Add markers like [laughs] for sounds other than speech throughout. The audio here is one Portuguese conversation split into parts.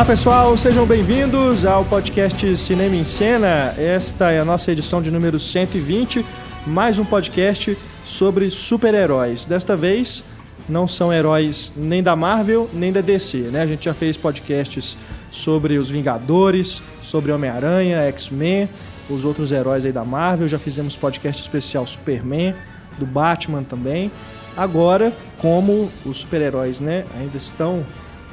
Olá pessoal, sejam bem-vindos ao podcast Cinema em Cena. Esta é a nossa edição de número 120, mais um podcast sobre super-heróis. Desta vez não são heróis nem da Marvel nem da DC, né? A gente já fez podcasts sobre os Vingadores, sobre Homem-Aranha, X-Men, os outros heróis aí da Marvel, já fizemos podcast especial Superman, do Batman também. Agora, como os super-heróis, né, ainda estão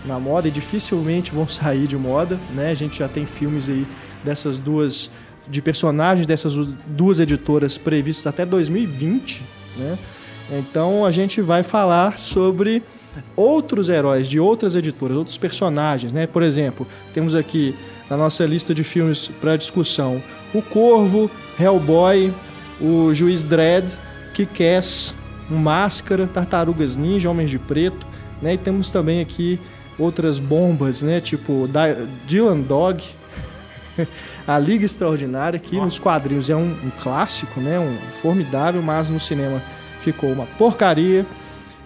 na moda e dificilmente vão [laughs] sair de moda, né? A gente já tem filmes aí dessas duas de personagens dessas duas editoras previstos até 2020, né? Então a gente vai falar sobre outros heróis de outras editoras, outros personagens, né? Por exemplo, temos aqui na nossa lista de filmes para discussão o Corvo, Hellboy, o Juiz Dredd, Kick-Ass, Máscara, Tartarugas Ninja, Homens de Preto, né? E temos também aqui outras bombas, né? Tipo Dylan Dog, [laughs] a Liga Extraordinária, que nos quadrinhos é um, um, clássico, né? Um formidável, mas no cinema ficou uma porcaria.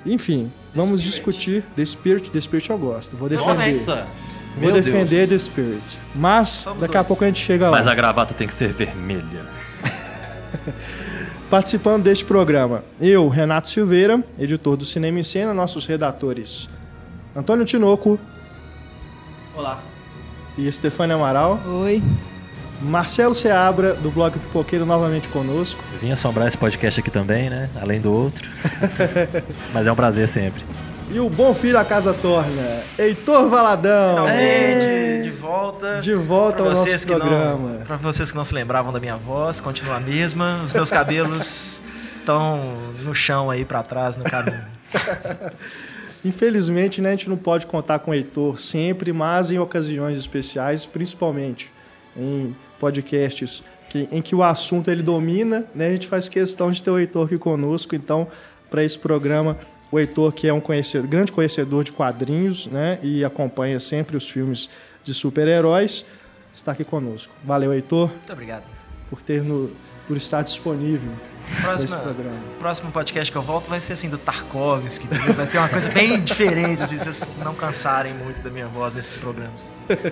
Enfim, vamos The discutir The Spirit. The Spirit eu gosto, vou defender. Nossa! Vou Meu defender Deus. The Spirit. Mas Somos daqui a pouco a gente chega lá. Mas a gravata tem que ser vermelha. [laughs] Participando deste programa, eu, Renato Silveira, editor do Cinema em Cena, nossos redatores Antônio Tinoco. Olá. E Stefania Amaral. Oi. Marcelo Seabra, do blog Pipoqueiro, novamente conosco. Eu vim assombrar esse podcast aqui também, né? Além do outro. [laughs] Mas é um prazer sempre. E o bom filho a casa torna, Heitor Valadão. Finalmente, de volta. De volta ao nosso programa. Para vocês que não se lembravam da minha voz, continua a mesma. Os meus cabelos [laughs] estão no chão aí para trás, no caminho. [laughs] Infelizmente, né, a gente não pode contar com o Heitor sempre, mas em ocasiões especiais, principalmente em podcasts que, em que o assunto ele domina, né, a gente faz questão de ter o Heitor aqui conosco. Então, para esse programa, o Heitor, que é um conhecedor, grande conhecedor de quadrinhos né, e acompanha sempre os filmes de super-heróis, está aqui conosco. Valeu, Heitor. Muito obrigado. Por, ter no, por estar disponível Programa. próximo podcast que eu volto vai ser assim do Tarkovsky, vai ter uma coisa bem [laughs] diferente, assim, vocês não cansarem muito da minha voz nesses programas. [laughs]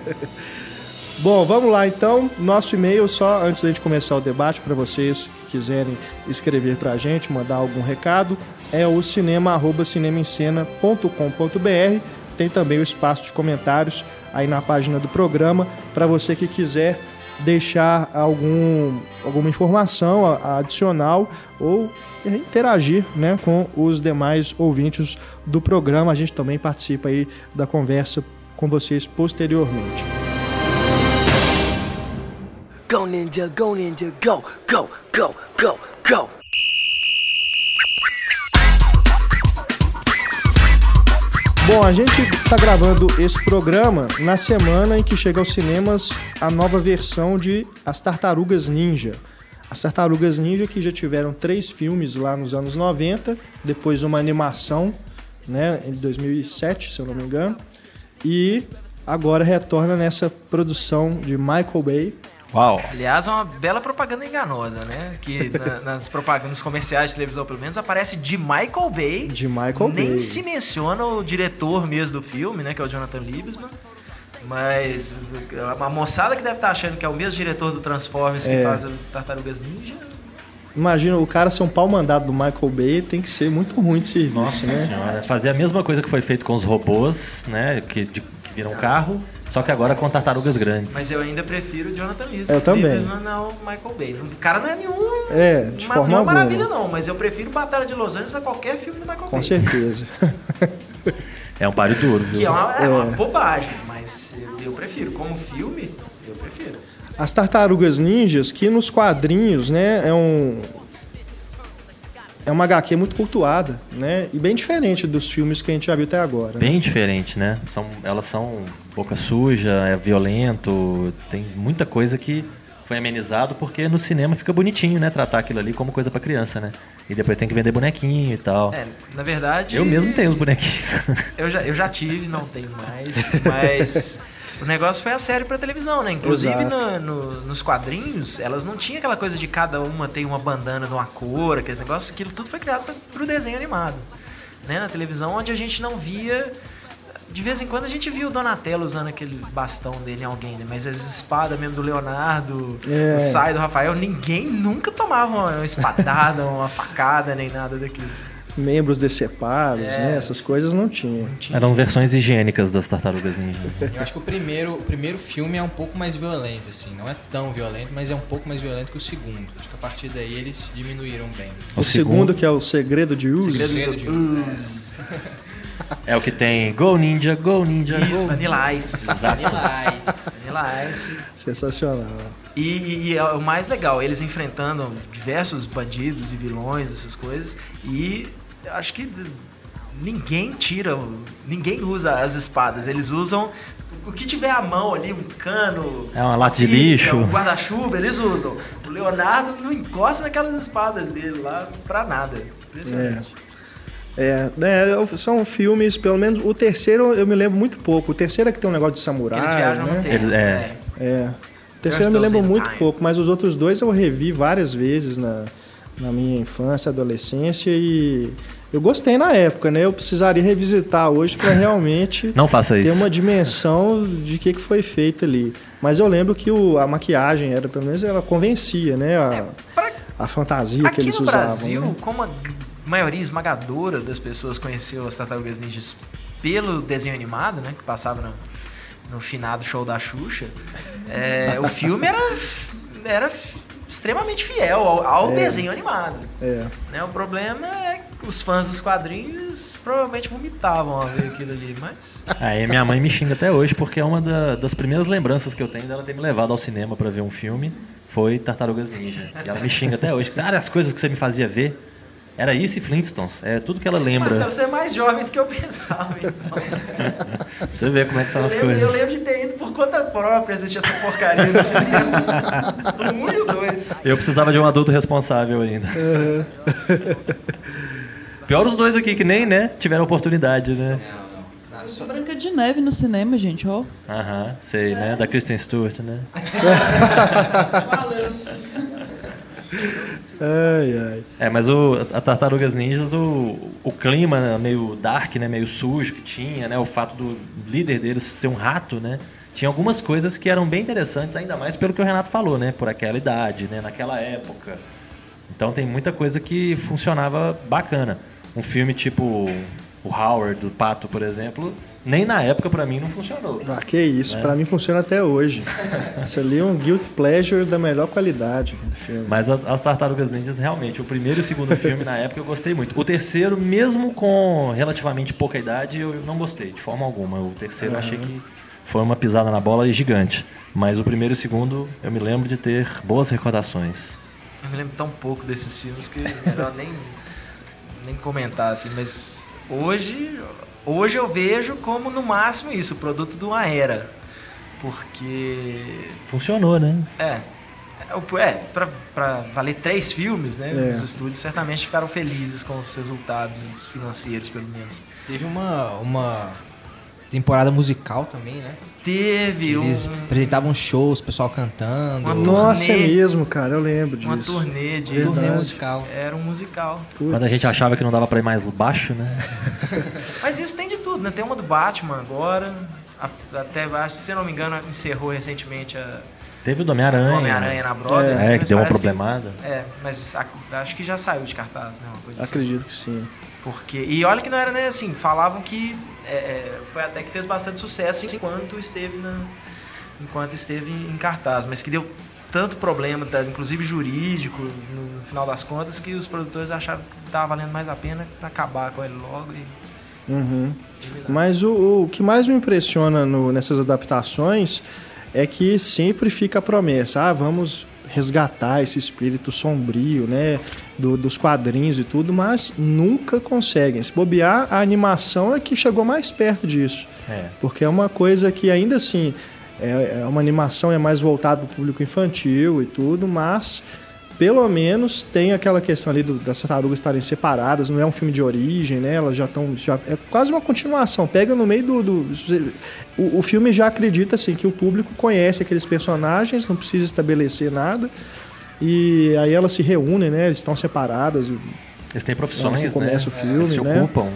Bom, vamos lá então. Nosso e-mail, só antes da gente começar o debate, para vocês que quiserem escrever para a gente, mandar algum recado, é o cinema.cinemaencena.com.br. Tem também o espaço de comentários aí na página do programa, para você que quiser deixar algum, alguma informação adicional ou interagir né, com os demais ouvintes do programa. A gente também participa aí da conversa com vocês posteriormente. Go Ninja, go Ninja, go, go, go, go, go! Bom, a gente está gravando esse programa na semana em que chega aos cinemas a nova versão de As Tartarugas Ninja. As Tartarugas Ninja que já tiveram três filmes lá nos anos 90, depois uma animação, né, em 2007, se eu não me engano, e agora retorna nessa produção de Michael Bay, Uau. Aliás, é uma bela propaganda enganosa, né? Que na, [laughs] nas propagandas comerciais de televisão, pelo menos, aparece de Michael Bay. De Michael Nem Bay. Nem se menciona o diretor mesmo do filme, né? Que é o Jonathan Liebesman. Mas a moçada que deve estar achando que é o mesmo diretor do Transformers é. que faz Tartarugas Ninja. Imagina, o cara ser um pau mandado do Michael Bay tem que ser muito ruim de serviço, Nossa né? Senhora. Fazer a mesma coisa que foi feito com os robôs, né? Que, de, que viram carro só que agora com tartarugas grandes. Mas eu ainda prefiro o Jonathan Lisbon. Eu também. Não o Michael Bay. O cara não é nenhum. É, de uma, forma não é maravilha, não. Mas eu prefiro Batalha de Los Angeles a qualquer filme do Michael com Bay. Com certeza. é um páreo duro, viu? Que é uma, é uma é. bobagem. Mas eu, eu prefiro. Como filme, eu prefiro. As Tartarugas Ninjas, que nos quadrinhos, né, é um, é uma HQ muito cultuada, né? E bem diferente dos filmes que a gente já viu até agora. Bem né? diferente, né? São, elas são boca suja, é violento, tem muita coisa que foi amenizado porque no cinema fica bonitinho, né? Tratar aquilo ali como coisa para criança, né? E depois tem que vender bonequinho e tal. É, na verdade. Eu mesmo tenho os bonequinhos. Eu já, eu já tive, não tenho mais, mas. [laughs] O negócio foi a série pra televisão, né? Inclusive no, no, nos quadrinhos, elas não tinham aquela coisa de cada uma ter uma bandana de uma cor, aqueles negócios, aquilo tudo foi criado pra, pro desenho animado. Né? Na televisão, onde a gente não via de vez em quando a gente viu o Donatello usando aquele bastão dele em alguém, né? Mas as espadas mesmo do Leonardo, É. o Sai do Rafael, ninguém nunca tomava uma espadada, [laughs] uma facada, nem nada daquilo. Membros decepados, É. né? Essas coisas não tinha. Eram versões higiênicas das tartarugas ninja. [laughs] Eu acho que o primeiro, o primeiro filme é um pouco mais violento, assim. Não é tão violento, mas é um pouco mais violento que o segundo. Acho que a partir daí eles diminuíram bem. O, segundo, que é o Segredo de Uz. Segredo de Uz. É o que tem Go Ninja, Go Ninja, Isso, Go Vanilla Ice. Vanilla Ice. Vanilla Ice. Sensacional. E, e- e é o mais legal, eles enfrentando diversos bandidos e vilões, essas coisas, e acho que ninguém tira, ninguém usa as espadas, eles usam o que tiver à mão ali, um cano, É uma lata de pizza, lixo. um guarda-chuva, eles usam. O Leonardo não encosta naquelas espadas dele lá pra nada. Impressionante. É, né, são filmes, pelo menos o terceiro eu me lembro muito pouco. O terceiro é que tem um negócio de samurai, Eles viajam no né? tempo. Eles- é. É. O terceiro eu me lembro muito Time. pouco, mas os outros dois eu revi várias vezes na, na minha infância, adolescência e eu gostei na época, né? Eu precisaria revisitar hoje para realmente Não faça ter isso. uma dimensão de que, que foi feito ali. Mas eu lembro que o- a maquiagem era, pelo menos, ela convencia, né? A, pra- a fantasia que Aqui eles no usavam. Brasil, né? como a maioria esmagadora das pessoas conheceu as Tartarugas Ninjas pelo desenho animado, né, que passava no, no finado show da Xuxa, é, o filme era, era extremamente fiel ao, ao desenho animado. É. Né? O problema é que os fãs dos quadrinhos provavelmente vomitavam ao ver aquilo ali, mas... [laughs] Aí minha mãe me xinga até hoje porque é uma da- das primeiras lembranças que eu tenho dela ter me levado ao cinema pra ver um filme foi Tartarugas Ninja. E ela me xinga até hoje. Ah, as coisas que você me fazia ver era isso e Flintstones. É tudo que ela lembra. Marcelo, você é mais jovem do que eu pensava, então. [laughs] Você ver como é que são Eu as lembro, eu coisas. lembro de ter ido por conta própria assistir essa porcaria no cinema. [laughs] um e o dois. Eu precisava de um adulto responsável ainda. Pior os dois aqui que nem, né, tiveram oportunidade, né? Branca de Neve no cinema, gente, ó. Aham, sei, né? Da Kristen Stewart, né? [laughs] Ai, ai. É, mas o, a Tartarugas Ninjas, o, o clima né, meio dark, né, meio sujo que tinha, né, o fato do líder deles ser um rato, né, tinha algumas coisas que eram bem interessantes, ainda mais pelo que o Renato falou, né, por aquela idade, né, naquela época. Então tem muita coisa que funcionava bacana. Um filme tipo o Howard, do Pato, por exemplo, nem na época pra mim não funcionou. Ah, que isso, É. pra mim funciona até hoje. Isso ali é um guilt pleasure da melhor qualidade do filme. Mas a- as Tartarugas Ninjas, realmente, o primeiro e o segundo filme na época eu gostei muito. O terceiro, mesmo com relativamente pouca idade, eu não gostei, de forma alguma. O terceiro eu achei que foi uma pisada na bola gigante. Mas o primeiro e o segundo, eu me lembro de ter boas recordações. Eu me lembro tão pouco desses filmes que é melhor [laughs] nem, nem comentar, assim, mas hoje, hoje eu vejo como no máximo isso, o produto de uma era. Porque. Funcionou, né? É. É, o- É, pra, pra valer três filmes, né? É. Os estúdios certamente ficaram felizes com os resultados financeiros, pelo menos. Teve uma, uma temporada musical também, né? Teve Eles um, apresentavam shows, o pessoal cantando. Uma Nossa, é turnê. mesmo, cara, eu lembro uma disso. turnê de. Verdade. turnê musical. Era um musical. Putz. Quando a gente achava que não dava pra ir mais baixo, né? [laughs] Mas isso tem de tudo, né? Tem uma do Batman agora. a- Até, acho, que, se eu não me engano, encerrou recentemente a Teve o do Homem-Aranha. Homem-Aranha na Broadway. É, que mas deu uma problemada. É, mas acho que já saiu de cartaz, né? Uma coisa assim. Acredito que sim. Porque, e olha que não era nem assim, falavam que é, é, foi até que fez bastante sucesso enquanto esteve, na, enquanto esteve em cartaz, mas que deu tanto problema, tá, inclusive jurídico, no, no final das contas, que os produtores acharam que estava valendo mais a pena acabar com ele logo e Uhum. Mas o, o que mais me impressiona no- nessas adaptações é que sempre fica a promessa: ah, vamos resgatar esse espírito sombrio, né, do- dos quadrinhos e tudo, mas nunca conseguem. Se bobear, a animação é que chegou mais perto disso, É. porque é uma coisa que ainda assim é, é uma animação é mais voltada para o público infantil e tudo, mas pelo menos tem aquela questão ali do- das tartarugas estarem separadas, não é um filme de origem, né? Elas já estão. Já, é quase uma continuação. Pega no meio do. do- o, o filme já acredita assim, que o público conhece aqueles personagens, não precisa estabelecer nada. E aí elas se reúnem, né? Eles estão separadas. Eles têm É, profissões, que começa né? o filme, Eles se né? ocupam.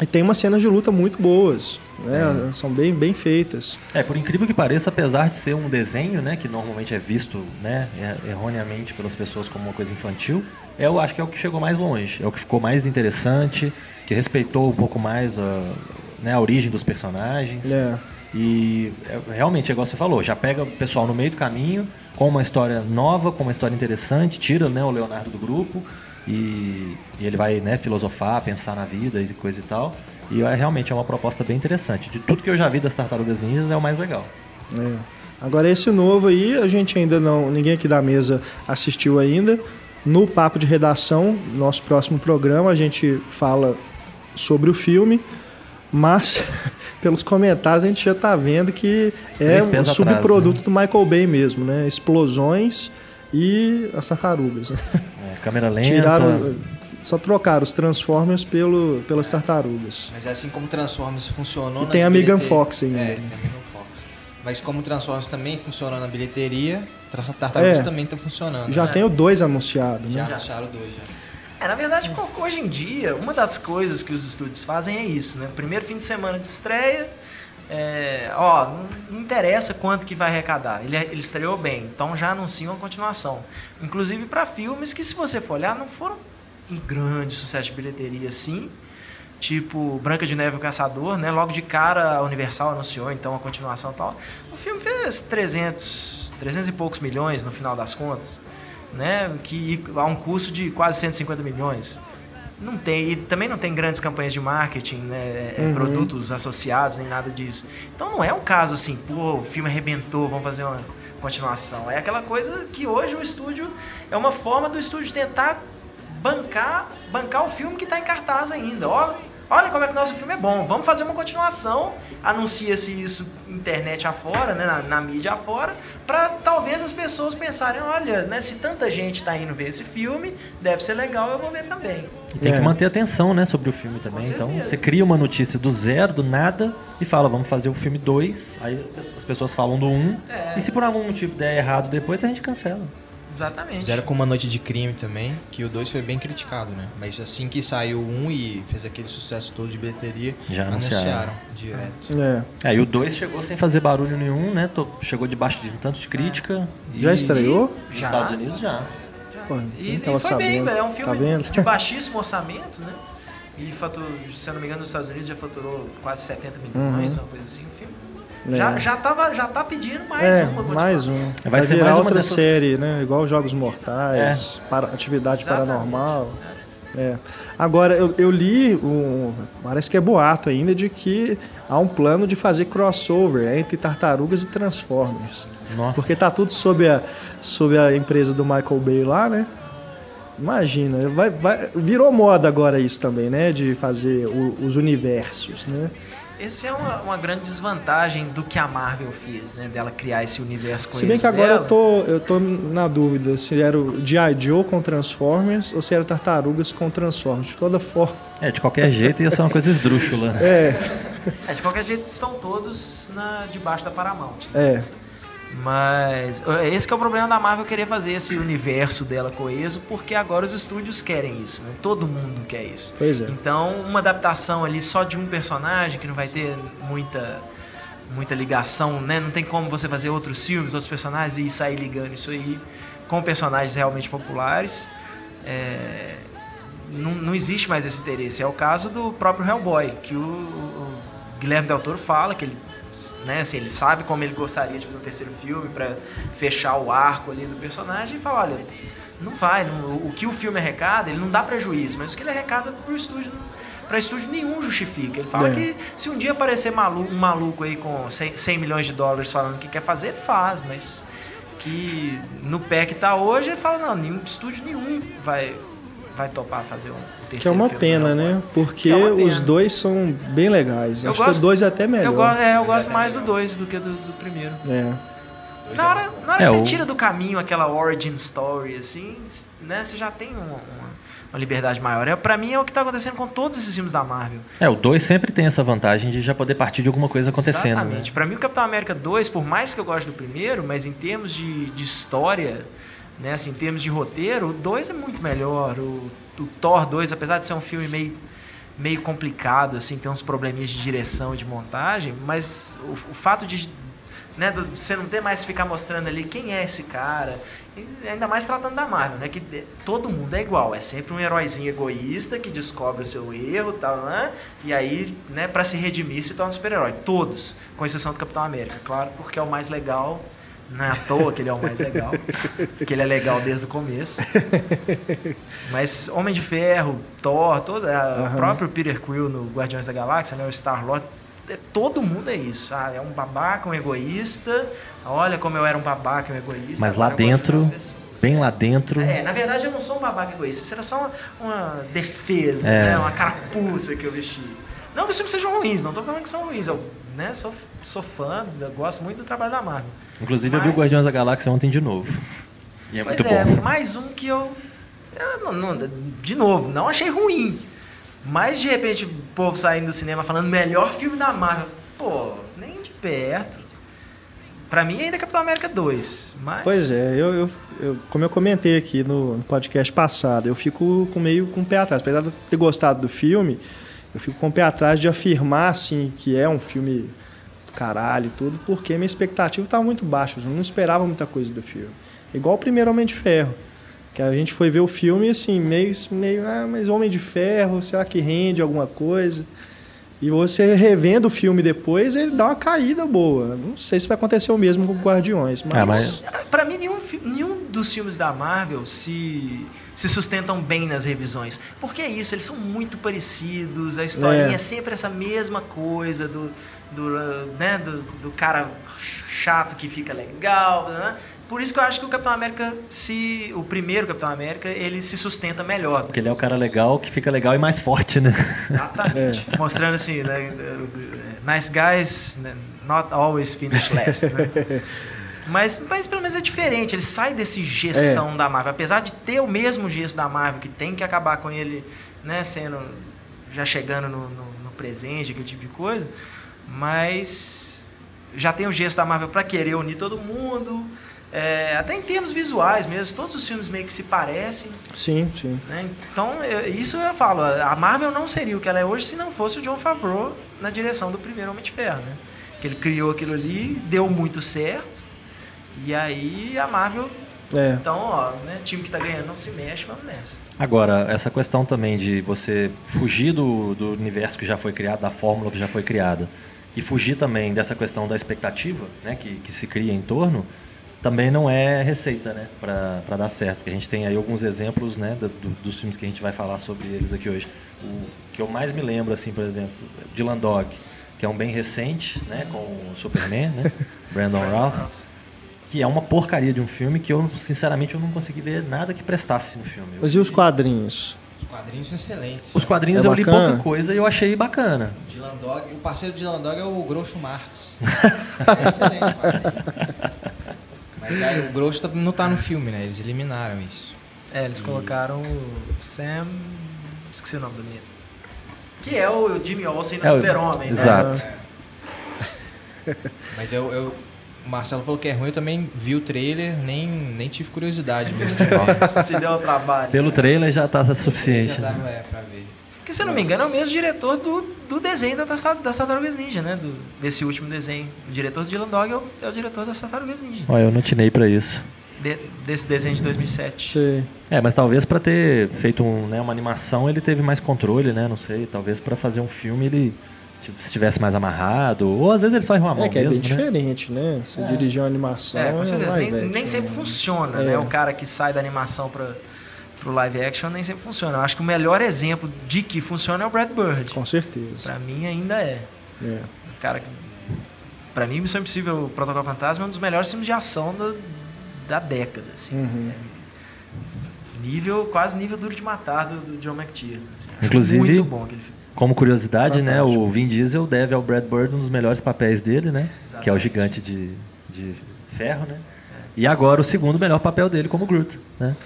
E tem umas cenas de luta muito boas, né? É. São bem, bem feitas. É, por incrível que pareça, apesar de ser um desenho, né, que normalmente é visto, né, er- erroneamente pelas pessoas como uma coisa infantil, eu acho que é o que chegou mais longe, é o que ficou mais interessante, que respeitou um pouco mais a, né, a origem dos personagens. É. E é, realmente, é igual você falou, já pega o pessoal no meio do caminho, com uma história nova, com uma história interessante, tira né, o Leonardo do grupo e, e ele vai né, filosofar, pensar na vida e coisa e tal. E é, realmente é uma proposta bem interessante. De tudo que eu já vi das Tartarugas Ninjas, é o mais legal. É. Agora esse novo aí, a gente ainda não, ninguém aqui da mesa assistiu ainda. No papo de redação, nosso próximo programa, a gente fala sobre o filme, mas [laughs] pelos comentários a gente já está vendo que é um pés atrás, subproduto né? do Michael Bay mesmo, né? Explosões e as tartarugas. [laughs] câmera lenta. Tiraram, só trocaram os Transformers pelo, pelas tartarugas. Mas é assim como Transformers funcionou E nas tem a Megan Fox ainda. É, tem a Megan Fox. Mas como Transformers também funcionou na bilheteria, Tartarugas É. também estão funcionando. Já né? tem o dois anunciado, Já né? anunciaram dois, já. É, na verdade, hoje em dia, uma das coisas que os estúdios fazem é isso, né? Primeiro fim de semana de estreia, é, ó, não, interessa quanto que vai arrecadar. Ele, ele estreou bem, então já anunciam a continuação. Inclusive para filmes que, se você for olhar, não foram um grande sucesso de bilheteria assim. Tipo Branca de Neve e o Caçador, né? Logo de cara a Universal anunciou então a continuação e tal. O filme fez 300, 300 e poucos milhões no final das contas né, que a um custo de quase 150 milhões. Não tem, e também não tem grandes campanhas de marketing, né, é, Uhum. produtos associados, nem nada disso. Então não é um caso assim, pô, o filme arrebentou, vamos fazer uma continuação. É aquela coisa que hoje o estúdio é uma forma do estúdio tentar bancar, bancar o filme que está em cartaz ainda. Ó, olha como é que nosso filme é bom, vamos fazer uma continuação. Anuncia-se isso internet afora, né, na, na mídia afora, para talvez as pessoas pensarem, olha, né, se tanta gente está indo ver esse filme, deve ser legal, eu vou ver também. E tem É. que manter atenção, né, sobre o filme também. Então, você cria uma notícia do zero, do nada, e fala, vamos fazer o filme 2. Aí as pessoas falam do 1. Um, É. E se por algum motivo der errado depois, a gente cancela. Exatamente. Fizeram com uma noite de crime também, que o 2 foi bem criticado, né? Mas assim que saiu o 1 um e fez aquele sucesso todo de bilheteria, Já anunciaram. direto. É. É, e o 2 chegou sem fazer barulho nenhum, né? tô- chegou debaixo de um tanto de crítica. e- Já estreou? Nos Já. Estados Unidos já. Pô, E, e foi bem, sabendo. é um Tá filme vendo? de baixíssimo orçamento, né? E faturou, se eu não me engano, nos Estados Unidos já faturou quase 70 milhões, uma coisa assim. O filme Uhum. É. já, já, tava, já tá pedindo mais É, uma continuação. mais um. Vai Vai, ser virar mais uma outra dessas- série, né? Igual Jogos Mortais, para, Atividade Exatamente. Paranormal. É. Agora, eu, eu li, um, parece que é boato ainda, de que há um plano de fazer crossover entre Tartarugas e Transformers. Nossa. Porque tá tudo sob a, sob a empresa do Michael Bay lá, né? Imagina, vai, vai- virou moda agora isso também, né? De fazer o- os universos, né? Esse é uma, uma grande desvantagem do que a Marvel fez, né? Dela criar esse universo com Se bem que agora eu tô, eu tô na dúvida se era o G.I. Joe com Transformers ou se era Tartarugas com Transformers. De toda forma. É, de qualquer jeito ia ser uma coisa esdrúxula, né? É, É, de qualquer jeito, estão todos na, debaixo da Paramount. é. Mas eh, esse que é o problema da Marvel querer fazer esse universo dela coeso, porque agora os estúdios querem isso, né? Todo mundo quer isso. Pois é. Então, uma adaptação ali só de um personagem que não vai ter muita muita ligação, né? Não tem como você fazer outros filmes, outros personagens e sair ligando isso aí com personagens realmente populares. É, não, não existe mais esse interesse. É o caso do próprio Hellboy, que o, o Guilherme Del Toro fala que ele, né, assim, ele sabe como ele gostaria de fazer um terceiro filme para fechar o arco ali do personagem e fala, olha, não vai, não- o que o filme arrecada, ele não dá prejuízo, mas o que ele arrecada pro estúdio para estúdio nenhum justifica. Ele fala É. que se um dia aparecer malu- um maluco aí com 100, 100 milhões de dólares falando que quer fazer, ele faz, mas que no pé que tá hoje, ele fala, não, nenhum estúdio nenhum vai, vai topar fazer um terceiro Que é uma filme do pena, né? Porque Que é uma os pena. dois são bem legais. Eu Acho que gosto- o dois é até melhor. Eu, go é, eu gosto mais do 2 do que do, do primeiro. É. Na hora, na hora É, que você o- tira do caminho aquela origin story, assim, né? Você já tem uma, uma- uma liberdade maior. É, pra mim é o que tá acontecendo com todos esses filmes da Marvel. É, o 2 sempre tem essa vantagem de já poder partir de alguma coisa acontecendo, né? Exatamente. Pra mim, o Capitão América 2, por mais que eu goste do primeiro, mas em termos de, de história, né, assim, em termos de roteiro, o 2 é muito melhor. O, o Thor 2, apesar de ser um filme meio meio complicado, assim, tem uns probleminhas de direção e de montagem, mas o, o fato de né, do, você não ter mais ficar mostrando ali quem é esse cara, ainda mais tratando da Marvel, né, que todo mundo é igual, é sempre um heróizinho egoísta que descobre o seu erro, tal, né, e aí, né, para se redimir se torna um super-herói, todos, com exceção do Capitão América, claro, porque é o mais legal não é à toa que ele é o mais legal. que ele é legal desde o começo. [laughs] Mas Homem de Ferro, Thor, todo, uhum. o próprio Peter Quill no Guardiões da Galáxia, né, o Star-Lord, é, todo mundo é isso. Ah, é um babaca, um egoísta. Olha como eu era um babaca, um egoísta. Mas lá dentro, bem lá dentro... É, na verdade eu não sou um babaca egoísta. Isso era só uma, uma defesa, é. né, uma carapuça que eu vesti. Não que os filmes sejam ruins, não estou falando que são ruins. Eu né, sou, sou fã, gosto muito do trabalho da Marvel. Inclusive Mas... eu vi o Guardiões da Galáxia ontem de novo. E é muito é, bom. mais um que eu. eu não, não, de novo, não achei ruim. Mas de repente o povo saindo do cinema falando melhor filme da Marvel. Pô, nem de perto. Pra mim ainda é Capitão América 2. Mas... Pois é, eu, eu, eu, como eu comentei aqui no, no podcast passado, eu fico com meio com o pé atrás. Apesar de eu ter gostado do filme, eu fico com o pé atrás de afirmar assim que é um filme do caralho e tudo, porque minha expectativa estava muito baixa, eu não esperava muita coisa do filme. Igual o primeiro Homem de Ferro, que a gente foi ver o filme assim, meio, meio ah, mas Homem de Ferro, será que rende alguma coisa? E você revendo o filme depois, ele dá uma caída boa. Não sei se vai acontecer o mesmo com Guardiões, mas... É, mas... Para mim, nenhum, nenhum dos filmes da Marvel se se sustentam bem nas revisões. Porque é isso, eles são muito parecidos, a historinha é, é sempre essa mesma coisa do, do, né, do, do, cara chato que fica legal. Né? Por isso que eu acho que o Capitão América, se o primeiro Capitão América, ele se sustenta melhor. Porque ele é o cara legal que fica legal e mais forte, né? Exatamente. É. Mostrando assim, né, nice guys, not always finish last. Né? [laughs] Mas, mas pelo menos é diferente, ele sai desse gestão é. da Marvel. Apesar de ter o mesmo gesto da Marvel, que tem que acabar com ele, né, sendo. já chegando no, no, no presente, aquele tipo de coisa. Mas já tem o gesto da Marvel para querer unir todo mundo. É, até em termos visuais mesmo, todos os filmes meio que se parecem. Sim, sim. Né? Então, eu, isso eu falo, a Marvel não seria o que ela é hoje se não fosse o John Favreau na direção do primeiro Homem de Ferro. Né? Que ele criou aquilo ali, deu muito certo. E aí a Marvel. É. Então, ó, né, time que tá ganhando não se mexe, vamos nessa. Agora, essa questão também de você fugir do, do universo que já foi criado, da fórmula que já foi criada, e fugir também dessa questão da expectativa né, que, que se cria em torno, também não é receita né, para dar certo. Porque a gente tem aí alguns exemplos né, do, dos filmes que a gente vai falar sobre eles aqui hoje. O que eu mais me lembro, assim, por exemplo, Dylan Dog, que é um bem recente, né, com o Superman, né, [laughs] Brandon Routh que é uma porcaria de um filme que eu, sinceramente, eu não consegui ver nada que prestasse no filme. Mas e os quadrinhos? Os quadrinhos são excelentes. Os quadrinhos é eu li pouca coisa e eu achei bacana. Dylan Dog, o parceiro de Dylan Dog é o Groucho Marx. é [laughs] excelente Mas aí, o Groucho não está no filme, né? Eles eliminaram isso. É, eles e... colocaram o Sam... Esqueci o nome do menino. Que é o Jimmy Olsen no é, Super-Homem. Né? Exato. É. Mas eu, eu o Marcelo falou que é ruim, eu também vi o trailer, nem, nem tive curiosidade mesmo. [laughs] Se deu o trabalho. Pelo trailer já está suficiente. Já dá, é, pra ver. Porque, se eu não me engano, é o mesmo diretor do, do desenho da, das Tartarugas Ninja, né? Do, desse último desenho. O diretor de Dylan Dog é o, é o diretor das Tartarugas Ninja. Olha, eu não tinei para isso. De, desse desenho de 2007. Sim. É, mas talvez para ter feito um, né, uma animação ele teve mais controle, né? Não sei. Talvez para fazer um filme ele Tipo, se estivesse mais amarrado, ou às vezes ele só errou a mão. É que é mesmo, bem né? diferente, né? Você é. dirigir uma animação. É, com certeza. Nem, nem, sempre funciona, é. né? O cara que sai da animação para o live action nem sempre funciona. Eu acho que o melhor exemplo de que funciona é o Brad Bird. Com certeza. Para mim ainda é. é. O cara que. Pra mim, Missão Impossível Protocolo Fantasma é um dos melhores filmes de ação da, da década. Assim. Uhum. É, nível, quase nível duro de matar do, do John McTiernan. Assim. Inclusive, muito bom aquele filme. Como curiosidade, né, o Vin Diesel deve ao Brad Bird um dos melhores papéis dele, né? Exatamente. Que é o gigante de, de ferro, né? É. E agora o segundo melhor papel dele como Groot, né?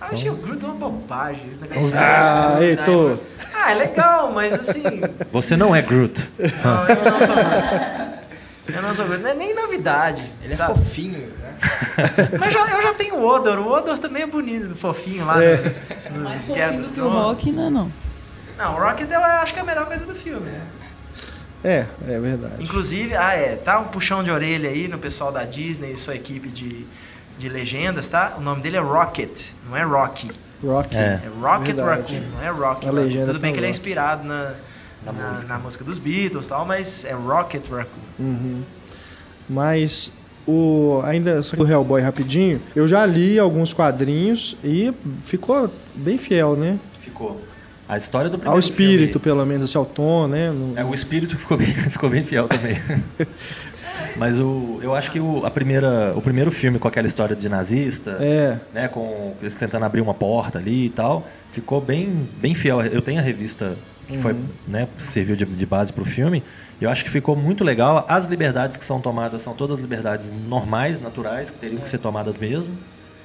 Ah, então... Acho que o Groot é uma bobagem. Os... Ah, Heitor. Ah, é legal, mas assim... Você não é Groot. Não, eu não sou Groot. Eu não sou Groot. Não é nem novidade. Ele é sabe? fofinho, né? [laughs] Mas já, eu já tenho o Odor. O Odor também é bonito, fofinho lá. É. No, no mais fofinho que o Rock, não é não. Não, o Rocket eu acho que é a melhor coisa do filme, né? É, é verdade. Inclusive, ah é, tá um puxão de orelha aí no pessoal da Disney e sua equipe de, de legendas, tá? O nome dele é Rocket, não é Rocky. Rock. É. É Rocket Verdade. Raccoon, não é Rocky. A Raccoon. legenda Tudo bem tá que ele é inspirado na, na, na música. dos Beatles e tal, mas é Rocket Raccoon. Uhum. Mas o ainda sobre o Hellboy rapidinho, eu já li alguns quadrinhos e ficou bem fiel, né? Ficou. A história do primeiro Ao espírito, filme- pelo menos, assim, ao tom, né? No- É, o espírito [laughs] ficou bem, ficou bem fiel também. [laughs] Mas o, eu acho que o, a primeira, o primeiro filme com aquela história de nazista, É, né, com eles tentando abrir uma porta ali e tal, ficou bem, bem fiel. Eu tenho a revista que foi, né, serviu de, de base para o filme. E eu acho que ficou muito legal. As liberdades que são tomadas são todas liberdades normais, naturais, que teriam que ser tomadas mesmo.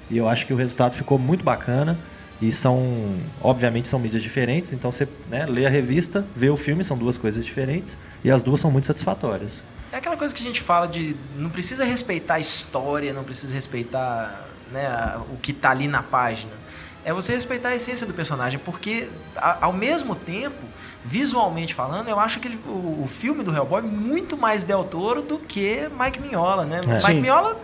E eu acho que o resultado ficou muito bacana. E são, obviamente, são mídias diferentes. Então você né, lê a revista, vê o filme, são duas coisas diferentes. E as duas são muito satisfatórias. É aquela coisa que a gente fala de não precisa respeitar a história, não precisa respeitar né, a- o que está ali na página. É você respeitar a essência do personagem, porque a- ao mesmo tempo, visualmente falando, eu acho que ele- o, o filme do Hellboy é muito mais Del Toro do que Mike Mignola, né? É. Mike Sim. Mignola,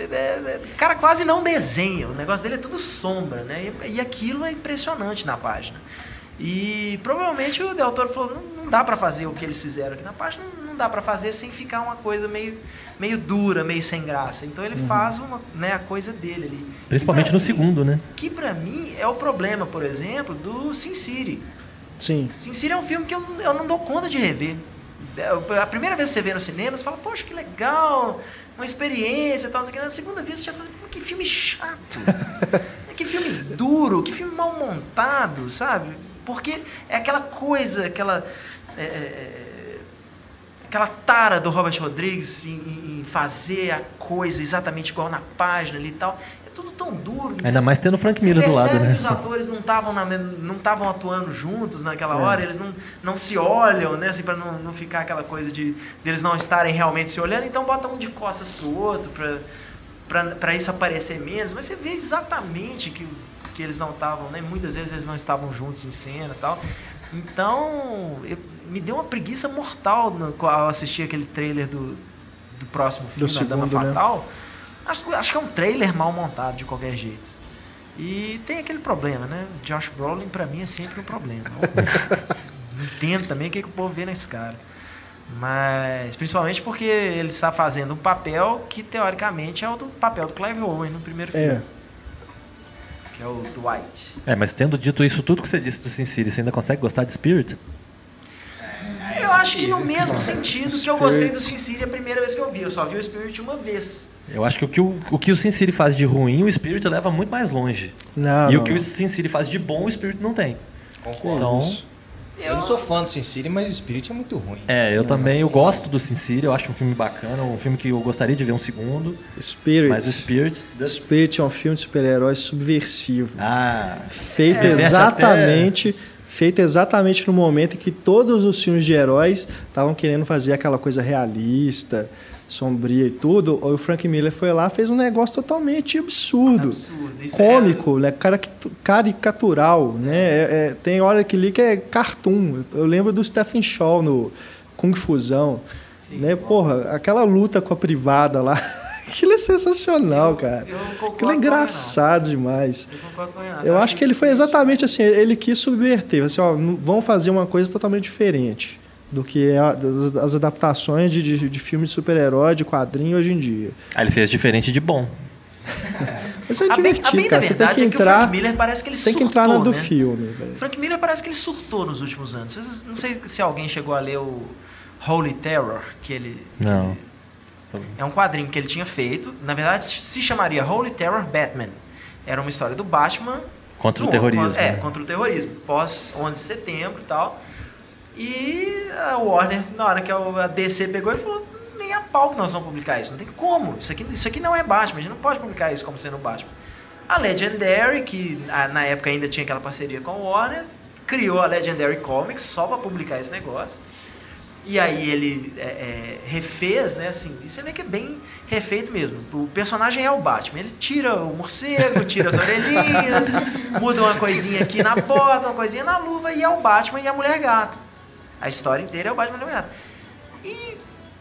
o cara quase não desenha, o negócio dele é tudo sombra, né? E, e aquilo é impressionante na página. E provavelmente o Del Toro falou, não, não dá pra fazer o que eles fizeram aqui na página, não dá pra fazer sem ficar uma coisa meio, meio dura, meio sem graça. Então ele faz uma, né, a coisa dele ali. Principalmente no segundo, né? Que pra mim é o problema, por exemplo, do Sin City. sim. Sin City é um filme que eu, eu não dou conta de rever. É, A primeira vez que você vê no cinema, você fala, poxa, que legal, uma experiência e tal. quê. Na segunda vez você já fala, assim, "Pô, que filme chato. [laughs] que filme duro, que filme mal montado, sabe? Porque é aquela coisa, aquela. é, é, aquela tara do Robert Rodrigues em, em- fazer a coisa exatamente igual na página e tal. É tudo tão duro. Ainda mais tendo o Frank Miller do lado, percebe né? que os atores não estavam não estavam atuando juntos naquela É. hora, eles não, não se olham, né, assim para não, não ficar aquela coisa de deles não estarem realmente se olhando, então bota um de costas pro outro para para isso aparecer menos, mas você vê exatamente que que eles não estavam, né? Muitas vezes eles não estavam juntos em cena, e tal. Então, eu- me deu uma preguiça mortal no, ao assistir aquele trailer do, do próximo filme, Dama segundo, né? Fatal. Acho, acho que é um trailer mal montado de qualquer jeito. E tem aquele problema, né? Josh Brolin pra mim é sempre um problema. [laughs] Entendo também o que, que o povo vê nesse cara. Mas principalmente porque ele está fazendo um papel que teoricamente é o do papel do Clive Owen no primeiro filme, É. que é o Dwight. É, mas tendo dito isso tudo que você disse do Sin City, você ainda consegue gostar de Spirit? Eu acho que no mesmo sentido que eu gostei do. Sin City a primeira vez que eu vi. Eu só vi o Spirit uma vez. Eu acho que o que o, o, que o Sin City faz de ruim, o Spirit leva muito mais longe. Não, e não, o que não. o Sin City faz de bom, o Spirit não tem. Que Então. Eu não sou fã do Sin City, mas o Spirit é muito ruim. é, eu também eu gosto do Sin City, eu acho um filme bacana, um filme que eu gostaria de ver um segundo. Spirit. Mas o Spirit. Spirit é um filme de super-heróis subversivo. Ah, Feito É, exatamente. Feito exatamente no momento em que todos os filmes de heróis estavam querendo fazer aquela coisa realista, sombria e tudo. O Frank Miller foi lá fez um negócio totalmente absurdo. Absurdo. Cômico, né? Caricato- caricatural, né? É- é- tem hora que li que é cartoon. Eu lembro do Stephen Shaw no Kung Fusão, né? Porra, aquela luta com a privada lá, [laughs] aquilo é sensacional, cara. Eu concordo Aquilo é engraçado demais. Eu. Eu acho que ele foi exatamente assim, ele quis subverter, assim, ó, vamos fazer uma coisa totalmente diferente do que é das, das adaptações de, de, de filmes de super-herói, de quadrinho hoje em dia. ah, ele fez diferente de bom. [laughs] Mas é A bem- a divertido, bem cara. Você tem que é que o entrar, Frank Miller parece que ele tem que surtou, entrar na do né? filme, velho. Frank Miller parece que ele surtou nos últimos anos. Vocês- não sei se alguém chegou a ler o Holy Terror, que ele. que Não. ele- é um quadrinho que ele tinha feito. Na verdade, se chamaria Holy Terror Batman. Era uma história do Batman. Contra o terrorismo, É, né? contra o terrorismo. Pós 11 de setembro e tal. E a Warner, na hora que a DC pegou e falou: nem a pau que nós vamos publicar isso. Não tem como. Isso aqui, isso aqui não é Batman. A gente não pode publicar isso como sendo Batman. A Legendary, que na época ainda tinha aquela parceria com a Warner, criou a Legendary Comics só para publicar esse negócio. E aí ele é, é, refez, né? Assim, e você vê que é bem refeito mesmo. O personagem é o Batman. Ele tira o morcego, tira as orelhinhas, [laughs] muda uma coisinha aqui na porta, uma coisinha na luva, e é o Batman e a Mulher Gato. A história inteira é o Batman Gato. E,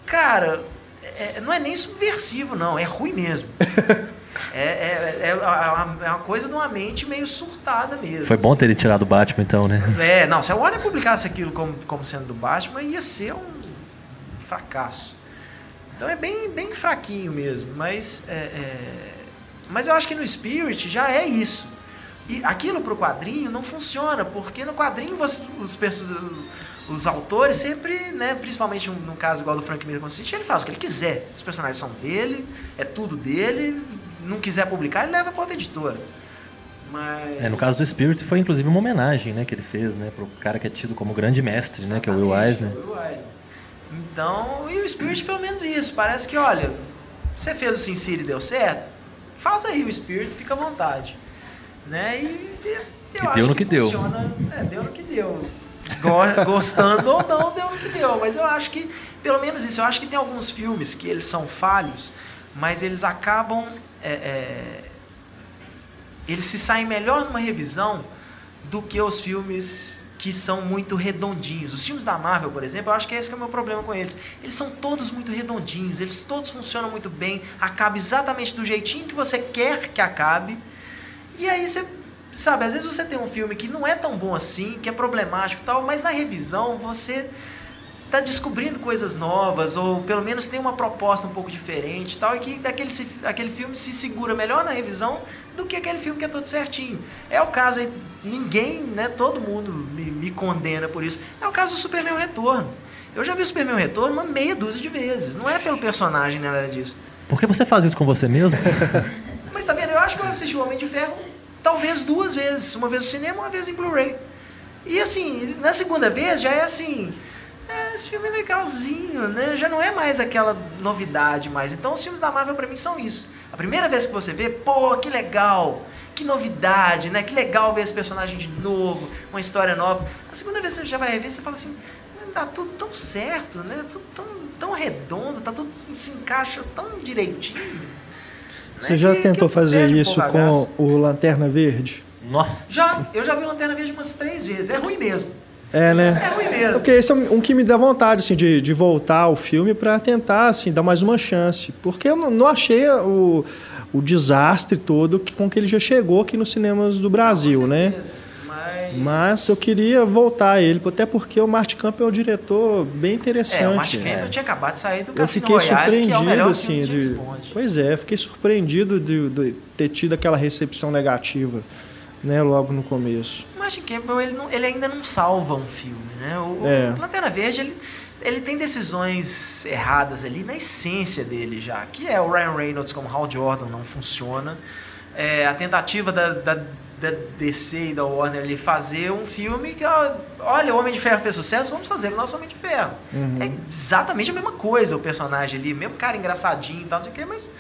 cara, é, não é nem subversivo, não. É ruim mesmo. [laughs] É, é, é, é, uma coisa de uma mente meio surtada mesmo. Foi bom ter ele tirado o Batman, então, né? É, não, se a Warner publicasse aquilo como, como sendo do Batman, ia ser um fracasso. Então é bem, bem fraquinho mesmo, mas, é, é, mas eu acho que no Spirit já é isso. E aquilo para o quadrinho não funciona, porque no quadrinho você, os, os autores sempre, né, principalmente no caso igual do Frank Miller com City, ele faz o que ele quiser. Os personagens são dele, é tudo dele, não quiser publicar, ele leva para outra editora. Mas... É, no caso do Spirit foi inclusive uma homenagem né, que ele fez né, para o cara que é tido como grande mestre, né, que é o Will Eisner. Will Eisner. Então, e o Spirit pelo menos isso. Parece que, olha, você fez o Sin City e deu certo, faz aí o Spirit, fica à vontade. Né? E, eu e deu no que, que funciona, deu. É, deu no que deu. Gostando ou não, deu no que deu. Mas eu acho que, pelo menos isso, eu acho que tem alguns filmes que eles são falhos, mas eles acabam. É, é, eles se saem melhor numa revisão do que os filmes que são muito redondinhos. Os filmes da Marvel, por exemplo, eu acho que esse que é o meu problema com eles. Eles são todos muito redondinhos, eles todos funcionam muito bem, acaba exatamente do jeitinho que você quer que acabe. E aí você, sabe, às vezes você tem um filme que não é tão bom assim, que é problemático e tal, mas na revisão você está descobrindo coisas novas, ou pelo menos tem uma proposta um pouco diferente tal, e que daquele, aquele filme se segura melhor na revisão do que aquele filme que é todo certinho. É o caso aí, ninguém, né, todo mundo me, me condena por isso. É o caso do Superman Retorno. Eu já vi o Superman Retorno uma meia dúzia de vezes. Não é pelo personagem nada disso. Por que você faz isso com você mesmo? [laughs] Mas tá vendo? Eu acho que eu assisti o Homem de Ferro talvez duas vezes. Uma vez no cinema, uma vez em Blu-ray. E assim, na segunda vez já é assim é, esse filme é legalzinho, né? Já não é mais aquela novidade mais. Então os filmes da Marvel para mim são isso. A primeira vez que você vê, pô, que legal, que novidade, né? Que legal ver esse personagem de novo, uma história nova. A segunda vez que você já vai rever, você fala assim, tá tudo tão certo, né? Tudo tão, tão redondo, tá tudo se encaixa tão direitinho. Né? Você já que, tentou que fazer isso com o Lanterna Verde? Já, eu já vi Lanterna Verde umas três vezes. É ruim mesmo. É, né? É ruim mesmo. Porque esse é um que me dá vontade, assim, de, de voltar ao filme para tentar, assim, dar mais uma chance. Porque eu não, não achei o, o desastre todo que, com que ele já chegou aqui nos cinemas do Brasil, né? Mas... Mas eu queria voltar a ele, até porque o Martin Campbell é um diretor bem interessante. É, o Martin Campbell tinha acabado de sair do Eu fiquei Royale, surpreendido, é assim, de... Pois é, fiquei surpreendido de, de ter tido aquela recepção negativa né, logo no começo. O Martin Campbell ele, não, ele ainda não salva um filme, né? O, é. o Lanterna Verde ele, ele tem decisões erradas ali na essência dele já, que é o Ryan Reynolds como Hal Jordan não funciona, é, a tentativa da, da, da DC e da Warner ali fazer um filme que, olha, o Homem de Ferro fez sucesso, vamos fazer o nosso Homem de Ferro. Uhum. É exatamente a mesma coisa o personagem ali, mesmo cara engraçadinho e tal, não sei o quê, mas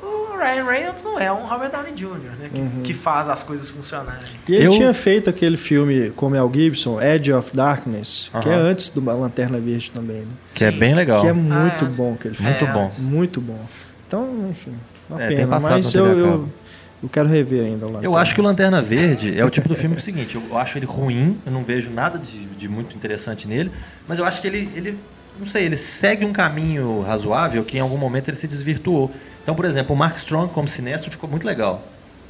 o Ryan Reynolds não é um Robert Downey Jr., né? Que, uhum. que faz as coisas funcionarem. E ele Eu... tinha feito aquele filme com Mel Gibson, Edge of Darkness, uhum. que é antes do Lanterna Verde também. Né? Que Sim. é bem legal. Que é muito ah, é. bom aquele filme. Muito é, bom. Muito bom. Então, enfim, uma é, pena. Mas eu, eu, eu, quero rever ainda o Lanterna. Eu acho que o Lanterna Verde é o tipo do filme que é o seguinte, eu acho ele ruim, eu não vejo nada de, de muito interessante nele, mas eu acho que ele, ele não sei, ele segue um caminho razoável que em algum momento ele se desvirtuou. Então, por exemplo, o Mark Strong como Sinestro ficou muito legal.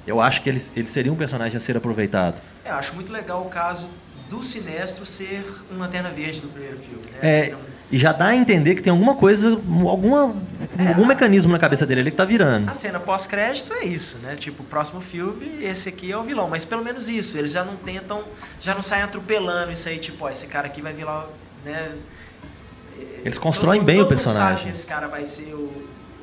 Eu acho que ele, ele seria um personagem a ser aproveitado. É, eu acho muito legal o caso do Sinestro ser um Lanterna Verde do primeiro filme. Né? É, então... E já dá a entender que tem alguma coisa, alguma, é, algum mecanismo na cabeça dele ali que tá virando. A cena pós-crédito é isso, né? Tipo, o próximo filme, esse aqui é o vilão. Mas pelo menos isso, eles já não tentam, já não saem atropelando isso aí, tipo, ó, esse cara aqui vai virar, né? Eles constroem todo, bem todo o personagem. Sabe que esse cara vai ser o,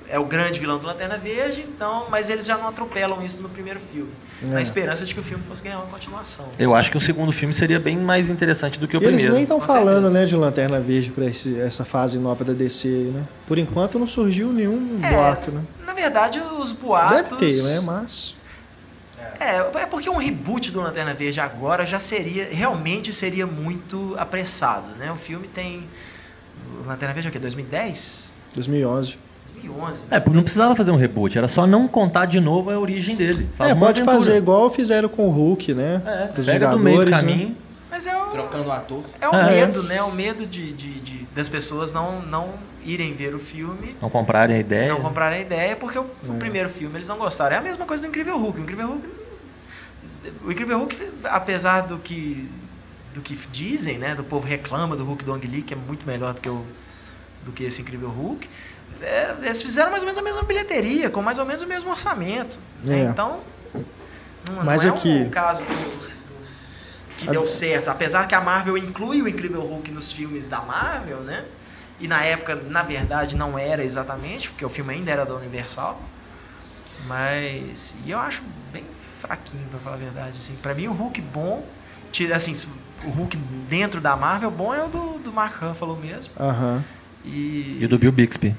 é o grande vilão do Lanterna Verde, então, mas eles já não atropelam isso no primeiro filme. É. Na esperança de que o filme fosse ganhar uma continuação. Eu acho que o segundo filme seria bem mais interessante do que o e primeiro. Eles nem estão falando né, de Lanterna Verde para essa fase nova da DC, né? Por enquanto não surgiu nenhum é, boato, né? Na verdade, os boatos. Deve ter, né? Mas. É, é porque um reboot do Lanterna Verde agora já seria, realmente seria muito apressado, né? O filme tem Lanterna Verde é o quê? 2010? 2011. 2011. É, porque não precisava fazer um reboot, era só não contar de novo a origem dele. Faz é, uma pode aventura. fazer igual fizeram com o Hulk, né? É, Pros pega do meio do né? caminho. Mas é o, Trocando o ator. é o é. medo, né? O medo de, de- de- das pessoas não, não irem ver o filme, Não comprarem a ideia. não comprarem a ideia, porque o, o É. primeiro filme eles não gostaram. É a mesma coisa do Incrível Hulk. O Incrível Hulk, o Incrível Hulk apesar do que, do que dizem, né? Do povo reclama do Hulk do Ang Lee, que é muito melhor do que, o, do que esse Incrível Hulk. É, eles fizeram mais ou menos a mesma bilheteria, com mais ou menos o mesmo orçamento. né? É. Então, não, Mas não é aqui- um caso do- que deu certo. Apesar que a Marvel inclui o Incrível Hulk nos filmes da Marvel, né? E na época, na verdade, não era exatamente, porque o filme ainda era da Universal. Mas. E eu acho bem fraquinho, pra falar a verdade. Assim. Pra mim, o Hulk bom. Assim, o Hulk dentro da Marvel bom é o do, do Mark Ruffalo mesmo. Aham. E. E o do Bill Bixby.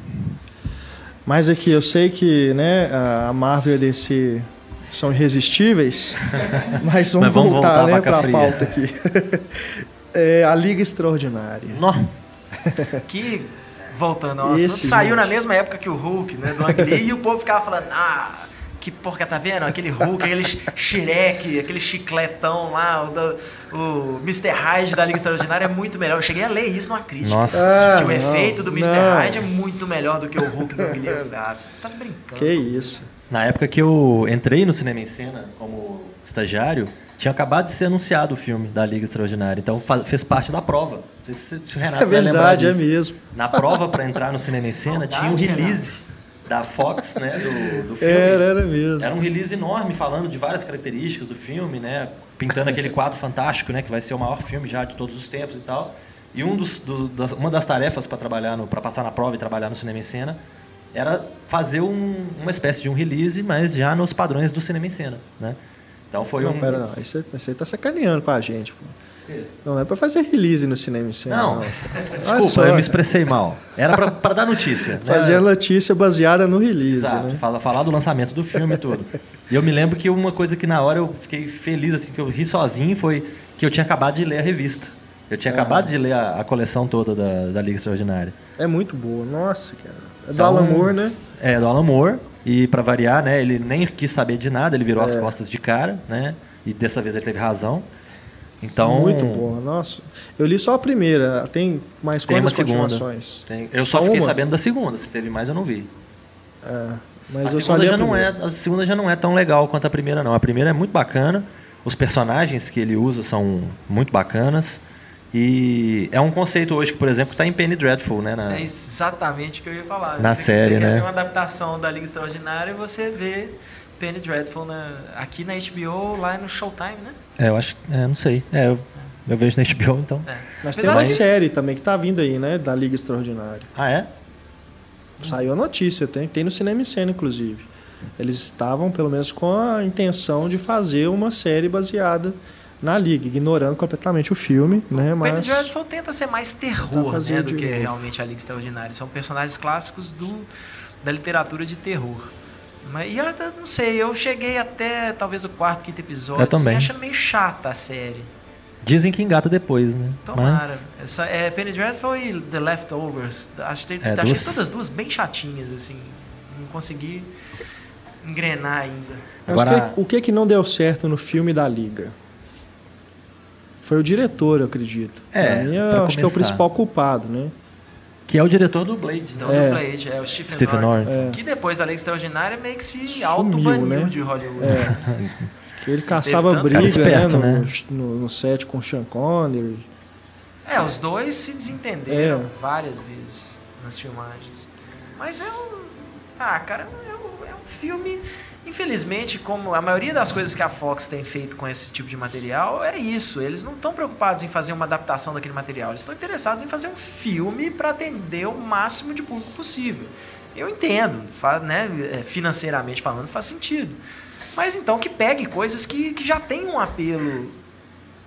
Mas aqui, eu sei que né, a Marvel e a DC são irresistíveis, [laughs] mas vamos, Mas vamos voltar, voltar né, pra para a pauta aqui. [laughs] É, a Liga Extraordinária. Nó. [laughs] Que, voltando ao Esse, assunto, saiu gente. na mesma época que o Hulk, né? Do Ang Lee, e o povo ficava falando, ah, que porca, tá vendo? Aquele Hulk, aquele Shrek, aquele chicletão lá, o, do- o Mr. Hyde da Liga Extraordinária é muito melhor. Eu cheguei a ler isso numa crítica. Nossa. Ah, que o não, efeito do Mr. não. Hyde é muito melhor do que o Hulk do falei, [laughs] Ah, você tá brincando. Que isso. Na época que eu entrei no Cinema em Cena como estagiário, tinha acabado de ser anunciado o filme da Liga Extraordinária. Então fa- fez parte da prova. Não sei se, se o Renato É vai lembrar verdade, é disso. mesmo. Na prova para entrar no Cinema em Cena tinha um release da Fox, né, do, do filme. Era, era mesmo. Era um release enorme falando de várias características do filme, né? Pintando aquele quadro fantástico, né? Que vai ser o maior filme já de todos os tempos e tal. E um dos, do- das- uma das tarefas para trabalhar, para passar na prova e trabalhar no cinema em cena, era fazer um- uma espécie de um release, mas já nos padrões do cinema em cena, né? Então foi Não, um. pera, não. Isso você tá sacaneando com a gente. Pô. Não é pra fazer release no cinema em cena. Não, Olha desculpa, só, eu me expressei mal. Era para dar notícia. né? Fazer a notícia baseada no release, Exato, né? fala- falar do lançamento do filme e tudo. E eu me lembro que uma coisa que na hora eu fiquei feliz, assim, que eu ri sozinho, foi que eu tinha acabado de ler a revista. Eu tinha acabado de ler a, a coleção toda da, da Liga Extraordinária. É muito boa. Nossa, cara. É do Então, Alan Moore, né? É, do Alan Moore. E para variar, né, ele nem quis saber de nada, ele virou as É. costas de cara, né? E dessa vez ele teve razão. Então, Muito boa. Nossa. Eu li só a primeira. Tem mais Tem quantas continuações? Tem- eu Só só, fiquei uma? sabendo da segunda, se teve mais eu não vi. É, mas a eu segunda já a não é, a segunda já não é tão legal quanto a primeira não. A primeira é muito bacana, os personagens que ele usa são muito bacanas e é um conceito hoje que, por exemplo, está em Penny Dreadful, né? Na- É exatamente o que eu ia falar. Na Você- série, você quer né? uma adaptação da Liga Extraordinária e você vê Penny Dreadful na- aqui na HBO, lá no Showtime, né? É, eu acho, é, não sei. É, eu, eu vejo na HBO, então. É. Mas Mas tem uma série também que tá vindo aí, né? Da Liga Extraordinária. Ah, é? Saiu a notícia, tem, tem no Cinema em Cena, inclusive. Eles estavam, pelo menos, com a intenção de fazer uma série baseada na Liga, ignorando completamente o filme, né? Penny Mas Dreadful tenta ser mais terror, né, do que novo. realmente a Liga Extraordinária. São personagens clássicos do, da literatura de terror. Mas, e eu até não sei, eu cheguei até talvez o quarto, quinto episódio, Eu também. assim, achando meio chata a série. Dizem que engata depois, né? Tomara. Mas Essa, é, Penny Dreadful e The Leftovers. Acho que É, achei duas- todas duas bem chatinhas, assim. Não consegui engrenar ainda. Mas Agora- o, que, o que que não deu certo no filme da Liga? Foi o diretor, eu acredito. É, Pra mim, eu acho que é o começar. principal culpado, né? Que é o diretor do Blade. Então, É. do Blade, é o Stephen, Stephen Norton. Norton. É. Que depois da Lei Extraordinária meio que se auto-baniu né? de Hollywood. É. Que ele caçava briga Cara esperto, né, no, né? no, no set com o Sean Connery. É, os dois se desentenderam É. várias vezes nas filmagens. Mas é um. Ah, cara, é um, é um filme. Infelizmente, como a maioria das coisas que a Fox tem feito com esse tipo de material, é isso. Eles não estão preocupados em fazer uma adaptação daquele material. Eles estão interessados em fazer um filme para atender o máximo de público possível. Eu entendo, né, é, financeiramente falando, faz sentido. Mas então que pegue coisas que, que já têm um apelo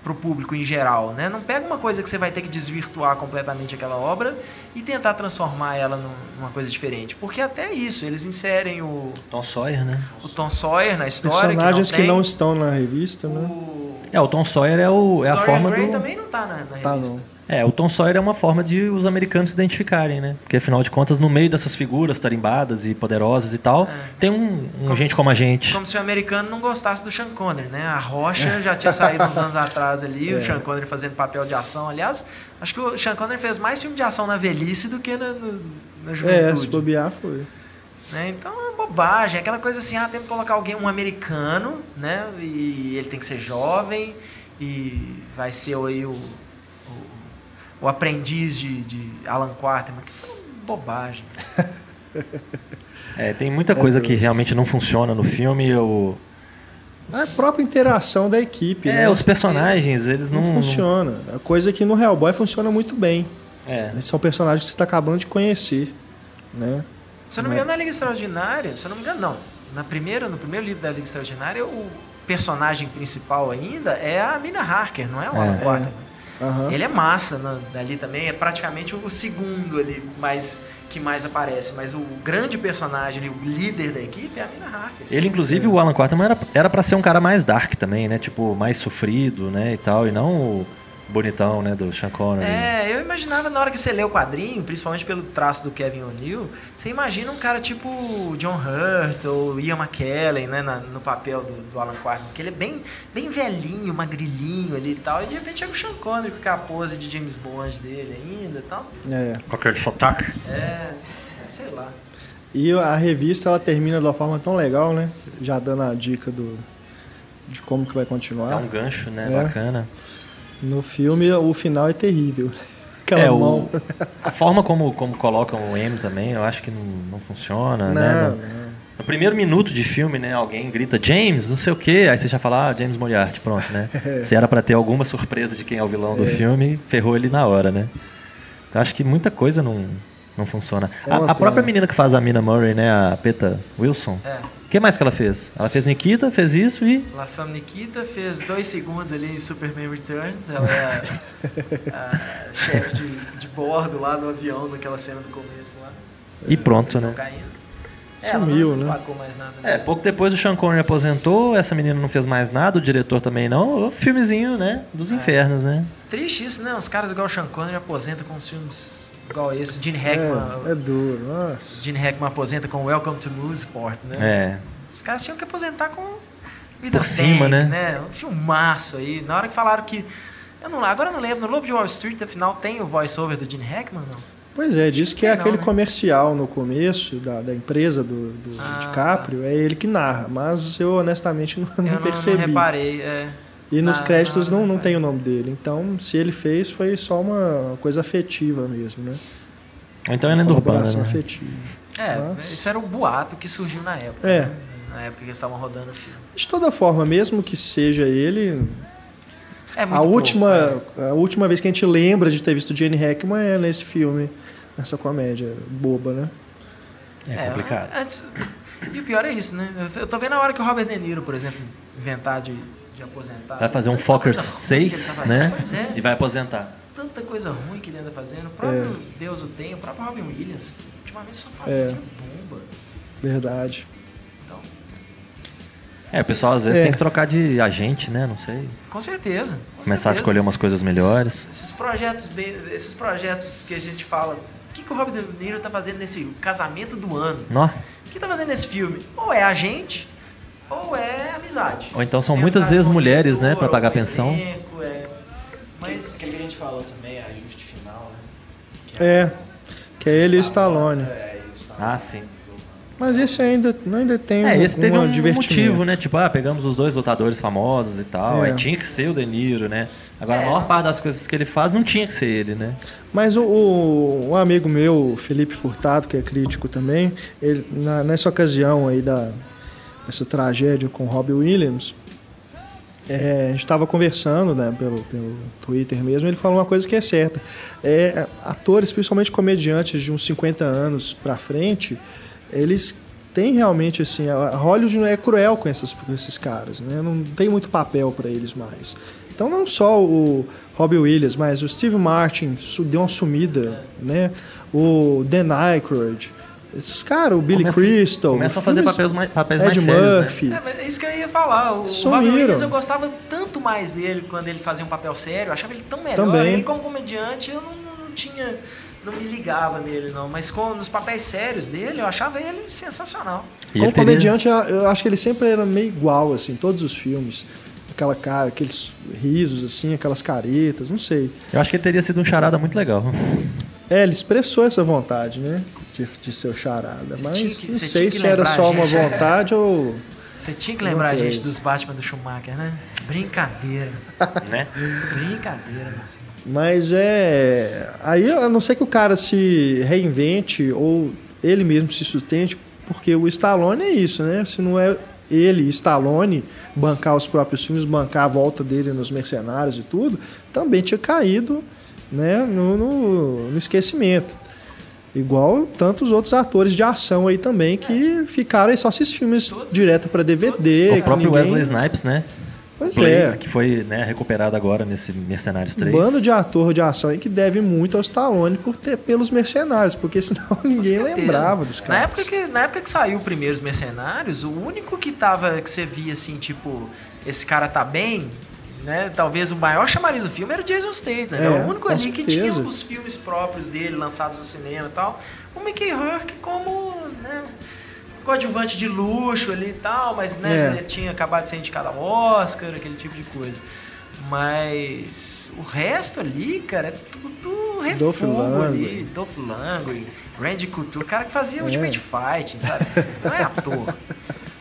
para o público em geral, né? Não pega uma coisa que você vai ter que desvirtuar completamente aquela obra e tentar transformar ela num- numa coisa diferente, porque até isso eles inserem o, Tom Sawyer, né? o Tom Sawyer na história, Personagens que que não, não tem. estão na revista, né? O É, o Tom Sawyer é, o, é a Dorian forma Gray do... também não tá na, na Tá, revista. não. É, o Tom Sawyer é uma forma de os americanos se identificarem, né? Porque afinal de contas, no meio dessas figuras tarimbadas e poderosas e tal, tem um, um Como gente se- como a gente. Como se o americano não gostasse do Sean Connery, né? A Rocha já tinha saído uns anos atrás ali, [laughs] É. o Sean Connery fazendo papel de ação. Aliás, acho que o Sean Connery fez mais filme de ação na velhice do que na, no- na É, se juventude. bobear foi. né? Então é bobagem, aquela coisa assim, ah, tem que colocar alguém, um americano, né? E ele tem que ser jovem e vai ser aí o, o, o aprendiz de, de Alan Quarterman, que foi uma bobagem. [laughs] É, tem muita coisa que realmente não funciona no filme. O... A própria interação da equipe, É, né? os personagens, eles não, não. funciona. A coisa que no Hellboy funciona muito bem. É. São personagens que você está acabando de conhecer, né? Se eu não me engano, na Liga Extraordinária, se eu não me engano, não. Na primeira, no primeiro livro da Liga Extraordinária, o personagem principal ainda é a Mina Harker, não é o É. Alan É. Aham. Ele é massa na- ali também, é praticamente o segundo ali mais, que mais aparece. Mas o grande personagem, ali, o líder da equipe é a Mina Harker. Ele, inclusive, o Alan Quarterman era, era pra ser um cara mais dark também, né? Tipo, mais sofrido, né? E tal, e não bonitão, né? Do Sean Connery. É, eu imaginava na hora que você lê o quadrinho, principalmente pelo traço do Kevin O'Neill, você imagina um cara tipo John Hurt ou Ian McKellen, né, na- no papel do, do Alan Quarterman, que ele é bem, bem velhinho, magrilinho ali e tal, e de repente chega o Sean Connery com a pose de James Bond dele ainda e tal. É. Com aquele sotaque. É, sei lá. E a revista ela termina de uma forma tão legal, né? Já dando a dica do de como que vai continuar. Dá um gancho, né? É. Bacana. No filme o final é terrível. [laughs] Aquela é, mão. o, a forma como, como colocam o M também, eu acho que não, não funciona, né? Não, No, não. no primeiro minuto de filme, né, alguém grita James, não sei o quê, aí você já fala, ah, James Moriarty, pronto, né? [laughs] Se era pra ter alguma surpresa de quem é o vilão do É. filme, ferrou ele na hora, né? Então acho que muita coisa não, não funciona. É a, a própria menina que faz a Mina Murray, né, a Peta Wilson, É. o que mais que ela fez? Ela fez Nikita, fez isso e... La Femme Nikita fez dois segundos ali em Superman Returns. Ela é a, a chefe de, de bordo lá do avião, naquela cena do começo lá. E pronto, né? Caindo. Sumiu, ela não né? emplacou mais nada. É, pouco depois o Sean Connery aposentou, essa menina não fez mais nada, o diretor também não. O filmezinho, né? Dos infernos, né? Triste isso, né? Os caras igual o Sean Connery aposentam com os filmes igual esse. O Gene Hackman, É, é duro, nossa. Gene Hackman aposenta com Welcome to Mooseport, né? É. Os, os caras tinham que aposentar com Vida Por cima, Bang, né? Um filmaço aí. Na hora que falaram que... Eu não, agora eu não lembro. No Lobo de Wall Street, afinal, tem o voice-over do Gene Hackman, não? Pois é, diz que é Não, aquele né? comercial no começo da, da empresa do, do Ah, DiCaprio, é ele que narra, mas eu honestamente não, [laughs] eu não, percebi. não reparei. É. E nos Na- créditos na hora não, não reparei. tem o nome dele. Então, se ele fez, foi só uma coisa afetiva mesmo, né? Ou então é lenda urbana, né? afetiva. É, Mas- isso era o boato que surgiu na época. É. né? Na época que eles estavam rodando o filme. De toda forma, mesmo que seja ele, É muito a pouco, última, é. a última vez que a gente lembra de ter visto Gene Hackman é nesse filme, nessa comédia boba, né? É complicado. Antes, e o pior é isso, né? Eu- Eu tô vendo a hora que o Robert De Niro, por exemplo, inventar de, de aposentar. Vai fazer um Fokker coisa ruim que ele tá 6, fazendo. né? Pois é. E vai aposentar. Tanta coisa ruim que ele anda fazendo. O próprio É. Deus o tem, o próprio Robin Williams. Ultimamente só faz É. assim, bomba. Verdade. Então, É, o pessoal às vezes É. tem que trocar de agente, né? Não sei. com certeza. com Começar a certeza. escolher umas coisas melhores. Esses projetos, bem- esses projetos que a gente fala, o que, que o Robert De Niro tá fazendo nesse casamento do ano? Nó. O que tá fazendo nesse filme? Ou é agente, ou é amizade. Ou então são É muitas vezes o mulheres, né, pra pagar o pensão. elenco, é. Mas Aquele que a gente falou também, ajuste final, né? Que É, que é ele e o Stallone. É, isso, tá. Ah, sim. Mas esse ainda, ainda tem É, um, esse teve um motivo, né? Tipo, ah, pegamos os dois lutadores famosos e tal. É. Aí tinha que ser o De Niro, né? Agora, É. a maior parte das coisas que ele faz não tinha que ser ele, né? Mas o, o- um amigo meu, o Felipe Furtado, que é crítico também, ele, na- nessa ocasião aí da, dessa tragédia com Robbie Williams, é, a gente estava conversando né, pelo, pelo Twitter mesmo, ele falou uma coisa que é certa. É, atores, principalmente comediantes de uns 50 anos para frente, eles têm realmente assim, a Hollywood é cruel com, essas, com esses caras, né? não tem muito papel para eles mais. Então não só o Robbie Williams, mas o Steve Martin deu uma sumida, né? O Dan Aykroyd, Esses caras, o Billy Começa- Crystal. Começam a fazer papéis mais, papéis Ed mais sérios, né? Murphy. É, mas é isso que eu ia falar. O Sumiram. Robin Williams eu gostava tanto mais dele quando ele fazia um papel sério. Eu achava ele tão melhor. Também. Ele como comediante eu não, não tinha. Não me ligava nele, não. Mas com, nos papéis sérios dele, eu achava ele sensacional. E Como ele teria- comediante, eu acho que ele sempre era meio igual, assim, em todos os filmes. Aquela cara, aqueles risos, assim, aquelas caretas, não sei. Eu acho que ele teria sido um charada muito legal. É, ele expressou essa vontade, né? De, de ser o charada. Você Mas tinha que- não sei se era lembrar, só uma gente. vontade ou. Você tinha que lembrar a gente dos Batman do Schumacher, né? Brincadeira. [laughs] né? Brincadeira, Marcelo. Mas é. Aí, a não ser que o cara se reinvente ou ele mesmo se sustente, porque o Stallone é isso, né? Se não é ele, Stallone, bancar os próprios filmes, bancar a volta dele nos mercenários e tudo, também tinha caído né, no, no- no esquecimento. Igual tantos outros atores de ação aí também que ficaram aí só esses filmes direto para DVD. o que próprio ninguém- Wesley Snipes, né? Pois Blade, é. que foi né, recuperado agora nesse Mercenários Um 3. bando de ator de ação aí que deve muito ao Stallone por ter, pelos mercenários, porque senão [laughs] ninguém lembrava dos Na caras. época, que, na época que saiu o primeiro Os Mercenários, o único que tava, que você via assim, tipo, esse cara tá bem, né? Talvez o maior chamariz do filme era o Jason Statham. É, É, o único ali que tinha certeza. os filmes próprios dele, lançados no cinema e tal. O Mickey Rourke como, né? Coadjuvante de luxo ali e tal, mas né, É. tinha acabado de ser indicado ao Oscar, aquele tipo de coisa. Mas o resto ali, cara, é tudo refugo ali. Dolph Lundgren, Randy Couture, o cara que fazia É. Ultimate Fighting, sabe? Não é ator. [laughs]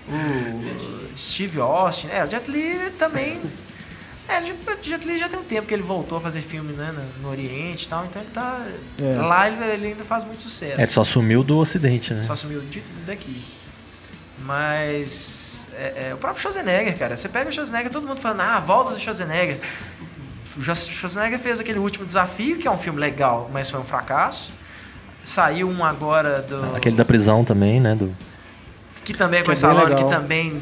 O Steve Austin, é, o Jet Li também. É, o Jet Li já tem um tempo que ele voltou a fazer filme né, no, no Oriente e tal, então ele tá. É. Lá ele, ele ainda faz muito sucesso. É, só sumiu do Ocidente, né? Só sumiu de- daqui. Mas é, é, o próprio Schwarzenegger, cara. Você pega o Schwarzenegger, todo mundo falando, ah, a volta do Schwarzenegger. O Schwar- Schwarzenegger fez aquele último desafio, que é um filme legal, mas foi um fracasso. Saiu um agora do. Aquele da prisão também, né? Do... Que também é com é Stallone, que também.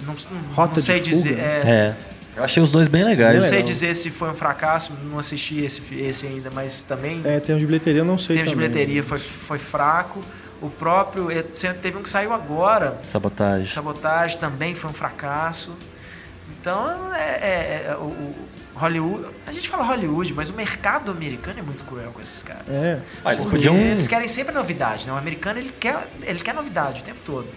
Não, não, Rota não sei de dizer. Fuga. é, É. Eu achei os dois bem legais. não sei legal. dizer se foi um fracasso, não assisti esse, esse ainda, mas também. É, termos de bilheteria eu não sei Teve de bilheteria, foi, foi fraco. O próprio. eh, Teve um que saiu agora, Sabotagem. Sabotagem também foi um fracasso. Então, é, é- é- o, o Hollywood. A gente fala Hollywood, mas o mercado americano é muito cruel com esses caras. É. Ah, eles podiam. Eles querem sempre novidade, né? O americano ele quer, ele quer novidade o tempo todo.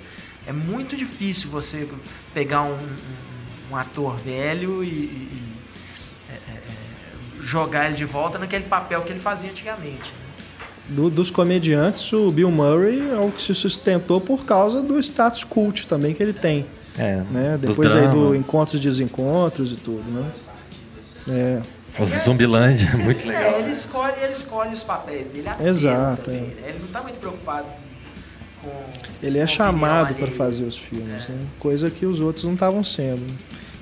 É muito difícil você pegar um, um- um ator velho e, e- e, é, é, é, jogar ele de volta naquele papel que ele fazia antigamente. né? Do- dos comediantes, o Bill Murray é o que se sustentou por causa do status cult também que ele tem. É, Né? Depois aí do Encontros e Desencontros e tudo, né? É. O Zumbilândia, Sim, [laughs] muito é, legal. ele escolhe, ele escolhe os papéis dele Exato, também, é. né? Ele não está muito preocupado com. Ele é chamado para alheia. fazer os filmes, né? Coisa que os outros não estavam sendo.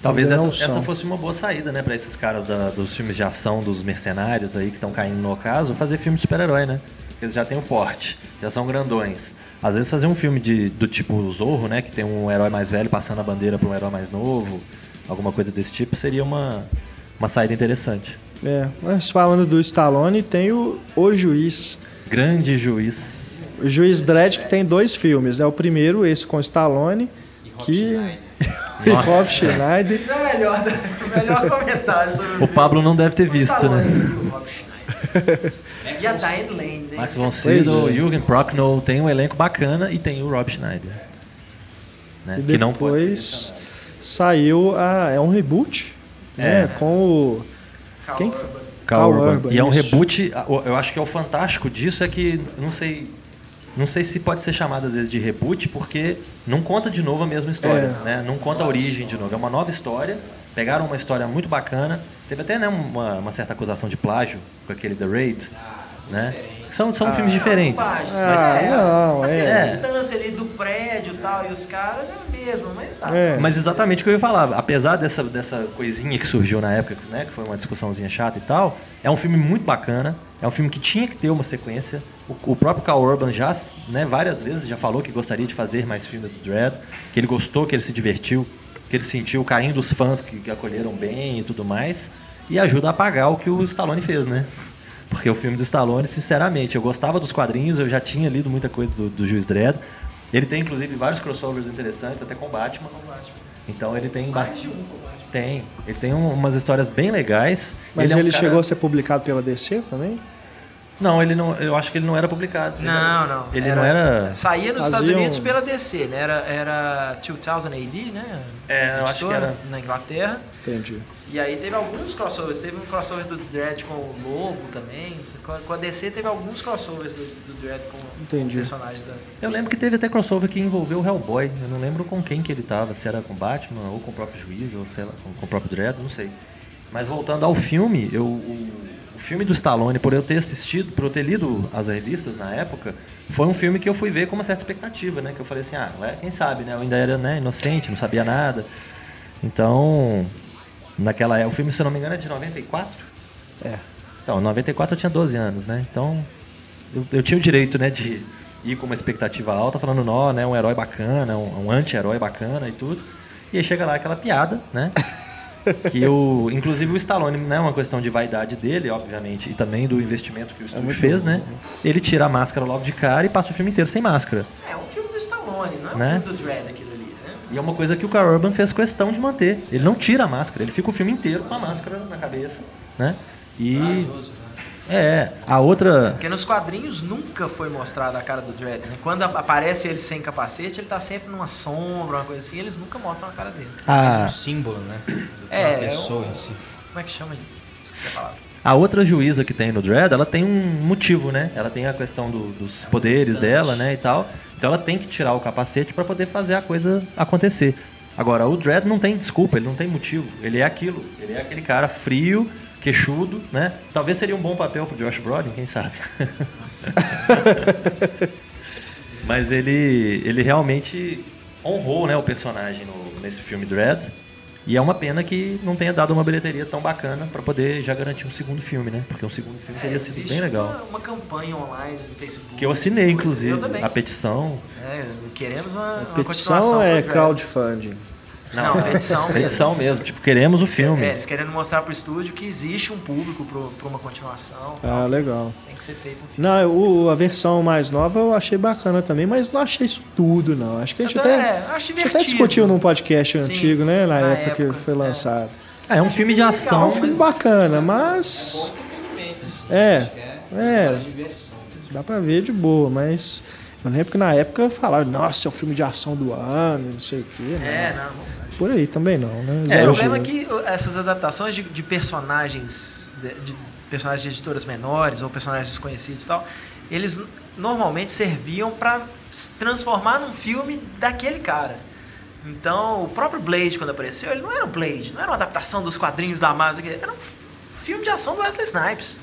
Talvez essa, essa fosse uma boa saída, né, para esses caras da- dos filmes de ação, dos mercenários aí que estão caindo no ocaso, fazer filme de super-herói, né? Porque eles já têm o porte, já são grandões. Às vezes fazer um filme de, do tipo Zorro, né, que tem um herói mais velho passando a bandeira para um herói mais novo, alguma coisa desse tipo, seria uma, uma saída interessante. É, mas falando do Stallone, tem o O Juiz. Grande juiz. O Juiz Dredd que tem dois filmes. É o primeiro, esse com Stallone, que... e. Rob [laughs] Schneider. Isso é o melhor, o melhor comentário sobre O filme. Pablo não deve ter O visto, Stallone né? e o Rob Schneider. a Diane Lane, né? Max von Sydow, é. Jürgen Prochnow, tem um elenco bacana e tem o Rob Schneider. Né? E Que não pode ser saiu a, é um reboot, né? É. Com o Carl Quem- Urban. Carl Carl Urban. Urban, E é um reboot, eu acho que é o fantástico disso é que, não sei, não sei se pode ser chamado às vezes de reboot, porque não conta de novo a mesma história, É. né? Não conta a origem de novo, é uma nova história. Pegaram uma história muito bacana, teve até né, uma, uma certa acusação de plágio com aquele The Raid, né? São, são filmes diferentes. Bobagem, Ah, mas não, a é. distância ali do prédio e tal, e os caras é a mesma, mas sabe? É. Mas exatamente o que eu ia falar. Apesar dessa, dessa coisinha que surgiu na época, né, que foi uma discussãozinha chata e tal, é um filme muito bacana. É um filme que tinha que ter uma sequência. O, o próprio Carl Urban já, né, várias vezes já falou que gostaria de fazer mais filmes do Dread, que ele gostou, que ele se divertiu, que ele sentiu o carinho dos fãs que, que acolheram bem e tudo mais. E ajuda a pagar o que o Stallone fez, né? Porque o filme do Stallone, sinceramente, eu gostava dos quadrinhos, eu já tinha lido muita coisa do, do Juiz Dredd. Ele tem, inclusive, vários crossovers interessantes, até com Batman. Então ele tem bastante. Tem. Ele tem um- umas histórias bem legais. Mas é um ele cara- chegou a ser publicado pela DC também? Não, ele não. Eu acho que ele não era publicado. Ele Não, era- não. Ele não era. Saía nos Fazia Estados Unidos um- pela DC, né? Era, era 2000 AD, né? É, eu acho que era. Na Inglaterra. Entendi. E aí teve alguns crossovers. Teve um crossover do Dredd com o Lobo também. Com a- DC teve alguns crossovers do, do Dredd com, Entendi. personagens da... Eu lembro que teve até crossover que envolveu o Hellboy. Eu não lembro com quem que ele tava, se era com Batman ou com o próprio Juiz, ou sei lá, com, com o próprio Dredd, não sei. Mas voltando ao filme, eu, o, o filme do Stallone, por eu ter assistido, por eu ter lido as revistas na época, foi um filme que eu fui ver com uma certa expectativa, né? Que eu falei assim, ah, quem sabe, né? Eu ainda era né, inocente, não sabia nada. Então, naquela época, o filme, se eu não me engano, é de 94? É. Então, em 94 eu tinha 12 anos, né? Então, eu, eu tinha o direito, né, de ir com uma expectativa alta, falando, não, né, um herói bacana, um, um anti-herói bacana e tudo. E aí chega lá aquela piada, né? [laughs] que o, inclusive o Stallone, não é uma questão de vaidade dele, obviamente, e também do investimento que o estúdio muito fez, bom, né? Ele tira a máscara logo de cara e passa o filme inteiro sem máscara. É um filme do Stallone, não é um Né? filme do Dredd aquilo né? E é uma coisa que o Carl Urban fez questão de manter. Ele não tira a máscara, ele fica o filme inteiro com a máscara na cabeça, né? E é, a outra Porque nos quadrinhos nunca foi mostrada a cara do Dredd, né? Quando aparece ele sem capacete, ele tá sempre numa sombra, uma coisa assim, eles nunca mostram a cara dele. a, Um símbolo, né? Do É, pessoa é um- em si. Como é que chama? Esqueci a palavra. A outra juíza que tem no Dredd, ela tem um motivo, né? Ela tem a questão do- dos poderes dela, né, e tal. Então ela tem que tirar o capacete para poder fazer a coisa acontecer. Agora, o Dredd não tem desculpa, ele não tem motivo. Ele é aquilo. Ele é aquele cara frio, queixudo, né? Talvez seria um bom papel pro Josh Brolin, quem sabe. [laughs] Mas ele, ele realmente honrou, né, o personagem no- nesse filme Dredd. E é uma pena que não tenha dado uma bilheteria tão bacana para poder já garantir um segundo filme, né? Porque um segundo filme teria sido É, bem legal. Uma, uma campanha online no Facebook. Que eu assinei, Eu inclusive, também. a petição. É, queremos uma, A uma petição continuação é crowdfunding. Não, petição mesmo. Petição mesmo, tipo, queremos o filme. É, eles querendo mostrar pro estúdio que existe um público para uma continuação. Ah, legal. Tem que ser feito um filme. Não, o- a versão mais nova eu achei bacana também, mas não achei isso tudo, não. Acho que a gente até, é, a gente até discutiu num podcast Sim, antigo, né? Na, na época, época, que foi é. lançado. Ah, é um filme de É ação. um filme bacana, mas. É, é. Dá pra ver de boa, mas. Eu lembro que na época falaram, nossa, é o filme de ação do ano, não sei o quê. né? É, não. Por aí também não, né? É, o problema é que essas adaptações de, de personagens, de, de personagens de editoras menores ou personagens desconhecidos e tal, eles normalmente serviam para transformar num filme daquele cara. Então, o próprio Blade, quando apareceu, ele não era um Blade, não era uma adaptação dos quadrinhos da Marvel, era um filme de ação do Wesley Snipes.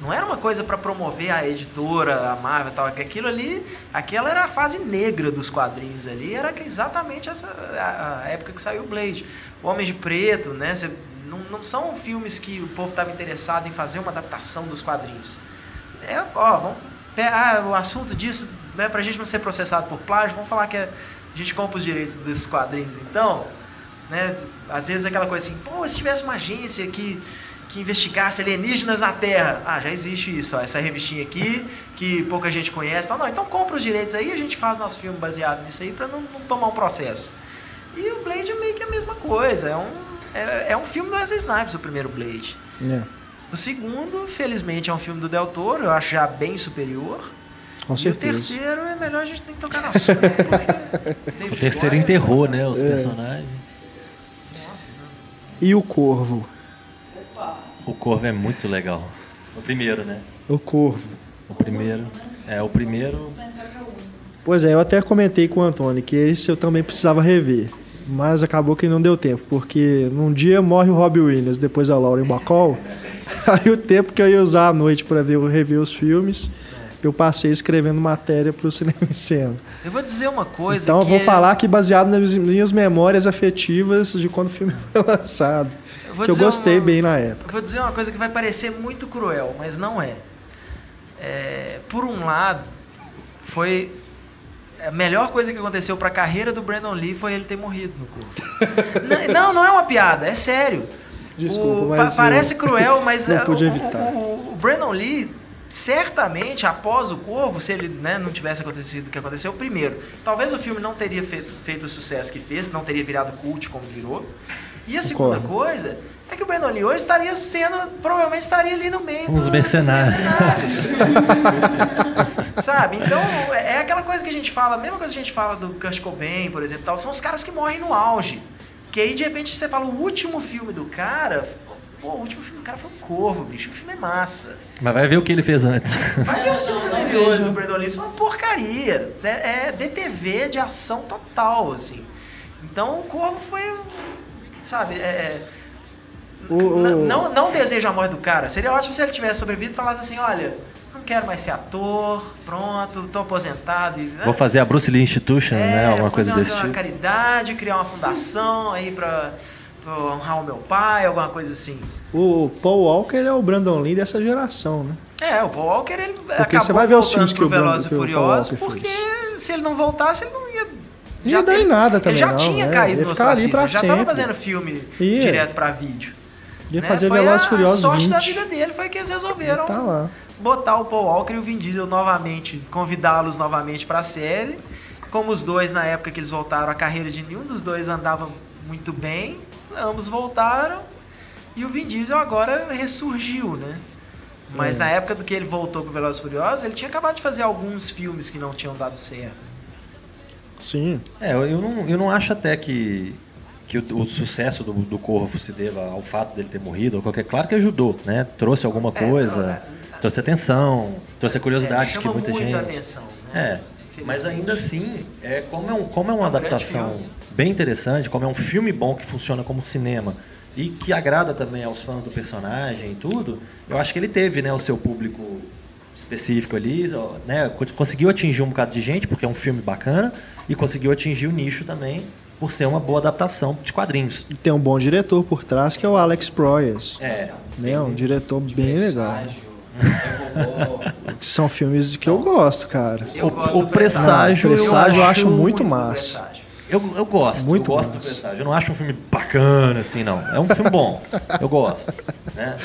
Não era uma coisa para promover a editora, a Marvel e tal. Aquilo ali, aquela era a fase negra dos quadrinhos ali. Era exatamente essa a, época que saiu o Blade. O Homem de Preto, né? Não, não são filmes que o povo estava interessado em fazer uma adaptação dos quadrinhos. É, ó, vamos pegar o assunto disso, né? Pra gente não ser processado por plágio, vamos falar que a gente compra os direitos desses quadrinhos, então. Né? Às vezes aquela coisa assim, pô, se tivesse uma agência que, que investigasse alienígenas na Terra. Ah, já existe isso, ó, essa revistinha aqui, que pouca gente conhece. Não, não, então compra os direitos aí e a gente faz nosso filme baseado nisso aí pra não, não tomar um processo. E o Blade é meio que a mesma coisa. É um, é, é um filme do Wesley Snipes, o primeiro Blade. É, O segundo, felizmente, é um filme do Del Toro, eu acho já bem superior. com e o terceiro é melhor a gente nem tocar no assunto. porque [laughs] O terceiro enterrou, né, os É. personagens. Nossa, não. E o Corvo? O Corvo é muito legal. O primeiro, né? O Corvo. O primeiro. É, o primeiro. Pois é, eu até comentei com o Antônio que esse eu também precisava rever. Mas acabou que não deu tempo, porque num dia morre o Robbie Williams, depois a Lauren Bacall. [laughs] Aí o tempo que eu ia usar à noite para ver, rever os filmes, eu passei escrevendo matéria para o Cinema em Cena. Eu vou dizer uma coisa Então eu vou falar que baseado nas minhas memórias afetivas de quando o filme [laughs] foi lançado. Vou que eu gostei uma- bem na época. Vou dizer uma coisa que vai parecer muito cruel, mas não é. É, por um lado, foi a melhor coisa que aconteceu para a carreira do Brandon Lee foi ele ter morrido no corpo. [laughs] Não, não é uma piada, é sério. Desculpa, O- mas pa- parece cruel, [laughs] mas não é, pude evitar. O, o- o Brandon Lee, certamente, após o Corvo, se ele né, não tivesse acontecido o que aconteceu, primeiro, talvez o filme não teria feito, feito o sucesso que fez, não teria virado cult como virou. E a segunda Concordo. coisa é que o Brandon Lee hoje estaria sendo, provavelmente estaria ali no meio Uns do- mercenários. dos mercenários. [laughs] Sabe? Então, é é aquela coisa que a gente fala, a mesma coisa que a gente fala do Kurt Cobain, por exemplo, tal, são os caras que morrem no auge. Que aí, de repente, você fala, o último filme do cara, pô, o último filme do cara foi o Corvo, bicho, o filme é massa. Mas vai ver o que ele fez antes. Vai ver os filmes anteriores do Brandon Lee, são uma porcaria. É, é DTV de ação total, assim. Então, o Corvo foi, um, sabe, é... é, O- Não, não desejo a morte do cara. Seria ótimo se ele tivesse sobrevivido e falasse assim, olha, não quero mais ser ator, pronto, tô aposentado. E, né? Vou fazer a Bruce Lee Institution, É, né? Alguma vou coisa fazer desse uma, tipo. uma caridade, criar uma fundação aí pra, pra honrar o meu pai, alguma coisa assim. O Paul Walker é o Brandon Lee dessa geração, né? É, o Paul Walker, ele acabou você vai ver os filmes que o Brandon- Velozes e Furiosos, porque fez. se ele não voltasse, ele não. Não ia dar em ele- nada também, Ele já não, tinha é, caído no ali ostracismo, pra ele já tava sempre. fazendo filme Ia. direto pra vídeo. Ia né? fazer Velozes a Furiosos sorte 20. da vida dele foi que eles resolveram Tá botar o Paul Walker e o Vin Diesel novamente, convidá-los novamente para a série. Como os dois, na época que eles voltaram, a carreira de nenhum dos dois andava muito bem, ambos voltaram e o Vin Diesel agora ressurgiu, né? Mas É. na época do que ele voltou pro Velozes Furiosos, ele tinha acabado de fazer alguns filmes que não tinham dado certo. Sim. É, eu eu não, eu não acho até que, que o, o sucesso do, do Corvo se deva ao fato dele ter morrido ou qualquer. Claro que ajudou, né? Trouxe alguma É, coisa, trouxe atenção, trouxe a curiosidade É, de que muita gente. atenção. Né? É, mas ainda assim, é, como, é um, como é uma É um adaptação bem interessante, como é um filme bom que funciona como cinema e que agrada também aos fãs do personagem e tudo, eu acho que ele teve né, o seu público específico ali, né, co- conseguiu atingir um bocado de gente, porque é um filme bacana, e conseguiu atingir o nicho também, por ser uma boa adaptação de quadrinhos. E tem um bom diretor por trás, que é o Alex Proyas. É, Né? Um diretor bem legal. Que [laughs] são filmes que eu gosto, cara. Eu O- gosto o Presságio, o Presságio eu acho muito do massa. Presságio. Eu, eu gosto, Muito eu gosto massa. do Presságio. Eu não acho um filme bacana, assim, não. É um filme bom. Eu gosto. né?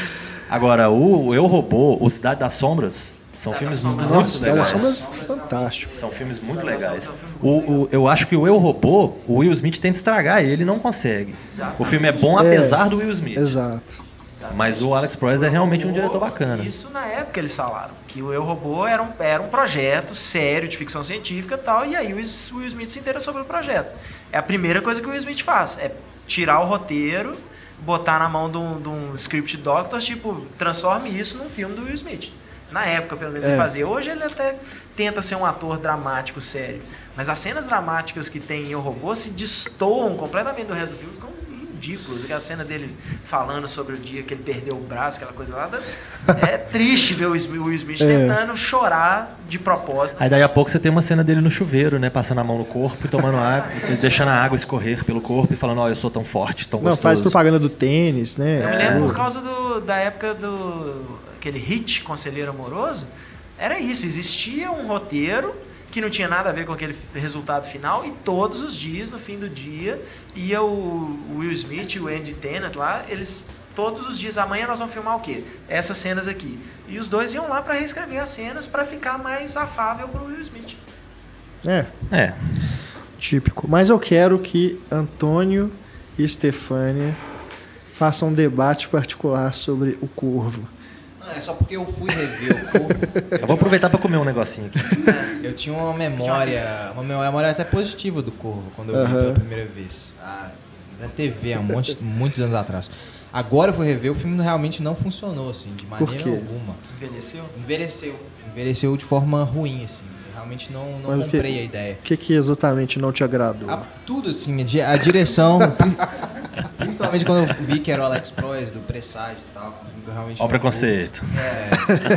Agora, o Eu Robô, o Cidade das Sombras, são filmes muito Nossa, legais. Sombras é fantástico. São filmes muito legais. O, o- eu acho que o Eu Robô, o Will Smith tenta estragar ele e não consegue. O filme é bom É, apesar do Will Smith. Exato. Mas o Alex Proyas é realmente um diretor bacana. Isso na época eles falaram, que o Eu Robô era um, era um projeto sério de ficção científica e tal, e aí o Will Will Smith se inteira sobre o projeto. É a primeira coisa que o Will Smith faz, é tirar o roteiro, botar na mão de um, de um script doctor, tipo, transforme isso num filme do Will Smith. Na época, pelo menos, É. ele fazia. Hoje ele até tenta ser um ator dramático, sério. Mas as cenas dramáticas que tem em Eu Robô se destoam completamente do resto do filme, ficam ridículos. Aquela cena dele falando sobre o dia que ele perdeu o braço, aquela coisa lá. É triste ver o o Will Smith É. tentando chorar de propósito. Aí daí a pouco você tem uma cena dele no chuveiro, né? Passando a mão no corpo e tomando água, e deixando a água escorrer pelo corpo e falando, ó, eu sou tão forte, tão Não, gostoso. faz propaganda do tênis, né? Eu me lembro por causa do, da época do aquele hit Conselheiro Amoroso. Era isso, existia um roteiro que não tinha nada a ver com aquele resultado final e todos os dias, no fim do dia, ia o Will Smith e o Andy Tennant lá, eles todos os dias, amanhã nós vamos filmar o quê? Essas cenas aqui. E os dois iam lá para reescrever as cenas para ficar mais afável pro Will Smith. É, É. típico. Mas eu quero que Antônio e Stefânia façam um debate particular sobre o Corvo. Não, é só porque eu fui rever o corpo. [laughs] Eu vou aproveitar para comer um negocinho aqui. Eu tinha uma memória, uma memória até positiva do Corvo quando eu vi Aham. pela primeira vez. Ah, na TV, há um monte, muitos anos atrás. Agora eu fui rever, o filme realmente não funcionou, assim, de Por maneira quê? alguma. Envelheceu? Envelheceu. Envelheceu de forma ruim, assim. Eu realmente não, não Mas o que- comprei a ideia. O que, que exatamente não te agradou? A- tudo assim, a direção. [laughs] pri- Principalmente quando eu vi que era o Alex Proyas do Presságio e tal. um filme que eu realmente Ó preconceito.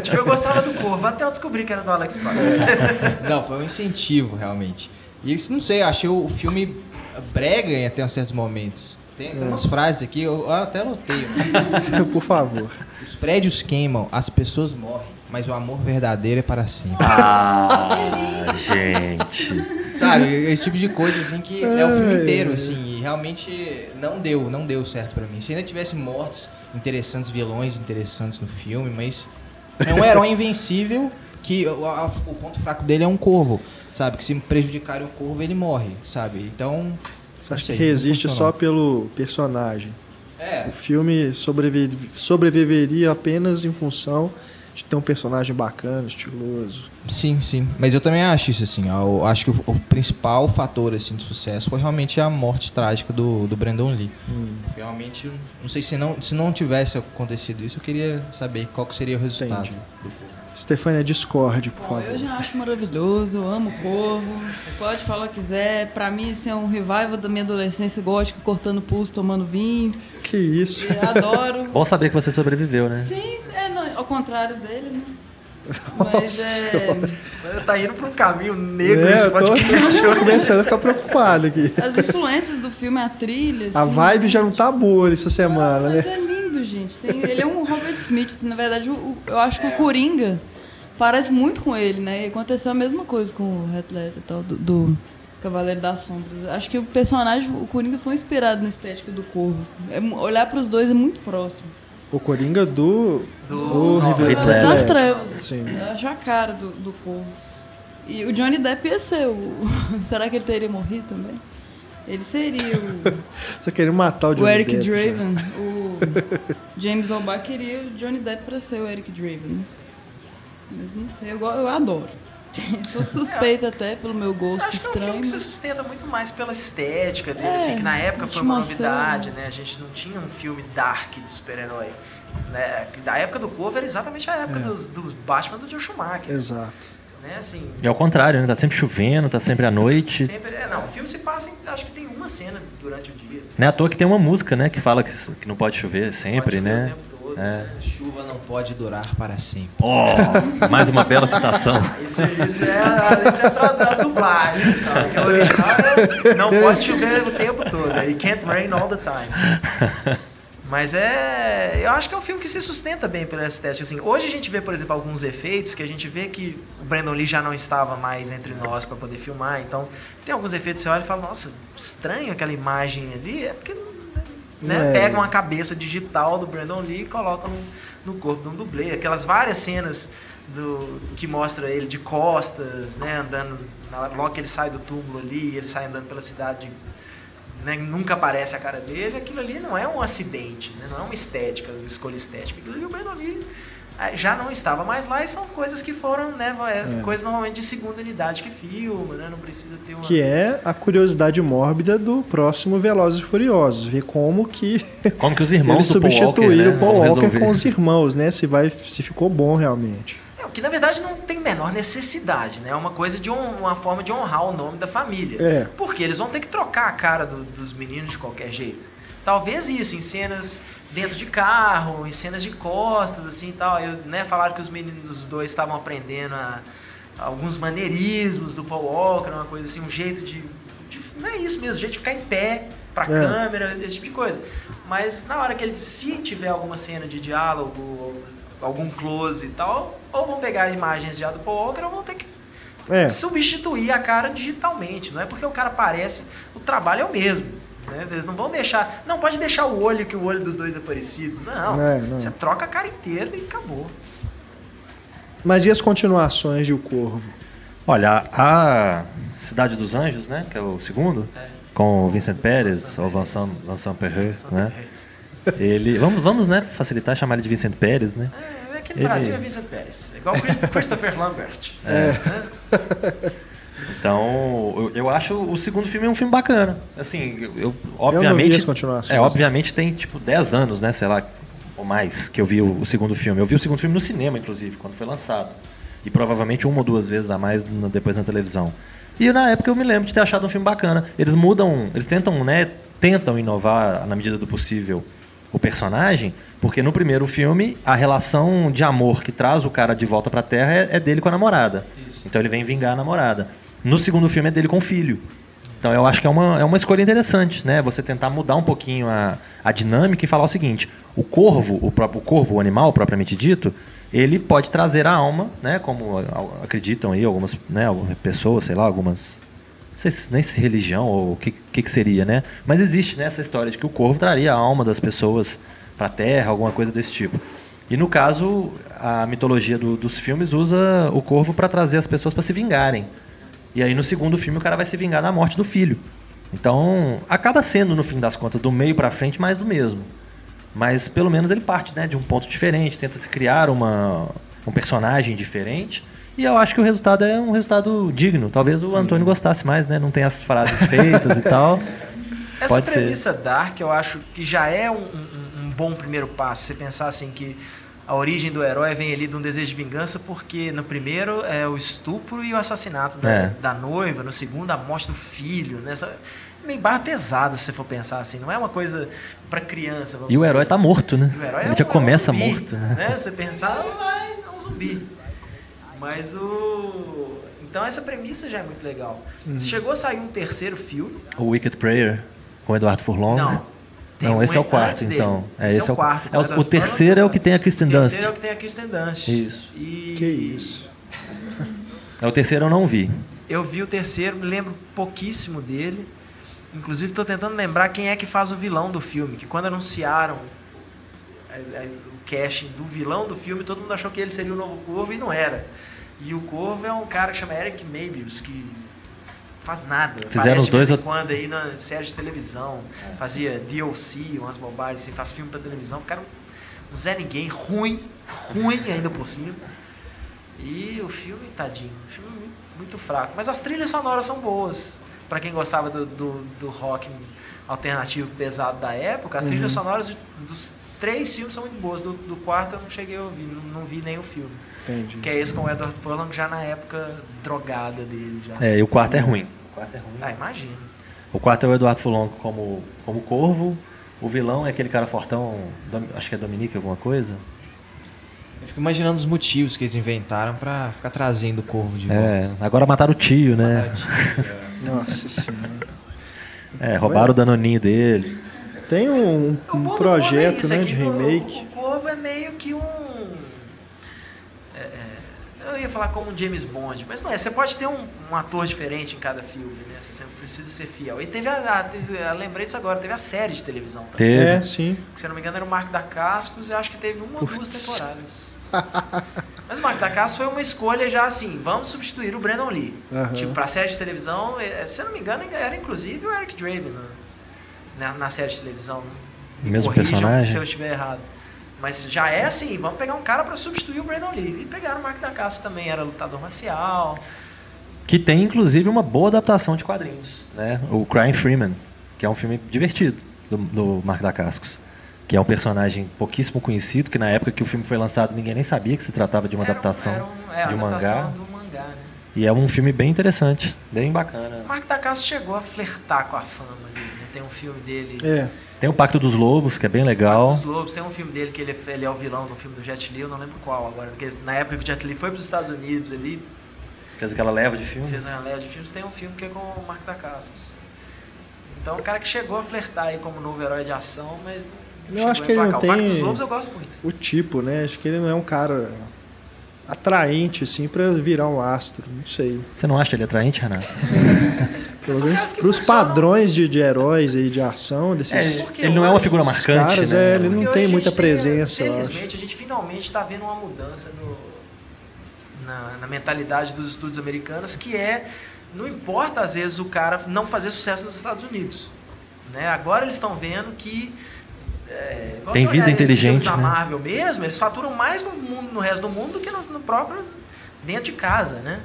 tipo, eu gostava do Corvo, até eu descobri que era do Alex Proyas. [laughs] Não, foi um incentivo, realmente. E isso, não sei, eu achei o filme brega em até certos momentos. Tem, tem umas frases aqui, eu até anotei. [laughs] Por favor. Os prédios queimam, as pessoas morrem, mas o amor verdadeiro é para sempre. Ah, gente. Sabe, esse tipo de coisa assim que é o filme inteiro, assim, e realmente não deu, não deu certo pra mim. Se ainda tivesse mortes interessantes, vilões interessantes no filme, mas é um herói invencível que o, a- o ponto fraco dele é um corvo, sabe? Que se prejudicarem o corvo, ele morre, sabe? Então. Você acha sei, que resiste só pelo personagem? É, O filme sobrevi- sobreviveria apenas em função de ter um personagem bacana, estiloso. Sim, sim. Mas eu também acho isso, assim. Eu acho que o, o principal fator, assim, de sucesso foi realmente a morte trágica do, do Brandon Lee. Realmente, não sei se não, se não tivesse acontecido isso, eu queria saber qual que seria o resultado. Entendi. Stefania, discorde, por Bom, favor. eu já acho maravilhoso, eu amo o. Você pode falar o que quiser. Pra mim, isso é um revival da minha adolescência gótica, cortando pulso, tomando vinho. Que isso? E adoro. Bom saber que você sobreviveu, né? Sim, ao contrário dele, né? [laughs] Mas é. Tá indo pra um caminho negro É, esse eu tô podcast [laughs] começando a ficar preocupado aqui. As influências do filme, a trilha. A assim, vibe já não tá boa essa semana, Mas né? é lindo, gente. Tem- ele é um Robert Smith. assim, na verdade, o- o- eu acho que o Coringa parece muito com ele, né? E aconteceu a mesma coisa com o Heath Ledger e tal, do, do Cavaleiro das Sombras. Acho que o personagem, o Coringa, foi inspirado na estética do Corvo. assim. É olhar para os dois é muito próximo. O Coringa do. Do- Do, Heath. Das trevas. Sim. Acho a cara do, do Corvo. E o Johnny Depp ia ser o... [laughs] Será que ele teria morrido também? Ele seria o... [laughs] Você querendo matar o O Johnny Eric Depp, já. Draven, o [laughs] James O'Barr queria o Johnny Depp pra ser o Eric Draven. né? Mas não sei, eu, eu adoro. [laughs] Sou suspeita até pelo meu gosto Acho que é um filme estranho. que se sustenta muito mais pela estética dele, É, assim, que na época foi uma novidade, né? A gente não tinha um filme dark de super-herói. Né? Da época do Corvo era exatamente a época É. dos, dos Batman do Joe Schumacher. Exato. Né? Assim, E ao contrário, né? Tá sempre chovendo, tá sempre à noite. sempre, é, não, o filme se passa, em, acho que tem uma cena durante o dia. Não é à toa que tem uma música, né? Que fala que, que não pode chover Pode sempre, chover né? O tempo todo. É. Não pode durar para sempre. Oh, mais uma bela citação. [laughs] Isso, isso é, isso é pra, pra dublagem. Tá? Original é, não pode chover o tempo todo. It can't rain all the time. Mas é. Eu acho que é um filme que se sustenta bem pela estética. Assim, hoje a gente vê, por exemplo, alguns efeitos que a gente vê que o Brandon Lee já não estava mais entre nós para poder filmar. Então, tem alguns efeitos que você olha e fala, nossa, estranho aquela imagem ali. É porque né, É. pegam uma cabeça digital do Brandon Lee e colocam no, corpo de um dublê. Aquelas várias cenas do, que mostra ele de costas, né, andando. na- Logo que ele sai do túmulo ali, ele sai andando pela cidade né, nunca aparece a cara dele, aquilo ali não é um acidente, né, não é uma estética, uma escolha estética. Aquilo ali, o Lee eh, já não estava mais lá e são coisas que foram, né, é, É. coisas normalmente de segunda unidade que filma, né, não precisa ter uma... Que é a curiosidade mórbida do próximo Velozes e Furiosos. Ver como que [laughs] Como que os eles irmãos do Paul Walker, substituíram né, o Paul Walker com os irmãos, né? Se, vai, se ficou bom realmente. É, o que na verdade não tem menor necessidade, né, é uma coisa de hon- uma forma de honrar o nome da família. É. Porque eles vão ter que trocar a cara do- dos meninos de qualquer jeito. Talvez isso, em cenas dentro de carro, em cenas de costas, assim e tal. Eu, né, falaram que os meninos os dois estavam aprendendo a- alguns maneirismos do Paul Walker, uma coisa assim, um jeito de. de não é isso mesmo, um jeito de ficar em pé pra É. câmera, esse tipo de coisa. Mas na hora que ele, se tiver alguma cena de diálogo, algum close e tal, ou vão pegar imagens já do Paul Walker ou vão ter que É. substituir a cara digitalmente. Não é porque o cara parece, o trabalho é o mesmo. Né? Eles não vão deixar. Não, pode deixar o olho, que o olho dos dois é parecido. Não. É, não. Você troca a cara inteira e acabou. Mas e as continuações de O Corvo? Olha, a Cidade dos Anjos, né? Que é o segundo, com o Vincent Pérez, ou Vincent, Vincent Perret, né? Ele, vamos, vamos, né, facilitar chamar ele de Vincent Pérez, né? É, aqui no Ele- Brasil é Vincent Pérez. É igual Christopher Lambert. Então, eu, eu acho o segundo filme um filme bacana. Assim, eu, eu vi obviamente. as continuações. É, obviamente tem tipo 10 anos, né, sei lá, ou mais, que eu vi o, o segundo filme. Eu vi o segundo filme no cinema, inclusive, quando foi lançado. E provavelmente uma ou duas vezes a mais no- depois na televisão. E na época eu me lembro de ter achado um filme bacana. Eles mudam, eles tentam, né, tentam inovar na medida do possível o personagem, porque no primeiro filme a relação de amor que traz o cara de volta pra Terra é, é dele com a namorada. Então ele vem vingar a namorada. No segundo filme é dele com o filho. Então eu acho que é uma, é uma escolha interessante, né? Você tentar mudar um pouquinho a, a dinâmica e falar o seguinte: o corvo, o próprio corvo, o animal propriamente dito, ele pode trazer a alma, né? Como acreditam aí algumas né, algumas pessoas, sei lá, algumas sei se, nem se religião ou o que, que, que seria, né? Mas existe nessa história de que o corvo traria a alma das pessoas para a Terra, alguma coisa desse tipo. E no caso, a mitologia do, dos filmes usa o corvo para trazer as pessoas para se vingarem. E aí no segundo filme o cara vai se vingar da morte do filho. Então, acaba sendo no fim das contas do meio para frente mais do mesmo. Mas pelo menos ele parte, né, de um ponto diferente, tenta se criar uma um personagem diferente. E eu acho que o resultado é um resultado digno. Talvez o Antônio gostasse mais, né? Não tem as frases feitas e tal. [laughs] Essa Pode ser. premissa Dark, eu acho que já é um, um- um bom primeiro passo. Você pensar assim que a origem do herói vem ali de um desejo de vingança, porque no primeiro é o estupro e o assassinato da, É. da noiva, no segundo a morte do filho. Nessa é meio barra pesada se você for pensar assim. Não é uma coisa para criança. vamos E o dizer. herói tá morto, né? O herói Ele é já um- é um começa zumbi, morto, né? Você pensar, mas é um zumbi. Mas o. Então essa premissa já é muito legal. Uhum. Chegou a sair um terceiro filme. O Wicked Prayer com o Eduardo Furlong. Não. Tem Não, um esse é o quarto, então. É, esse, esse é o quarto. é o- o terceiro é o que tem a Kristen O Dunst. terceiro é o que tem a Kristen Dunst. Isso. E Que isso. [laughs] É o terceiro eu não vi. Eu vi o terceiro, me lembro pouquíssimo dele. Inclusive estou tentando lembrar quem é que faz o vilão do filme. Que quando anunciaram é, é, o casting do vilão do filme, todo mundo achou que ele seria o novo Corvo e não era. E o Corvo é um cara que chama Eric Mabius, que faz nada. Fizeram os dois de vez em ou- quando aí na série de televisão. Fazia DLC, umas bobagens, assim, faz filme pra televisão. O cara um Zé Ninguém, ruim, ruim ainda por cima. E o filme, tadinho, o filme é muito, fraco. Mas as trilhas sonoras são boas. Pra quem gostava do, do, do rock alternativo pesado da época, as trilhas sonoras dos três filmes são muito boas. Do, do quarto eu não cheguei a ouvir, não, não vi nem o filme. Entendi. Que é esse com o Edward Furlong já na época drogada dele. Já. É, e o quarto é ruim. O quarto é ruim. Ah, imagino. O quarto é o Eduardo Furlong como, como corvo. O vilão é aquele cara fortão, acho que é Dominique alguma coisa. Eu fico imaginando os motivos que eles inventaram pra ficar trazendo o corvo de volta. É, agora mataram o tio, né? [laughs] Nossa senhora. É, roubaram o danoninho dele. Tem um, O um do projeto, é né, isso, de é o- remake. O, Corvo é meio que um. É, é, eu ia falar como um James Bond, mas não é. Você pode ter um, um ator diferente em cada filme, né? Você sempre precisa ser fiel. E teve a. a eu lembrei disso agora, teve a série de televisão também. Teve. É, sim. Que, se eu não me engano, era o Marco da Cascos e eu acho que teve uma ou duas temporadas. [laughs] Mas o Marco da Cascos foi uma escolha já assim, vamos substituir o Brandon Lee. Aham. Tipo, pra série de televisão, eh, se eu não me engano, era inclusive o Eric Draven na, na, na série de televisão. Me Mesmo corrijam personagem? Se eu estiver errado. Mas já é assim, vamos pegar um cara pra substituir o Brandon Lee. E pegaram o Marco da Cascos também, era lutador marcial. Que tem inclusive uma boa adaptação de quadrinhos, né? O Crying Freeman, que é um filme divertido do, do Mark Dacascos, que é um personagem pouquíssimo conhecido, que na época que o filme foi lançado ninguém nem sabia que se tratava de uma Era adaptação era um- é, de um mangá. do? E é um filme bem interessante, bem bacana. O Marco da Cascos chegou a flertar com a fama ali, né? Tem um filme dele. É. Tem o Pacto dos Lobos, que é bem legal. Os Lobos, tem um filme dele que ele, é- ele é o vilão no filme do Jet Li, eu não lembro qual agora. Porque na época que o Jet Li foi para os Estados Unidos, ele Fez aquela leva de filmes. fez uma leva de filmes, tem um filme que é com o Marco da Cascos. Então, o cara que chegou a flertar aí como novo herói de ação, mas não Eu acho chegou que a ele não emplacar. O Pacto tem- dos Lobos eu gosto muito. O tipo, né? Acho que ele não é um cara atraente, assim, pra virar um astro. Não sei. Você não acha ele atraente, Renato? [laughs] Pelo São menos pros funcionam. padrões de, de heróis aí, de ação, desses. É, ele não é uma figura marcante, caras, né? é, ele não tem muita presença, eu Felizmente, acho. a gente finalmente está vendo uma mudança no- na, na mentalidade dos estúdios americanos, que é, não importa às vezes o cara não fazer sucesso nos Estados Unidos. Né? Agora eles estão vendo que. É, Tem vida inteligente, filmes da né? Marvel mesmo, eles faturam mais no, mundo, no resto do mundo do que no, no próprio. dentro de casa. Né?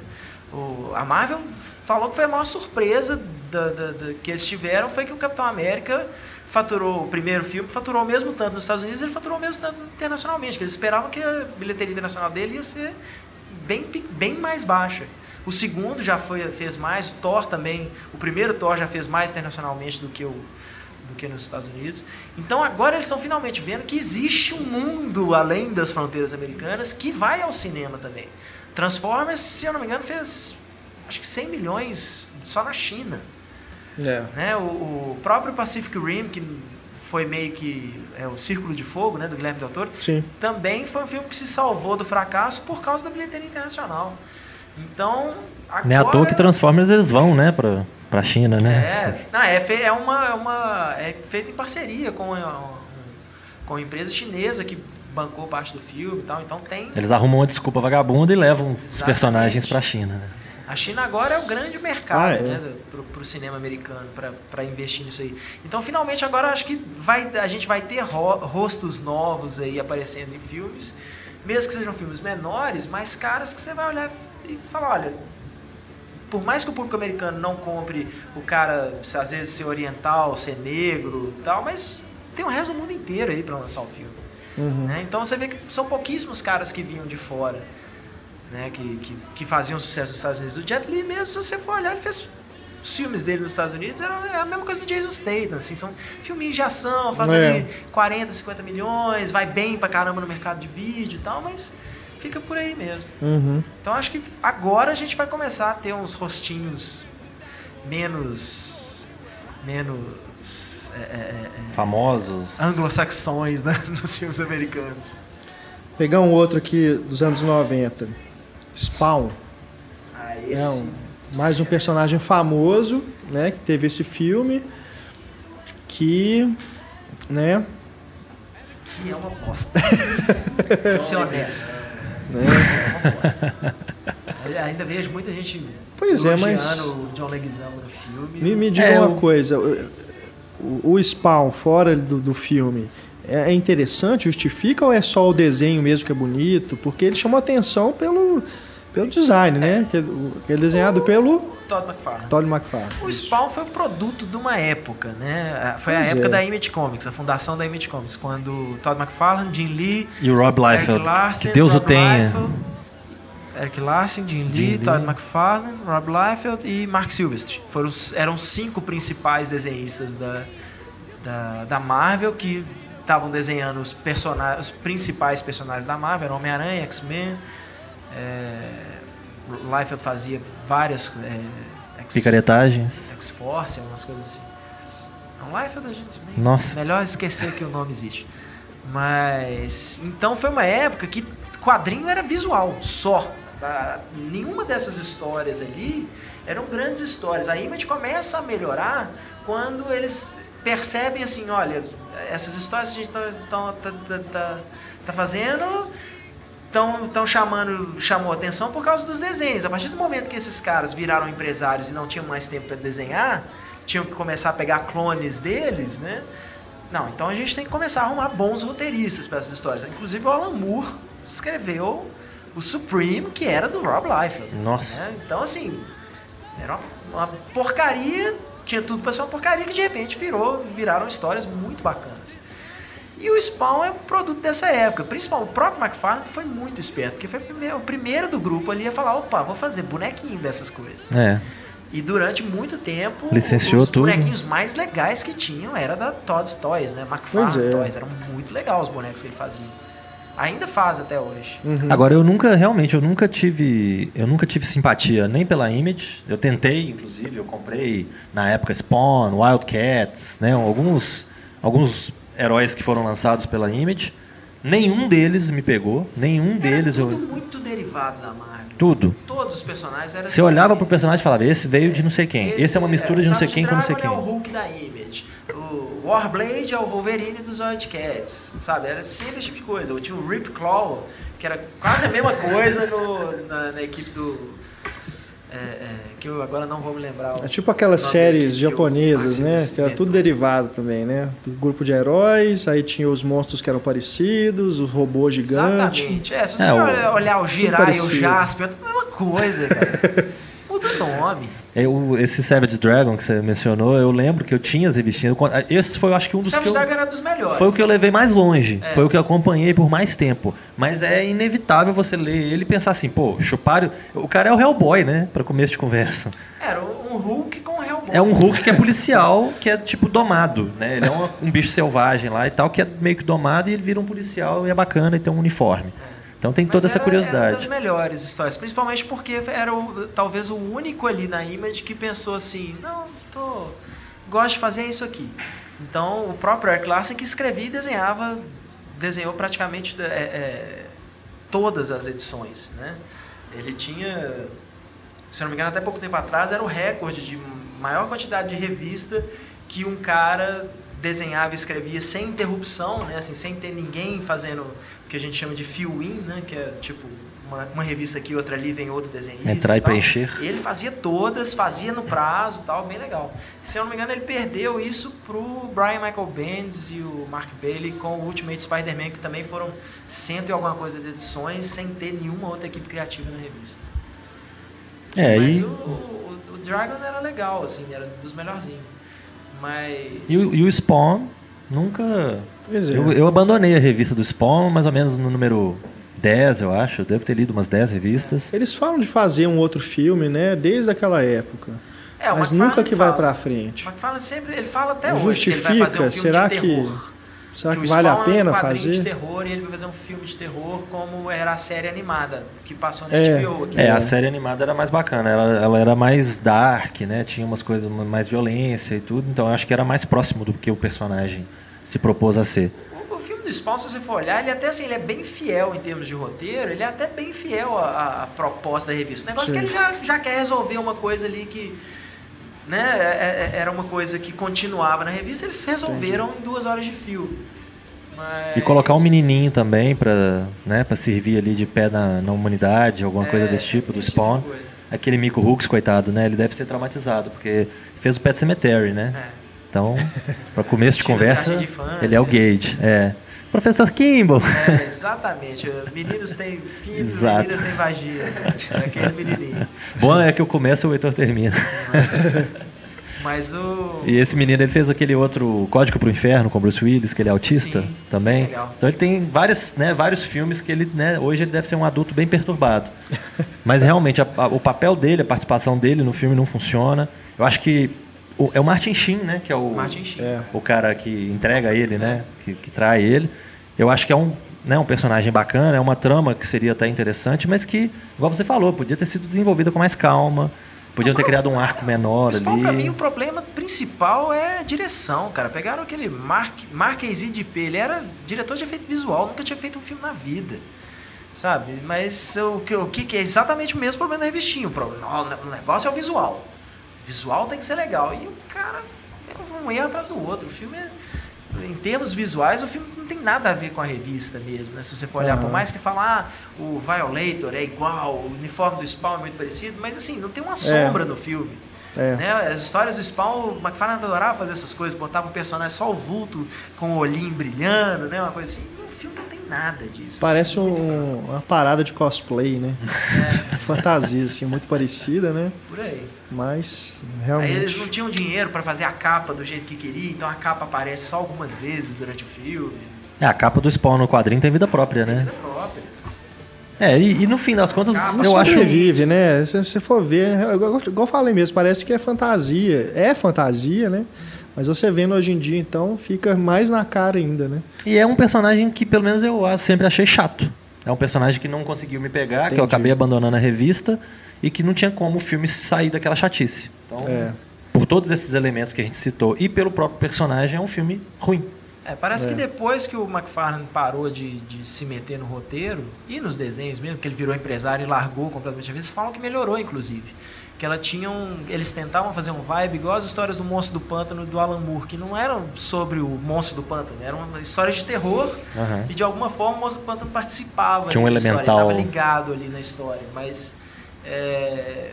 O- a Marvel falou que foi a maior surpresa da- da- da- que eles tiveram foi que o Capitão América faturou o primeiro filme, faturou o mesmo tanto nos Estados Unidos, ele faturou o mesmo tanto internacionalmente, que eles esperavam que a bilheteria internacional dele ia ser bem, bem mais baixa. O segundo já foi, fez mais, o Thor também, o primeiro Thor já fez mais internacionalmente do que, o, que nos Estados Unidos. Então agora eles estão finalmente vendo que existe um mundo além das fronteiras americanas que vai ao cinema também. Transformers, se eu não me engano, fez acho que 100 milhões só na China. É. Né? O, o próprio Pacific Rim, que foi meio que é, o Círculo de Fogo né, do Guilherme Del Toro, Sim. também foi um filme que se salvou do fracasso por causa da bilheteria internacional. Então, agora... Não é à toa que Transformers eles vão, né, pra, pra China, né? É, não, é, fe- é uma, é uma. É feito em parceria com, a- com a empresa chinesa que bancou parte do filme e tal. Então tem. Eles arrumam uma desculpa vagabunda e levam os Exatamente. personagens pra China, né? A China agora é o grande mercado Ah, é. né, pro, pro cinema americano para investir nisso aí. Então, finalmente, agora acho que vai, a gente vai ter ro- rostos novos aí aparecendo em filmes, mesmo que sejam filmes menores, mas caras que você vai olhar e falar, olha, por mais que o público americano não compre o cara, às vezes ser oriental, ser negro e tal, mas tem o resto do mundo inteiro aí para lançar o filme. Uhum. né? Então você vê que são pouquíssimos caras que vinham de fora, né? que, que, que faziam sucesso nos Estados Unidos. O Jet Li mesmo, se você for olhar, ele fez os filmes dele nos Estados Unidos, era é a mesma coisa do Jason Statham, assim, são filminhos de ação, faz É. ali 40, 50 milhões, vai bem pra caramba no mercado de vídeo e tal, mas fica por aí mesmo. Uhum. Então acho que agora a gente vai começar a ter uns rostinhos menos. menos. é, é, é, Famosos. anglo-saxões né, [laughs] nos filmes americanos. Pegar um outro aqui dos anos 90. Spawn. Ah, É esse. um, mais um personagem famoso, né, que teve esse filme que, né, Que é uma bosta. [laughs] Vou ser honesto. Né, [laughs] É Ainda vejo muita gente Pois é, mas- o John Leguizamo no filme. me, me diga É, uma o- coisa, o, o Spawn fora do, do filme é, é interessante, justifica ou é só o desenho mesmo que é bonito? Porque ele chamou atenção pelo, pelo design, né, que, o- que é desenhado pelo Todd McFarlane. Todd McFarlane. O Spawn foi o produto de uma época, né? Foi a Pois época é. da Image Comics, a fundação da Image Comics, quando Todd McFarlane, Jim Lee, E o Rob Liefeld. Larson, Que Deus o Rob tenha. Liefeld, Eric Larson, Jim Lee, Jim Lee. Todd McFarlane, Rob Liefeld e Mark Silvestre. Foram, eram os cinco principais desenhistas da, da, da Marvel que estavam desenhando os, persona- os principais personagens da Marvel, Homem-Aranha, X-Men, é, Liefeld fazia várias é, X- Picaretagens. X-Force, umas coisas assim. Então, Liefeld a gente nem- Nossa. Melhor esquecer que o nome existe. Mas. Então foi uma época que quadrinho era visual, só. Tá? Nenhuma dessas histórias ali eram grandes histórias. A Image começa a melhorar quando eles percebem assim, olha, essas histórias que a gente tá, tá, tá, tá- tá fazendo estão chamando chamou atenção por causa dos desenhos. A partir do momento que esses caras viraram empresários e não tinham mais tempo para desenhar, tinham que começar a pegar clones deles, né? Não, então a gente tem que começar a arrumar bons roteiristas para essas histórias. Inclusive o Alan Moore escreveu o Supreme, que era do Rob Liefeld. Nossa. né? Então assim, era uma, uma porcaria, tinha tudo para ser uma porcaria que de repente virou, viraram histórias muito bacanas. E o Spawn é um produto dessa época. Principalmente o próprio McFarlane foi muito esperto, porque foi o primeiro, do grupo ali a falar, opa, vou fazer bonequinho dessas coisas. É. E durante muito tempo, Licenciou os tudo. bonequinhos mais legais que tinham era da Todd's Toys, né? McFarlane é. Toys. Eram muito legais os bonecos que ele fazia. Ainda faz até hoje. Uhum. Agora eu nunca, realmente, eu nunca tive, eu nunca tive simpatia nem pela Image. Eu tentei, inclusive, eu comprei na época Spawn, Wildcats, né, alguns alguns heróis que foram lançados pela Image. Nenhum deles me pegou, nenhum deles era tudo eu muito derivado da Marvel. tudo. Todos os personagens eram Você olhava pro personagem e falava, esse veio de não sei quem, esse, é uma mistura de não sei quem com não sei Dragon quem. é o Hulk da Image. O Warblade é o Wolverine dos Wildcats, sabe? Era sempre esse tipo de coisa. Eu tinha o Rip Claw, que era quase a mesma coisa no- na, na equipe do... é, é, que eu agora não vou me lembrar. o É tipo aquelas séries que japonesas, né? Que era tudo derivado também, né? Do grupo de heróis, aí tinha os monstros que eram parecidos, os robôs gigantes. Exatamente. É, se você É, o- olhar- olhar o Jirai e o. Jasper, é tudo a mesma coisa, cara. [laughs] Muda o nome. Eu, esse Savage Dragon que você mencionou, eu lembro que eu tinha as revistinhas. eu- Esse foi, eu acho que um dos que Savage eu, Dragon era dos melhores. Foi o que eu levei mais longe. É. Foi o que eu acompanhei por mais tempo. Mas é inevitável você ler ele e pensar assim, pô, chuparam. O cara é o Hellboy, né? Pra começo de conversa. Era um Hulk com Hellboy. É um Hulk que é policial, que é tipo domado, né? Ele é um, um bicho selvagem lá e tal, que é meio que domado e ele vira um policial e é bacana e tem um uniforme. Então tem toda essa era- Era das curiosidade. melhores histórias, principalmente porque era o- talvez o único ali na Image que pensou assim, não, tô gosto de fazer isso aqui. Então o próprio Eric Larson que escrevia e desenhava, desenhou praticamente é, é, todas as edições, né? Ele tinha, se não me engano, até pouco tempo atrás era o recorde de maior quantidade de revista que um cara desenhava e escrevia sem interrupção, né? Assim, sem ter ninguém fazendo que a gente chama de fill-in, né? Que é tipo uma, uma revista aqui, outra ali, vem outro desenhista. Entrar e tal. preencher. Ele fazia todas, fazia no prazo tal, bem legal. Se eu não me engano, ele perdeu isso pro Brian Michael Bendis e o Mark Bailey com o Ultimate Spider-Man, que também foram cento e alguma coisa de edições, sem ter nenhuma outra equipe criativa na revista. É, Mas e, o, o, o Dragon era legal, assim, era dos melhorzinhos. Mas. e, e o Spawn nunca. Pois é. Eu, eu abandonei a revista do Spawn, mais ou menos no número 10, eu acho. Eu devo ter lido umas 10 revistas. Eles falam de fazer um outro filme, né? Desde aquela época. É, o mas McFarlane nunca que vai fala. pra frente. O McFarlane sempre, ele fala até hoje que ele Justifica? vai fazer um filme Será que terror. será que o vale a Spawn é um pena quadrinho de fazer? terror e ele vai fazer um filme de terror como era a série animada que passou na É. HBO aqui. É, É. a série animada era mais bacana. Ela, ela era mais dark, né? Tinha umas coisas, mais violência e tudo. Então eu acho que era mais próximo do que o personagem se propôs a ser. O, o filme do Spawn, se você for olhar, ele até assim, ele é bem fiel em termos de roteiro, ele é até bem fiel à, à- proposta da revista. O negócio é Sim. que ele já, já quer resolver uma coisa ali que. Né, é- é- era uma coisa que continuava na revista, eles resolveram em duas horas de filme. Mas- E colocar um menininho também pra, né, pra servir ali de pé na, na humanidade, alguma coisa É, desse tipo, do tipo Spawn. coisa. Aquele Mico Hooks, coitado, né? Ele deve ser traumatizado, porque fez o Pet Cemetery, né? É. Então, para começo de conversa, de ele é o Gage. É. Professor Kimball. É, exatamente. Meninos têm pinto, Exato. meninas têm vagia. É aquele menininho. Bom é que eu começo e o Heitor termina. Mas o. E esse menino, ele fez aquele outro Código pro Inferno com Bruce Willis, que ele é autista Sim, também. legal. Então ele tem várias, né, vários filmes que ele, né, hoje ele deve ser um adulto bem perturbado. Mas realmente a- a- o papel dele, a participação dele no filme não funciona. Eu acho que o- é o Martin Sheen, né, que é o Martin Sheen. É. o cara que entrega ele, né, que, que trai ele. Eu acho que é um, né, um personagem bacana, é uma trama que seria até interessante, mas que, igual você falou, podia ter sido desenvolvida com mais calma. Podiam ter criado um arco menor Spawn, pra mim, ali. o problema principal é a direção, cara. Pegaram aquele Mark, Marquez de P, ele era diretor de efeito visual, nunca tinha feito um filme na vida. Sabe? Mas o que, o que que é exatamente o mesmo problema da revistinha. O, problema, o negócio é o visual. Visual tem que ser legal. E o cara é um erro atrás do outro. O filme é. Em termos visuais, o filme não tem nada a ver com a revista mesmo, né? Se você for olhar, por Aham. mais que falar, ah, o Violator é igual, o uniforme do Spawn é muito parecido, mas assim, não tem uma sombra no filme. É. Né? As histórias do Spawn, o McFarlane adorava fazer essas coisas, botava o personagem só o vulto com o olhinho brilhando, né? Uma coisa assim. Nada disso. Parece assim, um- uma parada de cosplay, né? [laughs] Fantasia, assim, muito parecida, né? Por aí. Mas, Aí eles realmente... não tinham dinheiro para fazer a capa do jeito que queria, então a capa aparece só algumas vezes durante o filme. É, a capa do Spawn no quadrinho tem vida própria, né? Vida própria. É, e, e no fim das contas, eu acho. sobrevive, né? Se você for ver, é igual, igual eu falei mesmo, parece que é fantasia. É fantasia, né? Mas você vendo hoje em dia, então, fica mais na cara ainda, né? E é um personagem que, pelo menos, eu sempre achei chato. É um personagem que não conseguiu me pegar, que eu Entendi. acabei abandonando a revista e que não tinha como o filme sair daquela chatice. Então, É. por todos esses elementos que a gente citou e pelo próprio personagem, é um filme ruim. É, parece É. que depois que o McFarlane parou de, de se meter no roteiro e nos desenhos mesmo, que ele virou empresário e largou completamente a vista, falam que melhorou, inclusive. Que ela tinha um, eles tentavam fazer um vibe igual as histórias do Monstro do Pântano do Alan Moore, que não eram sobre o Monstro do Pântano, eram histórias de terror Aham. e de alguma forma o Monstro do Pântano participava. Tinha um elemental. Ele estava ligado ali na história, mas... é,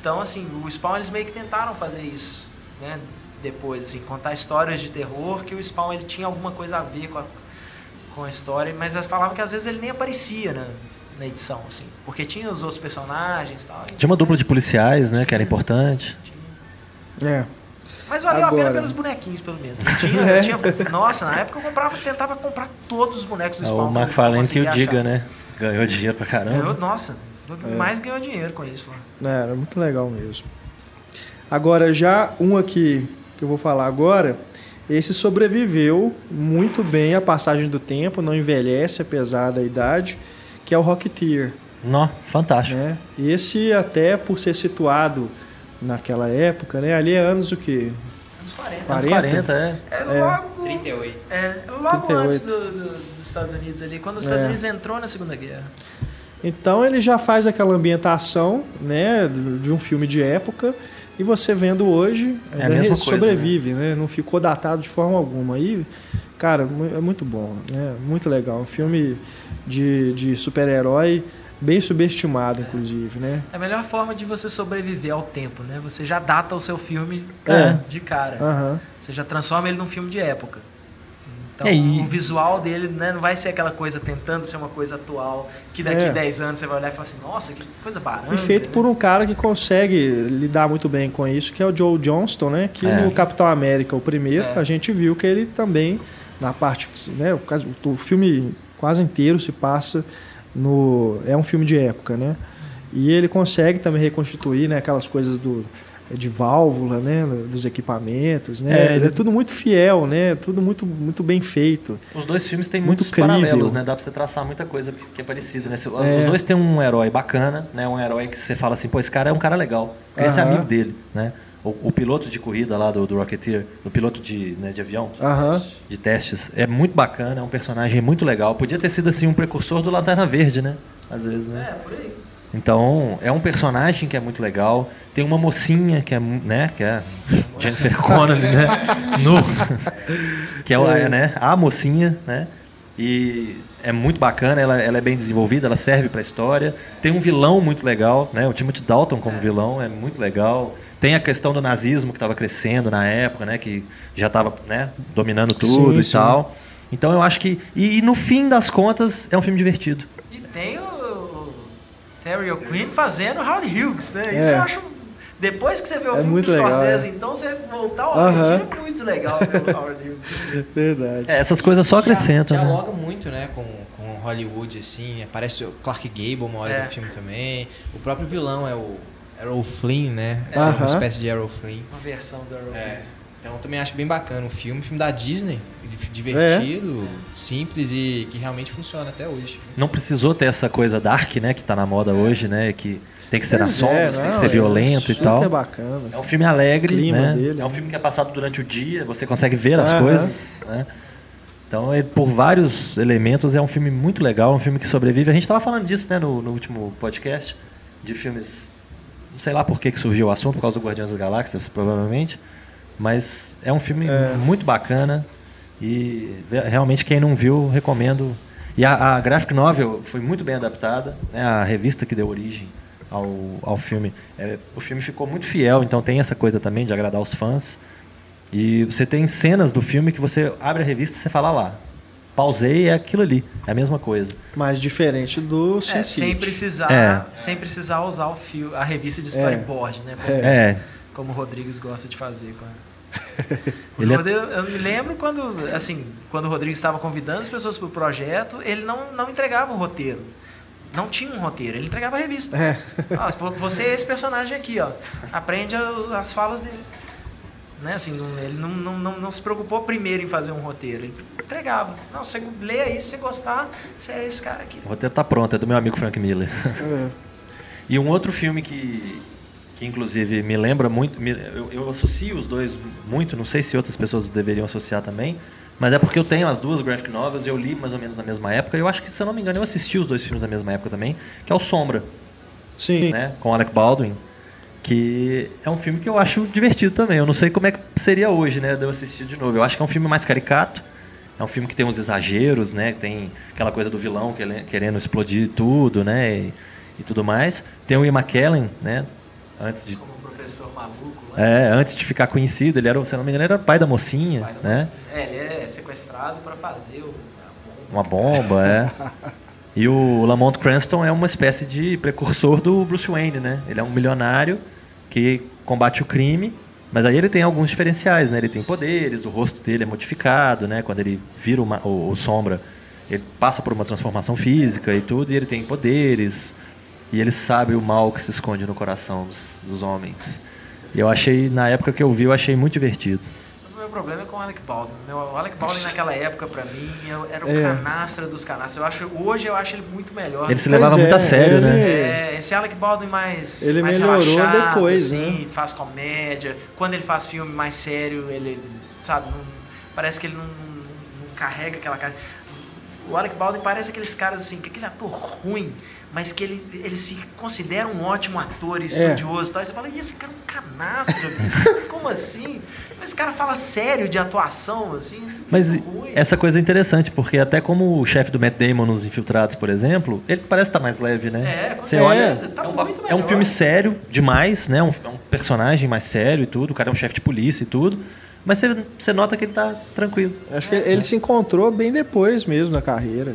então, assim, o Spawn eles meio que tentaram fazer isso, né? Depois, assim, contar histórias de terror que o Spawn ele tinha alguma coisa a ver com a, com a história, mas eles falavam que às vezes ele nem aparecia na, na edição, assim, porque tinha os outros personagens e tal. Tinha uma dupla de policiais, né, que era importante. É. Mas valeu a Agora. pena pelos bonequinhos, pelo menos. Eu tinha, eu tinha- [laughs] nossa, na época eu comprava, tentava comprar todos os bonecos do É Spawn. o que eu McFarlane que o conseguia diga, né? Ganhou dinheiro pra caramba. Ganhou, nossa, É. mais ganhou dinheiro com isso lá. É, era muito legal mesmo. Agora, já um aqui que eu vou falar agora, esse sobreviveu muito bem à passagem do tempo, não envelhece apesar da idade, que é o Rocketeer. Nó, fantástico. Né? Esse até por ser situado naquela época, né? Ali é anos o quê? Anos 40. Anos 40? 40, é. É logo, 38. é, logo 38. antes do- do- dos Estados Unidos ali, quando os Estados É. Unidos entrou na Segunda Guerra. Então ele já faz aquela ambientação, né, de um filme de época, e você vendo hoje, É a ainda mesma re- coisa, sobrevive, né? Não ficou datado de forma alguma. E, cara, é muito bom, né? Muito legal. Um filme de, de super-herói bem subestimado, inclusive, né? É a melhor forma de você sobreviver ao tempo, né? Você já data o seu filme É. de cara. Aham. Você já transforma ele num filme de época. Então, É, e- o visual dele né, não vai ser aquela coisa tentando ser uma coisa atual, que daqui É. 10 anos você vai olhar e falar assim, nossa, que coisa barata. E feito por um cara que consegue lidar muito bem com isso, que é o Joe Johnston, né? Que É. no Capitão América, o primeiro, É. a gente viu que ele também, na parte, que- né? O, caso- o filme quase inteiro se passa no... É um filme de época, né? E ele consegue também reconstituir né, aquelas coisas do, de válvula, né? Dos equipamentos, né? É, É, tudo muito fiel, né? Tudo muito, muito bem feito. Os dois filmes têm Muito muitos crível. paralelos, né? Dá pra você traçar muita coisa que é parecida, né? Se- Os É. dois têm um herói bacana, né? Um herói que você fala assim, pô, esse cara é um cara legal. Esse é amigo dele, né? O, o piloto de corrida lá do, do Rocketeer, o piloto de, né, de avião, Aham. de testes, é muito bacana, é um personagem muito legal. Podia ter sido assim um precursor do Lanterna Verde, né? Às vezes, né? É, por aí. Então, é um personagem que é muito legal. Tem uma mocinha que é, né, que é Jennifer [laughs] Connelly, né? [laughs] No, que é, o- é, né, a mocinha, né? E é muito bacana, ela, ela é bem desenvolvida, ela serve para a história. Tem um vilão muito legal, né? O Timothy Dalton como vilão é muito legal. Tem a questão do nazismo que estava crescendo na época, né? Que já estava né, dominando tudo Sim, e sim. tal. Então eu acho que. E, e no fim das contas, é um filme divertido. E tem o, o Terry O'Quinn fazendo Howard Hughes, né? Isso É. eu acho... Depois que você vê o É filme muito Scorsese, é. então você voltar ao Aham. Argentina é muito legal pelo Howard Hughes. [laughs] Verdade. É, essas coisas só acrescentam. né? Dialoga muito, né, com, com Hollywood, assim. Aparece o Clark Gable uma hora É. do filme também. O próprio vilão é o Errol Flynn, né? É Aham. uma espécie de Errol Flynn. Uma versão do Arrow. É. Então eu também acho bem bacana o filme. Filme da Disney, di- divertido, simples e que realmente funciona até hoje. Não precisou ter essa coisa dark, né? Que tá na moda hoje, né? Que tem que ser na Pois sombra, é, tem não, que ser é violento e tal. bacana. É um filme alegre, né? dele, é um né? filme que é passado durante o dia, você consegue ver as coisas, né? Então, é, por vários elementos, é um filme muito legal, é um filme que sobrevive. A gente estava falando disso né, no, no último podcast, de filmes. Não sei lá por que, que surgiu o assunto, por causa do Guardiões das Galáxias, provavelmente. Mas é um filme É. muito bacana. E realmente, quem não viu, recomendo. E a, a graphic novel foi muito bem adaptada, né, a revista que deu origem ao, ao filme. É, o filme ficou muito fiel, então tem essa coisa também de agradar os fãs. E você tem cenas do filme que você abre a revista e você fala "Ah lá. Pausei, é aquilo ali. É a mesma coisa. Mas diferente do É, sem precisar, É. sem precisar usar o fio, a revista de storyboard, né? Como, É. como o Rodrigues gosta de fazer. [laughs] Ele é- Rodrigo- Eu me lembro quando, assim, quando o Rodrigo estava convidando as pessoas para o projeto, ele não, não entregava o roteiro. Não tinha um roteiro, ele entregava a revista. É. Ó, você é esse personagem aqui, ó. Aprende as falas dele. Né? Assim, não- ele não, não, não, não se preocupou primeiro em fazer um roteiro. Ele entregava. Não, você lê aí, se você gostar, você é esse cara aqui. O roteiro tá pronto, é do meu amigo Frank Miller. É. [laughs] E um outro filme que, que inclusive, me lembra muito. me- eu, eu associo os dois muito, não sei se outras pessoas deveriam associar também, mas é porque eu tenho as duas graphic novels, eu li mais ou menos na mesma época, e eu acho que, se eu não me engano, eu assisti os dois filmes na mesma época também, que é o Sombra, Sim. né? Com Alec Baldwin. Que é um filme que eu acho divertido também. Eu não sei como é que seria hoje, né? De eu assistir de novo. Eu acho que é um filme mais caricato. É um filme que tem uns exageros, né? Tem aquela coisa do vilão querendo explodir tudo, né? E, e tudo mais. Tem o Ian McKellen, né? Antes de, Como um professor maluco lá. é, antes de ficar conhecido, ele era, se não me engano, era pai da mocinha, Pai da né? moça. É, ele é sequestrado para fazer o. Uma bomba, é. [laughs] E o Lamont Cranston é uma espécie de precursor do Bruce Wayne, né? Ele é um milionário que combate o crime, mas aí ele tem alguns diferenciais, né? Ele tem poderes, o rosto dele é modificado, né? Quando ele vira uma- o, o sombra, ele passa por uma transformação física e tudo, e ele tem poderes. E ele sabe o mal que se esconde no coração dos, dos homens. E eu achei, na época que eu vi, eu achei muito divertido. O meu problema é com o Alec Baldwin. Meu, o Alec Baldwin naquela época, pra mim, era o É. canastra dos canastras. Eu acho, hoje eu acho ele muito melhor. Ele se Pois levava é, muito a sério, ele- né? É, esse Alec Baldwin mais, Ele mais melhorou relaxado, depois, assim, né? faz comédia. Quando ele faz filme mais sério, ele, sabe, não- parece que ele não, não- não carrega aquela cara. o Alec Baldwin parece aqueles caras assim, que aquele ator ruim, mas que ele, ele se considera um ótimo ator e estudioso. Tal. E você fala, e esse cara é um canastro? bicho? [laughs] Como assim? Mas esse cara fala sério de atuação, assim. Mas ruim. essa coisa é interessante, porque até como o chefe do Matt Damon nos Infiltrados, por exemplo, ele parece estar mais leve, né? É, com Você olha, tá é, um, muito é um melhor. filme sério demais, né? Um, é um personagem mais sério e tudo, o cara é um chefe de polícia e tudo. Mas você, você nota que ele tá tranquilo. Acho que ele se encontrou bem depois mesmo na carreira.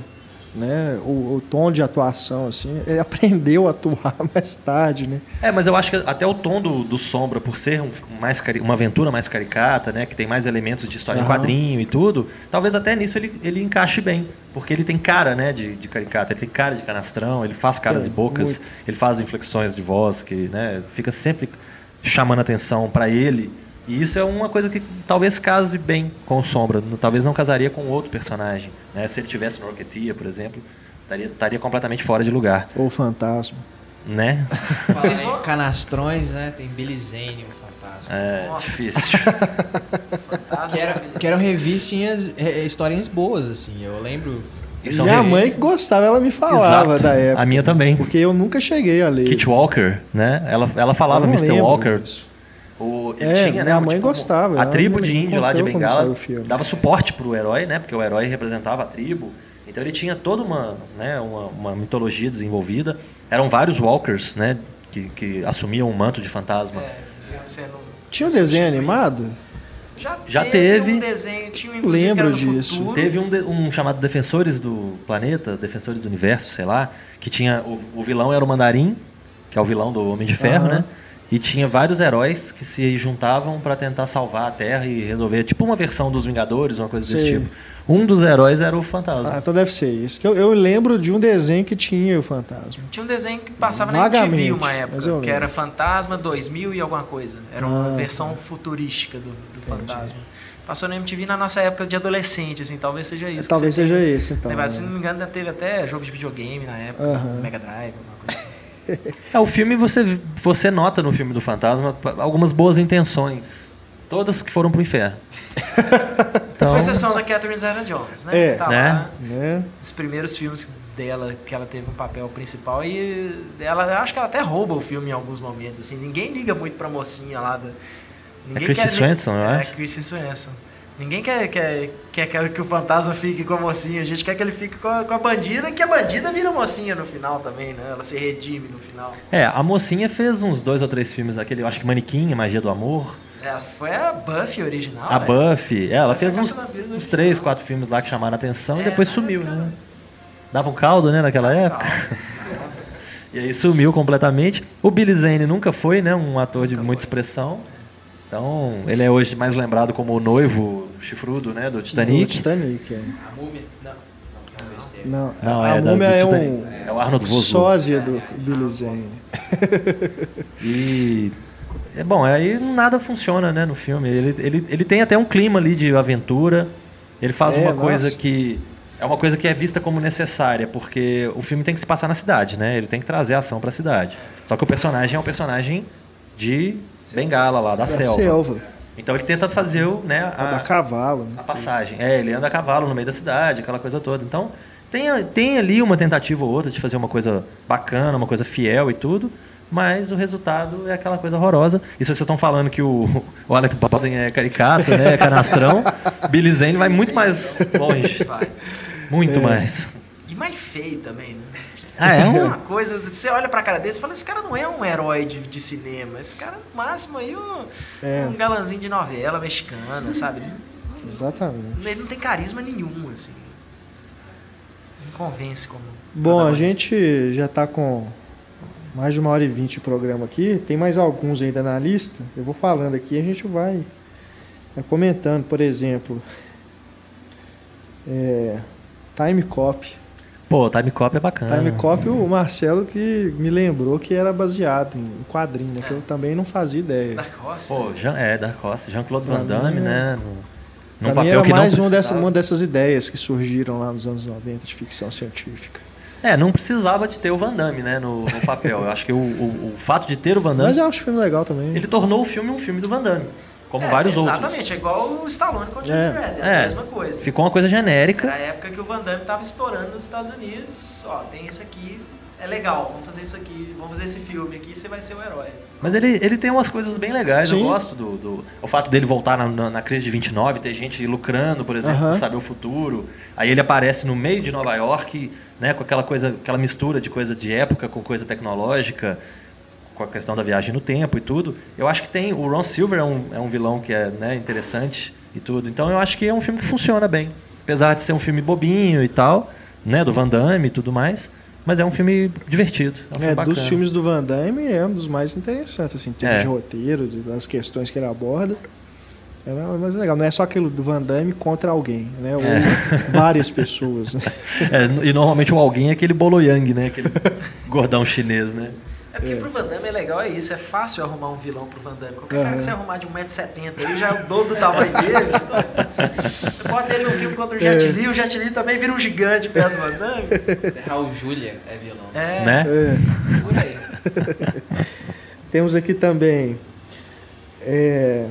Né? O, o tom de atuação, assim, ele [laughs] aprendeu a atuar [laughs] mais tarde, né? É, mas eu acho que até o tom do, do Sombra, por ser um, mais cari- uma aventura mais caricata, né? Que tem mais elementos de história em Aham. quadrinho e tudo, talvez até nisso ele, ele encaixe bem. Porque ele tem cara, né, de, de caricato, ele tem cara de canastrão, ele faz caras Tem, e bocas, muito. ele faz inflexões de voz que, né, fica sempre chamando atenção para ele. E isso é uma coisa que talvez case bem com o Sombra, talvez não casaria com outro personagem. Né? Se ele tivesse no Rocketeer, por exemplo, estaria, estaria completamente fora de lugar, Ou fantasma. né? Canastrões, né? Tem Billy Zane, o fantasma. É Nossa. difícil. Fantasma, Que, era, aqueles- que eram revistinhas, é, é, historinhas boas, assim. Eu lembro. E Minha re- mãe que gostava, ela me falava Exato. da época. A minha também. Porque eu nunca cheguei a ler. Kit Walker, né? Ela, ela falava Mr. Walker. disso. O, ele É, tinha, né, minha um, mãe tipo, gostava, A tribo de índio lá de Bengala o dava suporte pro herói, né? Porque o herói representava a tribo. Então ele tinha toda uma, né, uma, uma mitologia desenvolvida. Eram vários walkers, né? Que, que assumiam um manto de fantasma. É, Tinha um desenho animado? Já, Já teve, teve. um desenho, tinha um Lembro disso. Futuro. Teve um, de- um chamado Defensores do Planeta, Defensores do Universo, sei lá, que tinha. O, o vilão era o Mandarim, que é o vilão do Homem de Ferro, Aham. né? E tinha vários heróis que se juntavam para tentar salvar a Terra e resolver. Tipo uma versão dos Vingadores, uma coisa desse Sei. tipo. Um dos heróis era o Fantasma. Ah, então deve ser isso. Que eu, eu lembro de um desenho que tinha o fantasma. Tinha um desenho que passava na Vagamente, MTV uma época, que era Fantasma 2000 e alguma coisa. Era uma Ah, versão futurística do, do Fantasma. Passou na MTV na nossa época de adolescente, assim, talvez seja isso. que Talvez seja esse, então. né? Se não me engano, ainda teve até jogo de videogame na época. Mega Drive, alguma coisa assim. É, o filme você, você nota no filme do Fantasma algumas boas intenções. Todas que foram pro inferno. [laughs] Então, Com exceção da Catherine Zeta-Jones, né? É. tá Né? lá, Né? os primeiros filmes dela, que ela teve um papel principal e ela, eu acho que ela até rouba o filme em alguns momentos, assim. Ninguém liga muito pra mocinha lá da... Ninguém Kristen quer- Swenson, eu é, acho. Kristen Swenson. Ninguém quer, quer, quer, quer que o fantasma fique com a mocinha, a gente quer que ele fique com a, com a bandida, que a bandida vira mocinha no final também, né? Ela se redime no final. é, a mocinha fez uns dois ou três filmes, aquele, eu acho que Manequim, Magia do Amor. Ela foi a Buffy original, A né? Buffy, é, ela fez uns, uns três, quatro filmes lá que chamaram a atenção É, e depois sumiu, cara- né? Dava um caldo, né, naquela época. [laughs] E aí sumiu completamente. O Billy Zane nunca foi, né, um ator de muita expressão. Então, ele é hoje mais lembrado como o noivo chifrudo, né, do Do Titanic. Titanic, é. A múmia. Não, não, não a é múmia é Titanic. um É o Arnold Vosloo. sósia do Billy Zane. [laughs] E é bom, aí nada funciona, né, no filme. Ele, ele, ele tem até um clima ali de aventura. Ele faz É, uma nossa. coisa que é uma coisa que é vista como necessária, porque o filme tem que se passar na cidade, né? Ele tem que trazer a ação para a cidade. Só que o personagem é um personagem de Bengala lá da, Da selva. selva. Então ele tenta fazer o, né, A a, cavalo. né? a passagem. É, ele anda a cavalo no meio da cidade, aquela coisa toda. Então, tem, tem ali uma tentativa ou outra de fazer uma coisa bacana, uma coisa fiel e tudo, mas o resultado é aquela coisa horrorosa. E se vocês estão falando que o, o Alec Baldwin é caricato, né, é canastrão, [laughs] Billy Zane vai muito mais longe. Vai. [laughs] Muito mais. E mais feio também, né? Ah, é um... [laughs] Uma coisa que você olha pra cara desse e fala, esse cara não é um herói de, de cinema. Esse cara, no máximo, aí um, É. um galanzinho de novela mexicana, sabe? Exatamente. Ele não tem carisma nenhum, assim. Não convence como. Bom, a gente já está com mais de uma hora e vinte de programa aqui. Tem mais alguns ainda na lista. Eu vou falando aqui e a gente vai, vai comentando. Por exemplo, é, Time Cop. Pô, Time Cop é bacana. Time Cop, o Marcelo que me lembrou que era baseado em quadrinho, né? Que eu também não fazia ideia. Dark Horse. Pô, Jean, é, da Costa, Jean-Claude Van Damme, mim é- né? No, num Pra mim papel era mais uma, dessa, uma dessas ideias que surgiram lá nos anos 90 de ficção científica. É, não precisava de ter o Van Damme, né, no, no papel. Eu acho que o, o, o fato de ter o Van Damme, Mas eu acho o filme legal também. ele tornou o filme um filme do Van Damme. Como É, vários outros. Exatamente, é igual o Stallone com o Jimmy É. Red, é, É. a mesma coisa. Ficou uma coisa genérica. Era a época que o Van Damme tava estourando nos Estados Unidos. Ó, tem esse aqui, é legal, vamos fazer isso aqui, vamos fazer esse filme aqui, você vai ser o herói. Mas ele, ele tem umas coisas bem legais, eu Sim. gosto do, do- O fato dele voltar na, na, na crise de 29, ter gente lucrando, por exemplo, Aham. por saber o futuro. Aí ele aparece no meio de Nova York, né, com aquela coisa, aquela mistura de coisa de época com coisa tecnológica, com a questão da viagem no tempo e tudo. Eu acho que tem. O Ron Silver é um, é um vilão que é né, interessante e tudo. Então eu acho que é um filme que funciona bem. Apesar de ser um filme bobinho e tal, né, do Van Damme e tudo mais. Mas é um filme divertido. É, um filme É, bacana. dos filmes do Van Damme é um dos mais interessantes, assim, em termos É. de roteiro, de- das questões que ele aborda. É mais legal, não é só aquilo do Van Damme contra alguém, né? Ou [laughs] várias pessoas. né? [laughs] É, e normalmente o alguém é aquele Bolo Yang, né? Aquele [laughs] gordão chinês, né? É porque pro Van Damme é legal, é isso, é fácil arrumar um vilão pro Van Damme. Qualquer cara Aham. que você arrumar de 1,70m, ele já é o dobro do tamanho dele. Você bota ele no filme contra o Jet Li, o Jet Li também vira um gigante perto do Van Damme. Raul Julia é vilão. É, né? É. por aí. [laughs] Temos aqui também. É,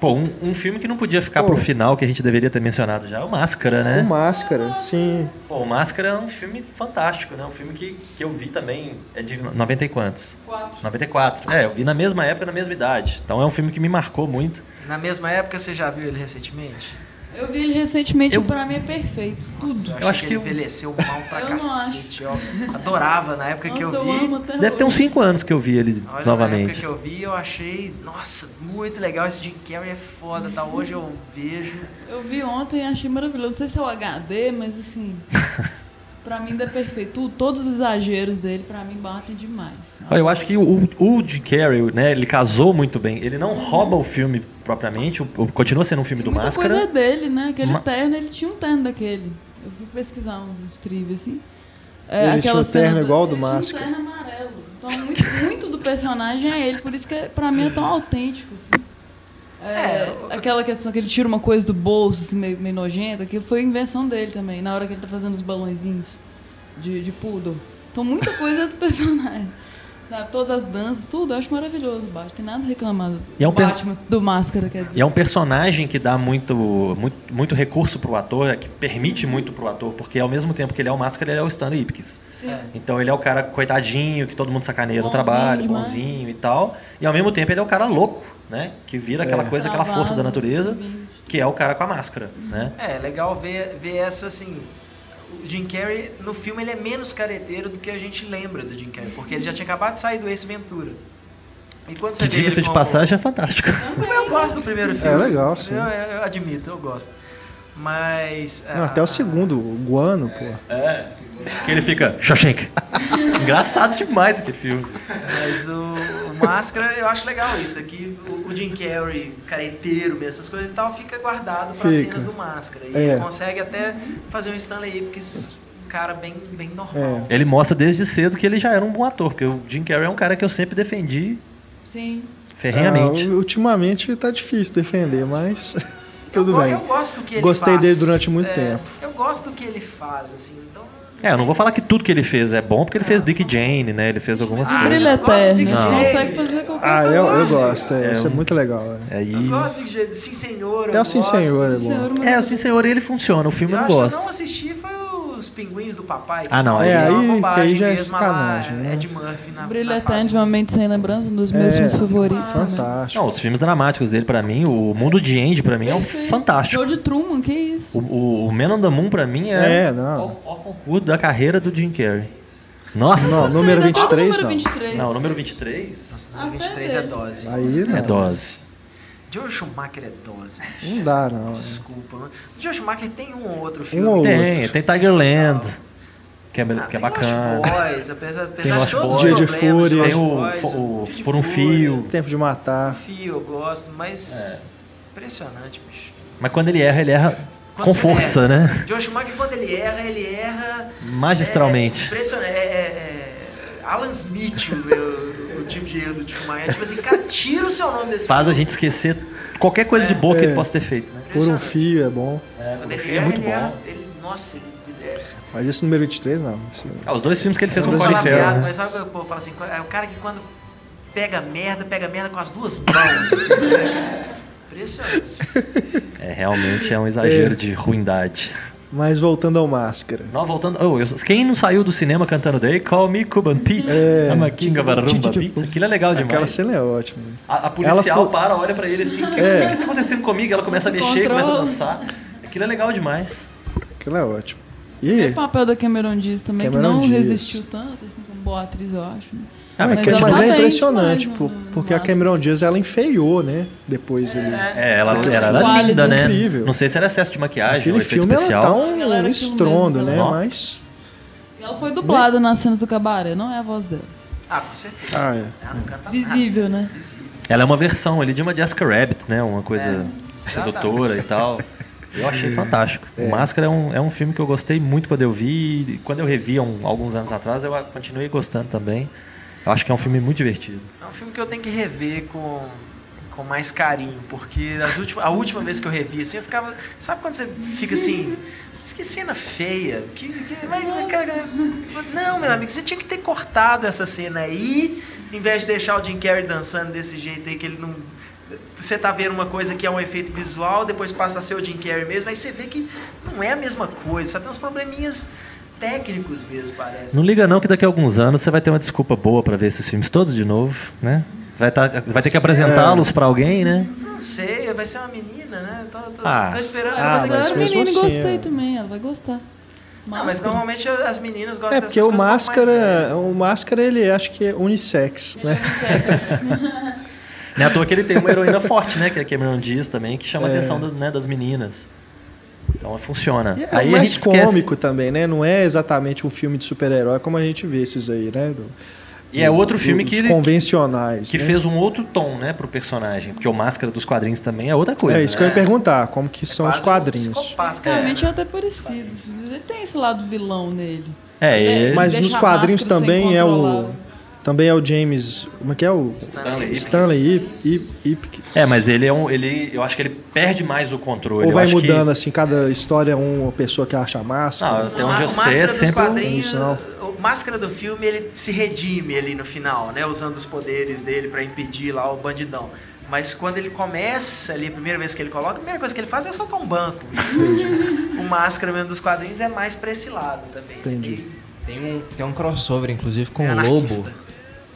Pô, um, um filme que não podia ficar Pô. pro final, que a gente deveria ter mencionado já, é o Máscara, né? O Máscara, sim. Pô, o Máscara é um filme fantástico, né? Um filme que, que eu vi também, é de 90 e quantos? Quatro. 94. É, eu vi na mesma época, na mesma idade. Então é um filme que me marcou muito. Na mesma época, você já viu ele recentemente? Eu vi ele recentemente Eu- e pra mim é perfeito. Tudo. Nossa, eu, Eu acho que, que ele eu- envelheceu [laughs] mal pra Eu cacete. Eu adorava na época que Nossa, eu eu vi. amo até Deve ter uns hoje. 5 anos que eu vi ele Olha, na época novamente. que eu vi, eu achei, nossa, muito legal. Esse Jim Carrey é foda, tá? Hoje eu vejo. Eu vi ontem e achei maravilhoso. Não sei se é o HD, mas assim. [laughs] pra mim ainda é perfeito. Todos os exageros dele, pra mim, batem demais. Olha, Eu acho que o, o Jim Carrey, né, ele casou muito bem. Ele não rouba o filme propriamente, o- o- continua sendo um filme do Muita Máscara. coisa dele, né? Aquele Ma- terno, ele tinha um terno daquele. Eu fui pesquisar uns trivias assim. Ele tinha um terno igual ao do ele tinha Máscara. Um terno amarelo. Então, muito, muito do personagem é ele, por isso que é- pra mim é tão autêntico, assim. É, É, aquela questão que ele tira uma coisa do bolso, assim, meio, meio nojenta, aquilo foi invenção dele também, na hora que ele tá fazendo os balãozinhos de, de poodle. Então, muita coisa é do [laughs] personagem. Todas as danças, tudo, eu acho maravilhoso o Batman. Tem nada a reclamar do E é um per- Batman, do Máscara, quer dizer. E é um personagem que dá muito, muito, muito recurso pro ator, é que permite muito pro ator, porque ao mesmo tempo que ele é o Máscara, ele é o Stanley Ipkiss. Sim. É. Então ele é o cara coitadinho, que todo mundo sacaneia no Bonzinho trabalho, demais. bonzinho e tal. E ao mesmo tempo ele é o cara louco, né? Que vira aquela É. coisa, aquela força da natureza, que é o cara com a máscara, né? É, legal ver, ver essa assim. O Jim Carrey, no filme, ele é menos careteiro do que a gente lembra do Jim Carrey, porque ele já tinha acabado de sair do Ace Ventura. E quando você Que vê ele de passagem é fantástico. Eu gosto do primeiro filme. É legal, sim. Eu, eu- eu admito, eu gosto. Mas. Não, ah, até o segundo, o Guano, pô. Que ele fica, Shawshank. Engraçado demais aquele filme. Mas o Máscara, eu acho legal isso. Aqui o, o Jim Carrey, careteiro mesmo, essas coisas e tal, fica guardado para cenas do Máscara. E É. ele consegue até fazer um Stanley Ipkiss, um cara bem, bem normal. É. Ele mostra desde cedo que ele já era um bom ator, porque o Jim Carrey é um cara que eu sempre defendi Sim. ferrenhamente. Ah, ultimamente tá difícil defender, mas [laughs] tudo eu, bem. Eu gosto do que ele Gostei faz. dele durante muito É, tempo. Eu gosto do que ele faz, assim, então... É, eu não vou falar que tudo que ele fez é bom, porque ele fez Dick Jane, né? Ele fez algumas Ah, coisas. Gosto de eterno. Dick Jane. consegue fazer qualquer Ah, eu, eu gosto. é, É isso é um- muito legal. é. Aí... Eu gosto de jeito. Sim, senhor. Até eu o Sim gosto. Senhor é bom. É, o Sim Senhor, ele funciona, o filme eu Eu não gosto. eu não assisti foi Pinguins do Papai. Ah, não, É, aí- que aí já é sacanagem, né? Ed Murphy na, de uma mente sem lembrança, um dos meus É, filmes favoritos também. Fantástico. Não, os filmes dramáticos dele, pra mim, o Mundo de Andy, pra mim, é um fantástico. Show de Truman, que isso? O, o, o Man on the Moon, pra mim, é, É, não. o, o concurso da carreira do Jim Carrey. Nossa! Não, número ainda tá no 23 número não. 23. Não, o número 23 Nossa, número 23 é dose. Aí não. é dose. Joe Schumacher é dose. Não dá, não. Desculpa. né? O Joe Schumacher tem um ou outro filme. Um ou Tem, outro. tem Tigerland, que é, Ah, que é tem bacana. Lost Boys, apesar, apesar Lost de todos os Dia de Fúria. Lost Tem o, Boys, o de Por um Fio. Tempo de um matar. fio eu gosto, mas É. impressionante, bicho. Mas quando ele erra, ele erra Quando com força, erra. né? Joe Schumacher, quando ele erra, ele erra... Magistralmente. É, impressionante. É, é- é Alan Smith, o, o- o tipo de erro do Schumacher. É tipo assim, cara, tira o seu nome desse Faz a filme. gente esquecer qualquer coisa de boa que É. ele possa ter feito. Né? Por um fio é bom. Quando ele é erra, muito bom. ele- nossa, ele, é... Mas esse número 23 não. Esse- Ah, os dois filmes que ele fez São com o diferentes. Farrell. Mas né? sabe o que o povo fala assim? É o cara que quando pega merda, pega merda com as duas mãos. assim, né? [laughs] Impressionante. É, realmente é um exagero de ruindade. Mas voltando ao Máscara. Não, voltando. Oh, eu- quem não saiu do cinema cantando They Call Me Cuban Pete? É. I'm a king of a rumba Tipo, beats. Aquilo é legal demais. Aquela cena é ótima. A, a policial foi- para, olha pra ele assim, o que, É. o que tá acontecendo comigo? Ela começa a mexer, começa a dançar. Aquilo é legal demais. Aquilo é ótimo. E E o papel da Cameron Diaz também, Cameron que não Diaz. resistiu tanto, assim, como boa atriz, eu acho. né? Ah, mas, ela mas tá é impressionante, por- porque a Máscara. Cameron Diaz ela enfeiou, né? Depois ele. É, ela, ela era linda, né? incrível. Não sei se era excesso de maquiagem Aquele ou efeito filme ela especial. tá Ela um era aquilo estrondo, né? ela- Mas. Ela foi dublada nas cenas do cabaré, não é a voz dela. Ah, com certeza. Ah, é. Ela não canta nada. Visível, né? Ela é uma versão ali de uma Jessica Rabbit, né? Uma coisa É, sedutora e tal. Eu achei fantástico. O Máscara é um, é um filme que eu gostei muito quando eu vi. E Quando eu revi há um- alguns anos atrás, eu continuei gostando também. Eu acho que é um filme muito divertido. É um filme que eu tenho que rever com, com mais carinho, porque as últimas, a última vez que eu revi, assim, eu ficava. Sabe quando você fica assim. Mas que cena feia. Que, que, vai- não, meu amigo, você tinha que ter cortado essa cena aí, em vez de deixar o Jim Carrey dançando desse jeito aí que ele não. Você tá vendo uma coisa que é um efeito visual, depois passa a ser o Jim Carrey mesmo, aí você vê que não é a mesma coisa, só tem uns probleminhas técnicos mesmo, parece. Não liga não que daqui a alguns anos você vai ter uma desculpa boa pra ver esses filmes todos de novo, né? Você vai, tá- vai ter que apresentá-los pra alguém, né? Não sei, vai ser uma menina, né? Tô, tô, Ah. tô esperando. Ah, era mesmo menina e assim, gostei é. também, ela vai gostar. Não, mas normalmente as meninas gostam É porque o máscara, o máscara ele acho que é unissex, né? Não [laughs] é à toa que ele tem uma heroína forte, né? Que é a Cameron Diaz também, que chama a É. atenção das, né, das meninas. Então funciona. E é Aí a mais esquece. cômico também, né? Não é exatamente um filme de super-herói como a gente vê esses aí, né? Do- E é outro filme que, convencionais. que né? fez um outro tom, né, pro personagem. Porque o Máscara dos quadrinhos também é outra coisa. É isso que eu né? ia perguntar, como que são os quadrinhos. Basicamente é até parecido. Ele tem esse lado vilão nele. É, Ele Mas nos quadrinhos também é o. também é o James, como é que é o Stanley Ipkiss. Stanley Ip- Ip- Ipkiss. É, mas ele é um. Ele, eu acho que ele perde mais o controle. ou Eu vai acho que- mudando assim, cada história é uma pessoa que acha a máscara. Não, até O onde eu o sei, Máscara é sempre um- isso, não. O Máscara do filme, ele se redime ali no final, né? Usando os poderes dele pra impedir lá o bandidão. Mas quando ele começa ali, a primeira vez que ele coloca, a primeira coisa que ele faz é soltar um banco. [laughs] o Máscara mesmo dos quadrinhos é mais pra esse lado também. Entendi. Tem um, tem um crossover, inclusive, com É o anarquista. Lobo.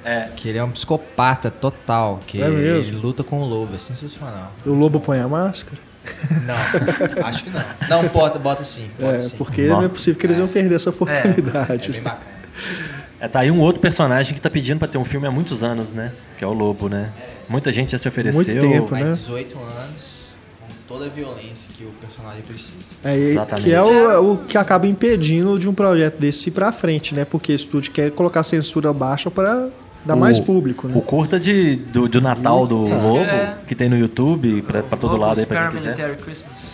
É. Que ele é um psicopata total. Que É mesmo? ele luta com o lobo. É sensacional. O lobo põe a máscara? Não, acho que não. Não, bota, bota sim. Bota É, sim. porque não é possível que eles iam perder essa É oportunidade. bem bacana. É, tá aí um outro personagem que tá pedindo pra ter um filme há muitos anos, né? Que é o Lobo, né? Muita gente já se ofereceu. Muito tempo. Mais né? 18 anos, com toda a violência que o personagem precisa. É, e- Exatamente. que é o, o que acaba impedindo de um projeto desse ir pra frente, né? Porque o estúdio quer colocar censura baixa para dar O- mais público, né? O curta de, do, do Natal do Puta. Lobo, É. que tem no YouTube, pra, pra todo Lobos lado aí pra quem quiser.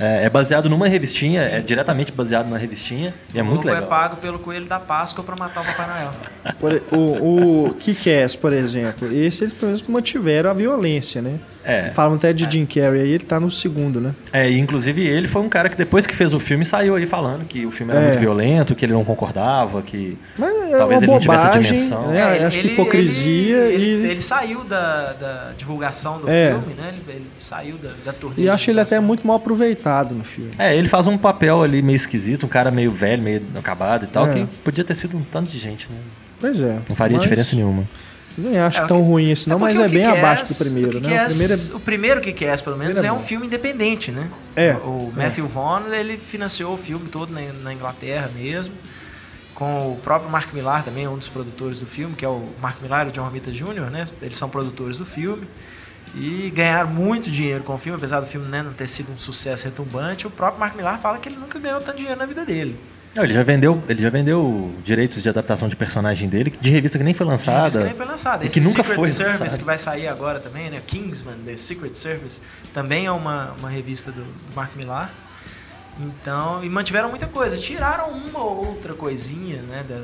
É, é baseado numa revistinha, é diretamente baseado na revistinha, e é o muito Lobo é legal. pago pelo coelho da Páscoa pra matar o Papai Noel. Por o, o Kick-Ass, por exemplo, esse eles pelo menos mantiveram a violência, né? É. Falam até de Jim Carrey aí, ele tá no segundo, né? É, e inclusive ele foi um cara que depois que fez o filme saiu aí falando que o filme era É. muito violento, que ele não concordava, que Mas é Talvez uma ele não tivesse a bobagem, dimensão. né? É, Acho que ele- hipocrisia ele, e... ele, ele saiu da, da divulgação do É. filme, né? Ele, ele saiu da, da turnê. E acho ele até muito mal aproveitado no filme. É, ele faz um papel ali meio esquisito, um cara meio velho, meio acabado e tal, É. que podia ter sido um tanto de gente, né? Pois é. Não faria mas diferença nenhuma. Nem acho É, o tão que- ruim esse não, mas porque é o bem Kick-Ass- abaixo do primeiro, o né? O Kick-Ass- primeiro é... o primeiro que pelo menos, é é um filme independente, né? É, O Matthew Vaughn, ele financiou o filme todo na, na Inglaterra mesmo, com o próprio Mark Millar também, um dos produtores do filme, que é o Mark Millar e o John Romita Jr., né? Eles são produtores do filme. E ganharam muito dinheiro com o filme, apesar do filme né, não ter sido um sucesso retumbante. O próprio Mark Millar fala que ele nunca ganhou tanto dinheiro na vida dele. Não, ele já vendeu, ele já vendeu direitos de adaptação de personagem dele, de revista que nem foi lançada. que nem foi lançado. E Esse que nunca Secret foi Service lançado. que vai sair agora também, né? Kingsman, The Secret Service, também é uma, uma revista do, do Mark Millar. Então, e mantiveram muita coisa. Tiraram uma ou outra coisinha, né? da-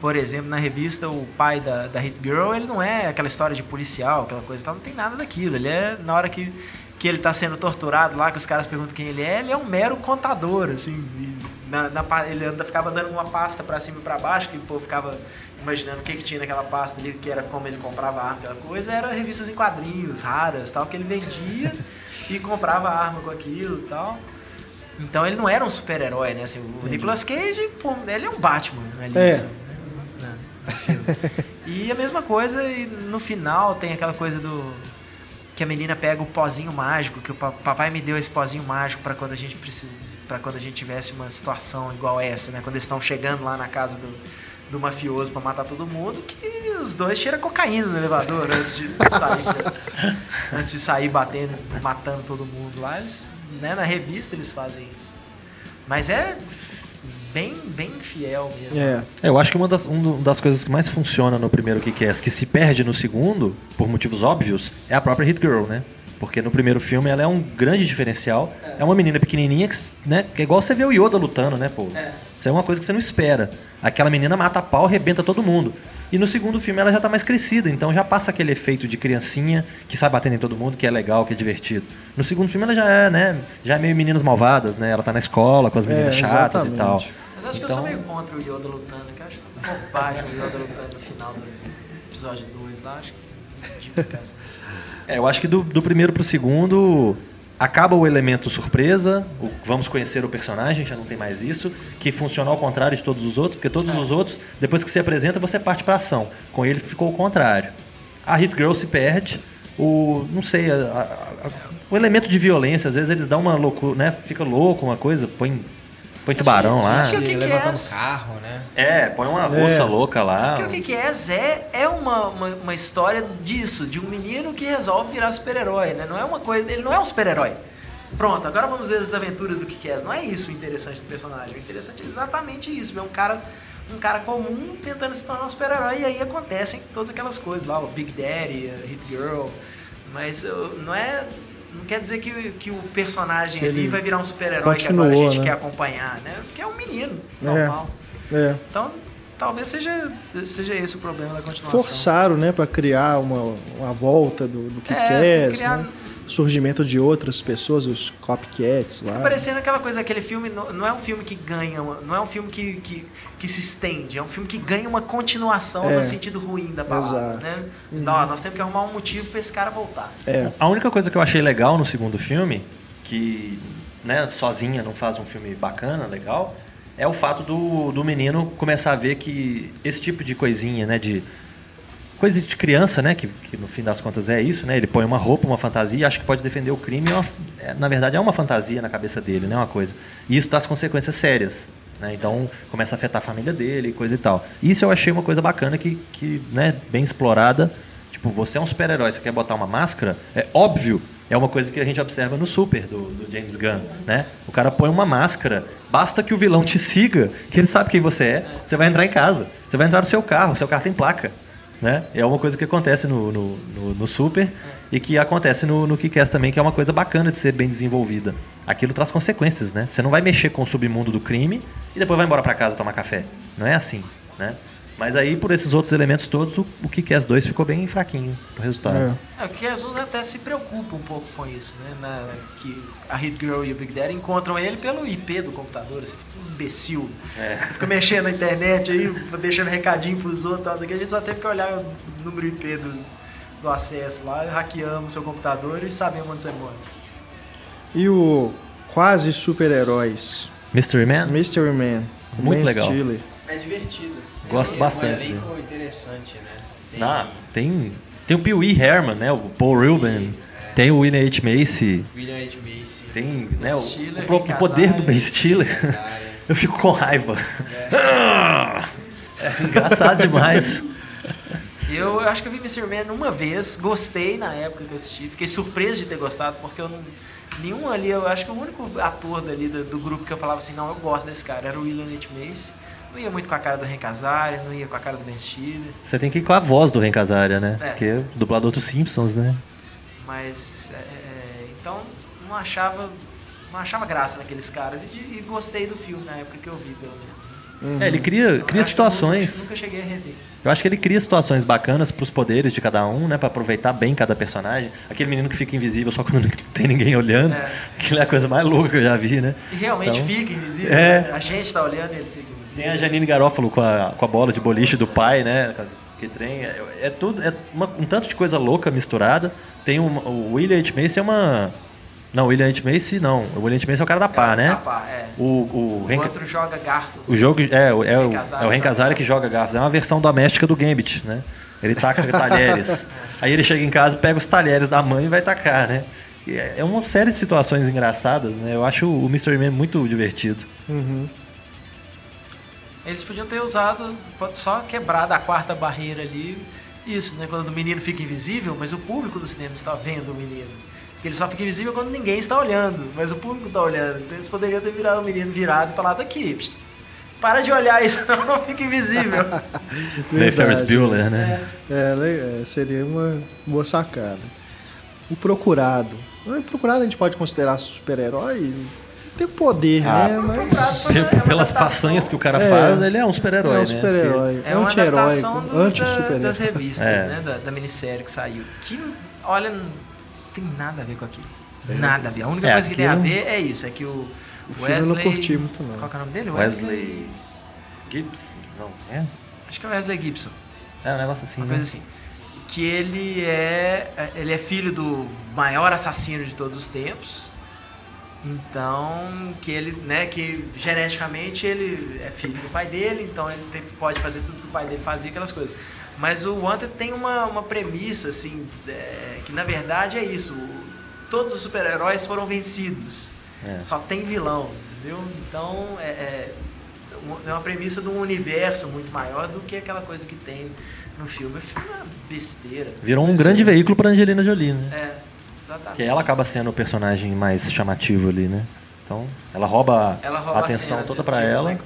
por exemplo, na revista, o pai da, da Hit Girl, ele não é aquela história de policial, aquela coisa e tal, não tem nada daquilo. Ele é, na hora que, que ele está sendo torturado lá, que os caras perguntam quem ele é, ele é um mero contador, assim. e na, na ele anda, ficava dando uma pasta para cima e para baixo, que o povo ficava imaginando o que, que tinha naquela pasta ali, que era como ele comprava arma, aquela coisa, era revistas em quadrinhos, raras, tal, que ele vendia. e comprava arma com aquilo e tal. Então ele não era um super-herói, né? Assim, o Nicolas Cage, pô, ele é um Batman ali, É. assim, né? E a mesma coisa, e no final tem aquela coisa do. Que a menina pega o pozinho mágico, que o pa- papai me deu esse pozinho mágico para quando a gente precisa. Para quando a gente tivesse uma situação igual essa, né? Quando eles estão chegando lá na casa do, do mafioso para matar todo mundo, que os dois cheiram cocaína no elevador antes de sair. [laughs] antes de sair batendo, matando todo mundo lá. Eles, né, na revista eles fazem isso. Mas é bem, bem fiel mesmo. É. É, Eu acho que uma das, uma das coisas que mais funciona no primeiro Kick-Ass, que se perde no segundo, por motivos óbvios, é a própria Hit Girl, né? Porque no primeiro filme ela é um grande diferencial. É uma menina pequenininha que, né, que é igual você vê o Yoda lutando, né, pô? É. Isso é uma coisa que você não espera. Aquela menina mata a pau, arrebenta todo mundo. E no segundo filme ela já tá mais crescida, então já passa aquele efeito de criancinha que sai batendo em todo mundo, que é legal, que é divertido. No segundo filme ela já é, né, já é meio meninas malvadas, né? Ela tá na escola com as meninas É, chatas e tal. Mas acho que eu Então- sou meio contra o Yoda lutando, que eu acho bobagem o Yoda lutando no final do episódio 2 lá, acho que ridículo, cara. É, eu acho que do, do primeiro pro segundo acaba o elemento surpresa, o vamos conhecer o personagem, já não tem mais isso, que funciona ao contrário de todos os outros, porque todos os outros, depois que se apresenta, você parte pra ação. Com ele ficou o contrário. A Hit Girl se perde, o. não sei, a- a- a- o elemento de violência, às vezes eles dão uma loucura, né? Fica louco, uma coisa, põe, põe tubarão lá. acho que o que que levantando é? carro, né? É, põe uma russa louca lá. Porque o que que é? Zé é uma, uma, uma história disso, de um menino que resolve virar super-herói, né? Não é uma coisa. Ele não é um super-herói. Pronto, agora vamos ver as aventuras do que que é. Não é isso o interessante do personagem. O interessante é exatamente isso. Ver um cara, um cara comum tentando se tornar um super-herói e aí acontecem todas aquelas coisas lá, o Big Daddy, a Hit Girl. Mas não é. Não quer dizer que, que o personagem ali Ele vai virar um super-herói que agora a gente né? quer acompanhar, né? Porque é um menino, É. normal. É. Então, talvez seja, seja esse o problema da continuação. Forçaram, né, pra criar uma, uma volta do, do que É, quer, criar- né? Surgimento de outras pessoas, os copycats lá. Fica parecendo aquela coisa, aquele filme não, não é um filme que ganha, não é um filme que, que, que se estende, é um filme que ganha uma continuação É. no sentido ruim da palavra, Exato. né? Então, ó, nós temos que arrumar um motivo pra esse cara voltar. É. A única coisa que eu achei legal no segundo filme, que né, sozinha não faz um filme bacana, legal, é o fato do, do menino começar a ver que esse tipo de coisinha, né, de coisa de criança, né, que, que no fim das contas é isso, né, ele põe uma roupa, uma fantasia, acha que pode defender o crime, é uma- é, na verdade é uma fantasia na cabeça dele, né, uma coisa. E isso traz consequências sérias. Né, então começa a afetar a família dele coisa e tal. Isso eu achei uma coisa bacana que, que né, bem explorada. Tipo, você é um super-herói, você quer botar uma máscara, é óbvio, é uma coisa que a gente observa no Super, do, do James Gunn, né? O cara põe uma máscara, basta que o vilão te siga, que ele sabe quem você é, você vai entrar em casa, você vai entrar no seu carro, seu carro tem placa, né? É uma coisa que acontece no, no, no- no Super e que acontece no, no Kick-Ass também, que é uma coisa bacana de ser bem desenvolvida. Aquilo traz consequências, né? Você não vai mexer com o submundo do crime e depois vai embora pra casa tomar café. Não é assim, né? Mas aí, por esses outros elementos todos, o, o Kick-Ass 2 ficou bem fraquinho no resultado. É. É, o que Jesus até se preocupa um pouco com isso, né? Na- que a Hit Girl e o Big Daddy encontram ele pelo IP do computador, esse imbecil. Fica mexendo na internet aí, deixando recadinho pros outros, tal, a gente só teve que olhar o número IP do, do acesso lá, hackeamos o seu computador e sabemos onde você mora. E o quase super-heróis, Mystery Man? Mystery Man, Muito Ben legal. Stiller. É divertido. Gosto Tem bastante Um elenco interessante, né? Tem- Ah, tem, tem o Pee Wee Herman, né? O Paul Rubin, tem o William H. Macy, William H. Macy. tem né, o, Stiller, o próprio poder do. Ben Stiller. Eu fico com raiva. É [laughs] engraçado demais. Eu acho que eu vi Mr. Man uma vez, gostei na época que eu assisti, fiquei surpreso de ter gostado, porque eu não. Nenhum ali, eu acho que o único ator dali do, do grupo que eu falava assim, não, eu gosto desse cara, era o William H. Macy. Não ia muito com a cara do Hank Azaria, não ia com a cara do Ben Stiller, Você tem que ir com a voz do Ren Casaria, né? É. Porque é o dublador dos Simpsons, né? mas. é, é, então, não achava. Não achava graça naqueles caras e, e gostei do filme na época que eu vi, pelo menos. É, ele cria, acho que eu nunca- situações. Nunca cheguei a rever. Eu acho que ele cria situações bacanas pros poderes de cada um, né? Pra aproveitar bem cada personagem. Aquele menino que fica invisível só quando [laughs] não tem ninguém olhando. É. Aquilo é a coisa mais louca que eu já vi, né? E realmente Então, fica invisível. é. né? A gente tá olhando e ele fica invisível. Tem a Janine Garófalo com a, com a bola de boliche do pai, né? Que trem. É, é tudo. É uma- um tanto de coisa louca misturada. Tem um, o William H. Macy é uma. Não, o William H. Macy não. O William H. Macy é o cara da pá, É, né? da pá, é. O, o, O outro joga garfos. o jogo é, o- é, o, Ren Casara é o Ren que joga garfos. É uma versão doméstica do Gambit, né? Ele taca [laughs] talheres. Aí ele chega em casa, pega os talheres da mãe e vai tacar, né? E é é uma série de situações engraçadas, né? Eu acho o Mystery Man muito divertido. Eles podiam ter usado, só quebrado a quarta barreira ali. Isso, né? Quando o menino fica invisível, mas o público do cinema está vendo o menino. Porque ele só fica invisível quando ninguém está olhando, mas o público está olhando. Então eles poderiam ter virado o menino virado e falado aqui, para de olhar isso, [laughs] não fica invisível. [laughs] Meio Ferris Bueller, né? É, le- é, seria uma boa sacada. O Procurado. O Procurado a gente pode considerar super-herói? Tem poder, Ah, né? Mas [laughs] é Pelas faças que o cara É. faz, ele é um super-herói, é um né? super-herói. É uma Anti-herói. da- das Anti-super-herói. revistas, É. né? Da, da minissérie que saiu. Que, olha, tem nada a ver com aquilo. Nada a ver. A única É, coisa que tem a aquilo- ver é isso, é que o O Wesley... filme eu não curti muito, não. Qual que é o nome dele? Wesley Gibson? Não, é? Acho que é Wesley Gibson. É um negócio assim, Uma né? coisa assim. Que ele é, ele é filho do maior assassino de todos os tempos. Então, que ele, né, que geneticamente ele é filho do pai dele, então ele tem- pode fazer tudo que o pai dele fazia, aquelas coisas. Mas o Wanted tem uma, uma premissa, assim, é, que na verdade é isso. todos os super-heróis foram vencidos. É. Só tem vilão, entendeu? Então, é, é uma- é uma premissa de um universo muito maior do que aquela coisa que tem no filme. O filme é uma besteira. Virou um grande veículo pra Angelina Jolie, né? É, exatamente. Que ela acaba sendo o personagem mais chamativo ali, né? Então, ela rouba, Ela rouba a atenção cena toda de ela.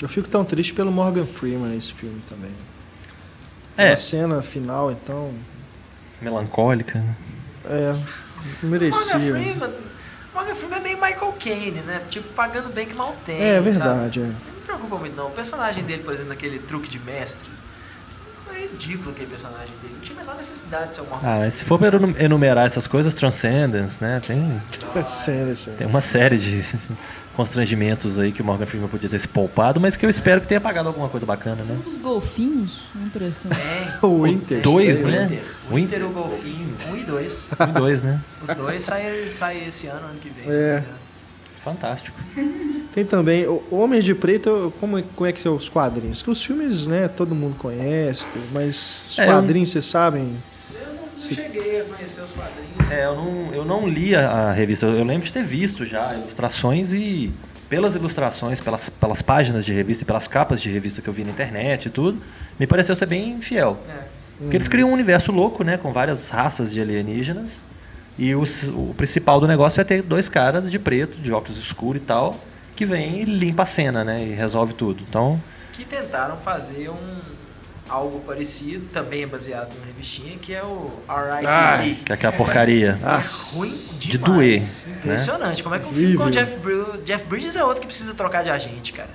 Eu fico tão triste pelo Morgan Freeman nesse filme também. É. A cena final, então. Melancólica, né? É. Morgan Merecia. Freeman, Morgan Freeman é meio Michael Caine, né? Tipo, pagando bem que mal tem. É sabe? verdade, é. Não me preocupa muito, não. O personagem dele, por exemplo, naquele truque de mestre, é ridículo aquele personagem dele. Não tinha a menor necessidade de ser o Morgan Ah, se for enu- enumerar essas coisas, Transcendence, né? Tem, [laughs] Cena, assim. tem uma série de constrangimentos aí que o Morgan Freeman podia ter se poupado, mas que eu espero que tenha pagado alguma coisa bacana, né? Um dos golfinhos, uma impressão. Tem. [laughs] O Winter. dois, O né? O Winter e o Golfinho. Um e dois. Um e dois, né? Os dois saem sai esse ano, ano que vem. É. Fantástico. [laughs] Tem também o Homens de Preto, como, é- como é que são os quadrinhos? Que os filmes, né, todo mundo conhece, mas os É, quadrinhos, vocês sabem? Se- cheguei a conhecer os quadrinhos. É, eu não, eu não li a, a revista. Eu lembro de ter visto já ilustrações e pelas ilustrações, pelas, pelas páginas de revista e pelas capas de revista que eu vi na internet e tudo, me pareceu ser bem fiel. É. Porque eles criam um universo louco, né? Com várias raças de alienígenas. E o, o principal do negócio é ter dois caras de preto, de óculos escuros e tal, que vem e limpa a cena, né? E resolve tudo. Então, Que tentaram fazer um algo parecido, também é baseado numa revistinha, que é o R.I.P.D. que é aquela porcaria. Ah, ruim de demais. doer, né? Impressionante. Como é que um filme com o. Jeff, Bru- Jeff Bridges é outro que precisa trocar de agente, cara.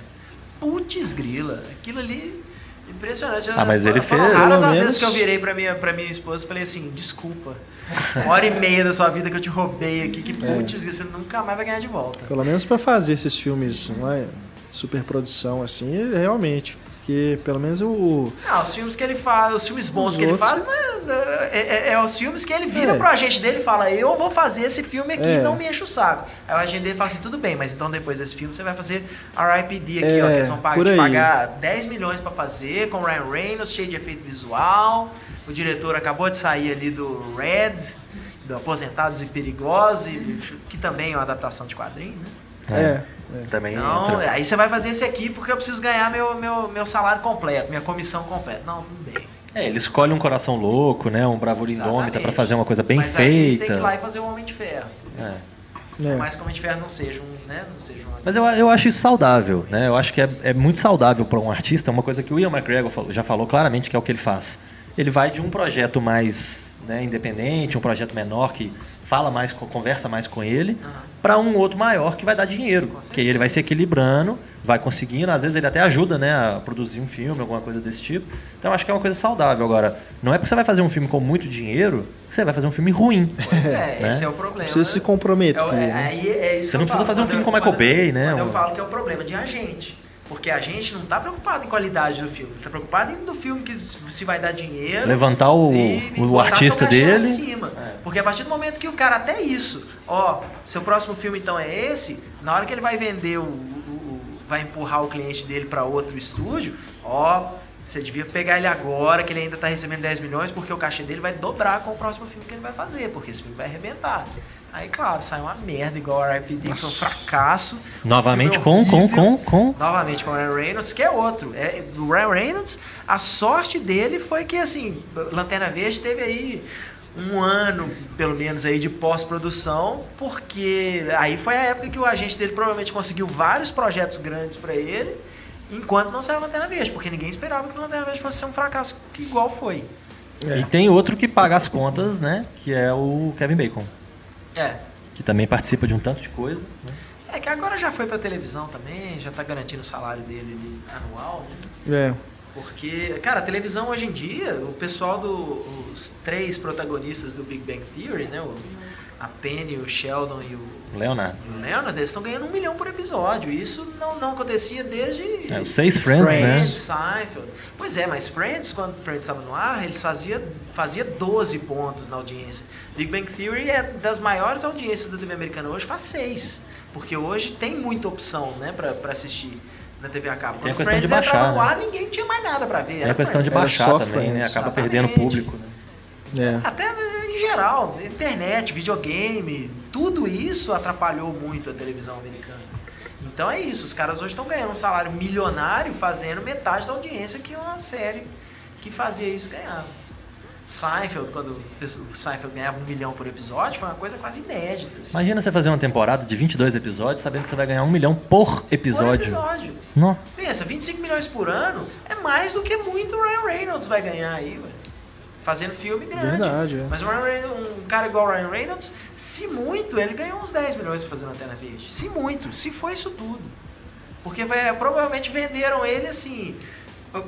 Putz, grila. Aquilo ali, impressionante. Ah, mas ele Foram fez- raras as menos- vezes que eu virei pra minha, pra minha esposa e falei assim, desculpa. Uma hora e meia da sua vida que eu te roubei aqui, que É. putz, você nunca mais vai ganhar de volta. Pelo menos pra fazer esses filmes, não é? Superprodução, assim, é realmente. Porque pelo menos o. Ah, os filmes que ele faz, os filmes bons Os que ele outros- faz, né, é, é- é os filmes que ele vira É. pro agente dele e fala, eu vou fazer esse filme aqui, É. não me enche o saco. Aí o agente dele fala assim, tudo bem, mas então depois desse filme você vai fazer R.I.P.D. aqui, É, ó, que eles vão pagar, pagar 10 milhões pra fazer, com Ryan Reynolds, cheio de efeito visual. O diretor acabou de sair ali do Red, do Aposentados e Perigosos, que também é uma adaptação de quadrinho, né? É. é. Também Então, entra. aí você vai fazer esse aqui porque eu preciso ganhar meu, meu, meu salário completo, minha comissão completa. Não, tudo bem. É, ele escolhe um coração louco, né? Um bravura indômita pra fazer uma coisa bem Mas aí feita. tem que ir lá e fazer o Homem de Ferro. É. é. Por mais que o Homem de Ferro não seja um, né, não seja uma... Mas eu, eu acho isso saudável, né? Eu acho que é, é muito saudável para um artista, uma coisa que o Ian McGregor falou- já falou claramente que é o que ele faz. Ele vai de um projeto mais né, independente, um projeto menor que fala mais, co- conversa mais com ele, para um outro maior que vai dar dinheiro. Que aí ele vai se equilibrando, vai conseguindo, às vezes ele até ajuda né, a produzir um filme, alguma coisa desse tipo. Então eu acho que é uma coisa saudável. Agora, não é porque você vai fazer um filme com muito dinheiro que você vai fazer um filme ruim. Pois é, [laughs] né? esse é o problema. Precisa se comprometer. É é- né? aí é isso Você não eu precisa falo. fazer um Quando filme eu- com Michael Bay, né? Eu Um- falo que é o problema de agente. Porque a gente não tá preocupado em qualidade do filme, tá preocupado em do filme que se vai dar dinheiro. Levantar o, e o artista dele. cima. Porque a partir do momento que o cara até isso, ó, seu próximo filme então é esse, na hora que ele vai vender o, o- vai empurrar o cliente dele para outro estúdio, ó, você devia pegar ele agora que ele ainda tá recebendo 10 milhões, porque o cachê dele vai dobrar com o próximo filme que ele vai fazer, porque esse filme vai arrebentar. Aí, claro, sai uma merda igual a que foi um fracasso. Novamente Um com, com, com, com. Novamente com o Ryan Reynolds, que é outro. É, do Ryan Reynolds, a sorte dele foi que, assim, Lanterna Verde teve aí um ano, pelo menos, aí de pós-produção, porque aí foi a época que o agente dele provavelmente conseguiu vários projetos grandes pra ele, enquanto não saiu Lanterna Verde, porque ninguém esperava que o Lanterna Verde fosse ser um fracasso que igual foi. É. E tem outro que paga as contas, né? Que é o Kevin Bacon. É. Que também participa de um tanto de coisa. né? É que agora já foi pra televisão também, já tá garantindo o salário dele ali anual, né? É. Porque, cara, a televisão hoje em dia, o pessoal dos três protagonistas do Big Bang Theory, né? O, a Penny, o Sheldon e o, Leonardo. e o Leonard, eles estão ganhando um milhão por episódio. E Isso não, não acontecia desde É, os seis Friends, Friends, né? Seinfeld. Pois é, mas Friends, quando Friends estava no ar, eles fazia, fazia 12 pontos na audiência. Big Bang Theory é das maiores audiências da TV americana hoje, faz 6. Porque hoje tem muita opção, né, pra assistir na TV a cabo. Tem a Quando questão de Friends entrava baixar, no né? ar, ninguém tinha mais nada pra ver. Tem era a questão de Friends. Era baixar também, né? Acaba Exatamente. perdendo público. Né? É. Até em geral, internet, videogame, tudo isso atrapalhou muito a televisão americana. Então é isso, os caras hoje estão ganhando um salário milionário fazendo metade da audiência que uma série que fazia isso ganhava. Seinfeld, quando o Seinfeld ganhava um milhão por episódio, foi uma coisa quase inédita. assim. Imagina você fazer uma temporada de 22 episódios sabendo que você vai ganhar um milhão por Por episódio. episódio. Nó. Pensa, 25 milhões por ano é mais do que muito o Ryan Reynolds vai ganhar aí, ué. Fazendo filme grande. Verdade, é. Mas o Ryan Reynolds, um cara igual o Ryan Reynolds, se muito, ele ganhou uns 10 milhões pra fazer Lanterna Verde. Se muito, se foi isso tudo. Porque vai- provavelmente venderam ele assim.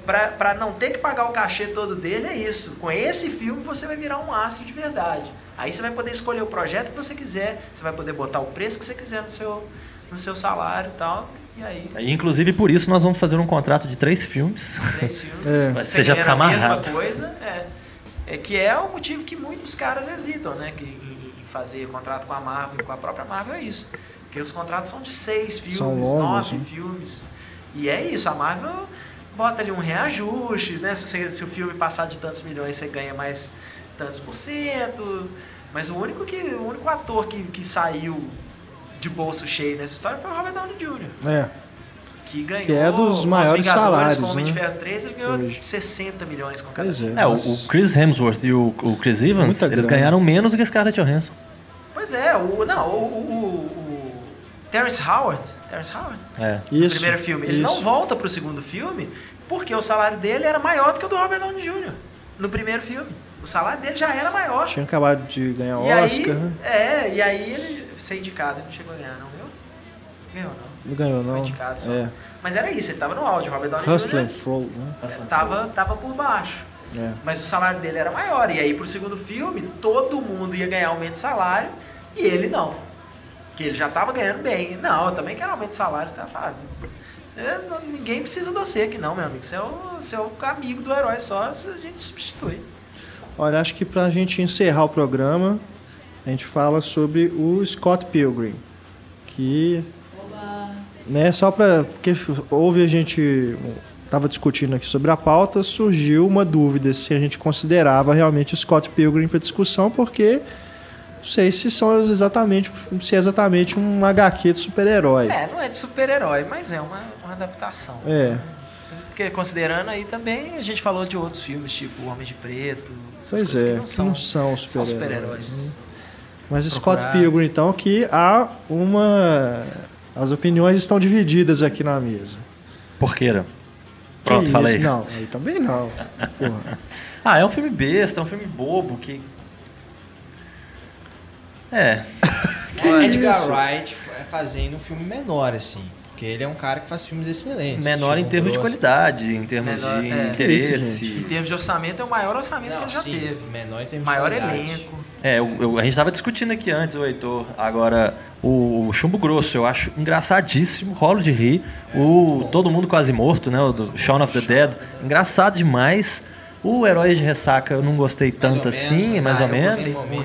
Pra, pra não ter que pagar o cachê todo dele, é isso. Com esse filme você vai virar um astro de verdade. Aí você vai poder escolher o projeto que você quiser, você vai poder botar o preço que você quiser no seu, no seu salário e tal. E aí, E, inclusive por isso nós vamos fazer um contrato de três filmes. três filmes. [laughs] É. Você você já fica a mesma amarrado. coisa, é. É que é o motivo que muitos caras hesitam, né? Que, em, em fazer contrato com a Marvel, com a própria Marvel, é isso. Porque os contratos são de seis filmes, longos, nove né? filmes. E é isso, a Marvel bota ali um reajuste, né? Se, você- se o filme passar de tantos milhões, você ganha mais tantos por cento. Mas o único, que, o único ator que, que saiu de bolso cheio nessa história foi o Robert Downey Jr. É. Que ganhou Que é dos os maiores Vingadores salários, com o Homem de né? Ferro 3, ele ganhou Hoje. 60 milhões com cada Pois é. filme. É, o, Nossa. o Chris Hemsworth e o, o Chris Evans, Muita eles ganharam menos do que Scarlett Johansson. Pois é, o, não, o, o, o Terrence Howard, Terrence Howard, É. no Isso. primeiro filme, ele não isso. volta pro segundo filme porque o salário dele era maior do que o do Robert Downey Jr. no primeiro filme. O salário dele já era maior. Tinha acabado de ganhar e Oscar, aí, né? é, e aí ele ser indicado, ele não chegou a ganhar, não, viu? Ganhou, não. Não ganhou, não. É. Mas era isso, ele tava no áudio, o Robert Downey Hustler Jr. Flow, né? Tava, tava por baixo. É. Mas o salário dele era maior. E aí, pro segundo filme, todo mundo ia ganhar aumento de salário e ele não. Que ele já tava ganhando bem. Não, eu também quero aumento de salário. Você tá falando. Você, ninguém precisa de você aqui, não, meu amigo. Você é o, você é o amigo do herói só, a gente substitui. Olha, acho que pra gente encerrar o programa, a gente fala sobre o Scott Pilgrim. Que. Né, só pra. Porque houve a gente. Tava discutindo aqui sobre a pauta, surgiu uma dúvida se a gente considerava realmente o Scott Pilgrim para discussão, porque não sei se são exatamente se é exatamente um HQ de super-herói. É, não é de super-herói, mas é uma, uma adaptação. É. Porque considerando aí também, a gente falou de outros filmes, tipo Homem de Preto. Pois é, que não são, são são super-heróis. super-heróis. né? Mas Scott. Pilgrim, então, que há uma. As opiniões estão divididas aqui na mesa. Porqueira. Pronto, Que falei. isso? Não, aí também não. Porra. [laughs] Ah, é um filme besta, é um filme bobo que. É. [laughs] É Edgar isso? Wright fazendo um filme menor, assim. Porque ele é um cara que faz filmes excelentes. Menor em Tipo, termos de Grosso. qualidade, em termos Menor- de é. interesse. Em termos de orçamento, é o maior orçamento que Não, ele já sim, teve. Menor em termos Maior de qualidade. elenco. É, eu- eu- a gente estava discutindo aqui antes, o Heitor. Agora, o, o Chumbo Grosso eu acho engraçadíssimo, rolo de rir. O Todo Mundo Quase Morto, né? O do Shaun of the Dead. Engraçado demais. O Herói de Ressaca eu não gostei tanto ou assim, menos. mais Ah, ou menos.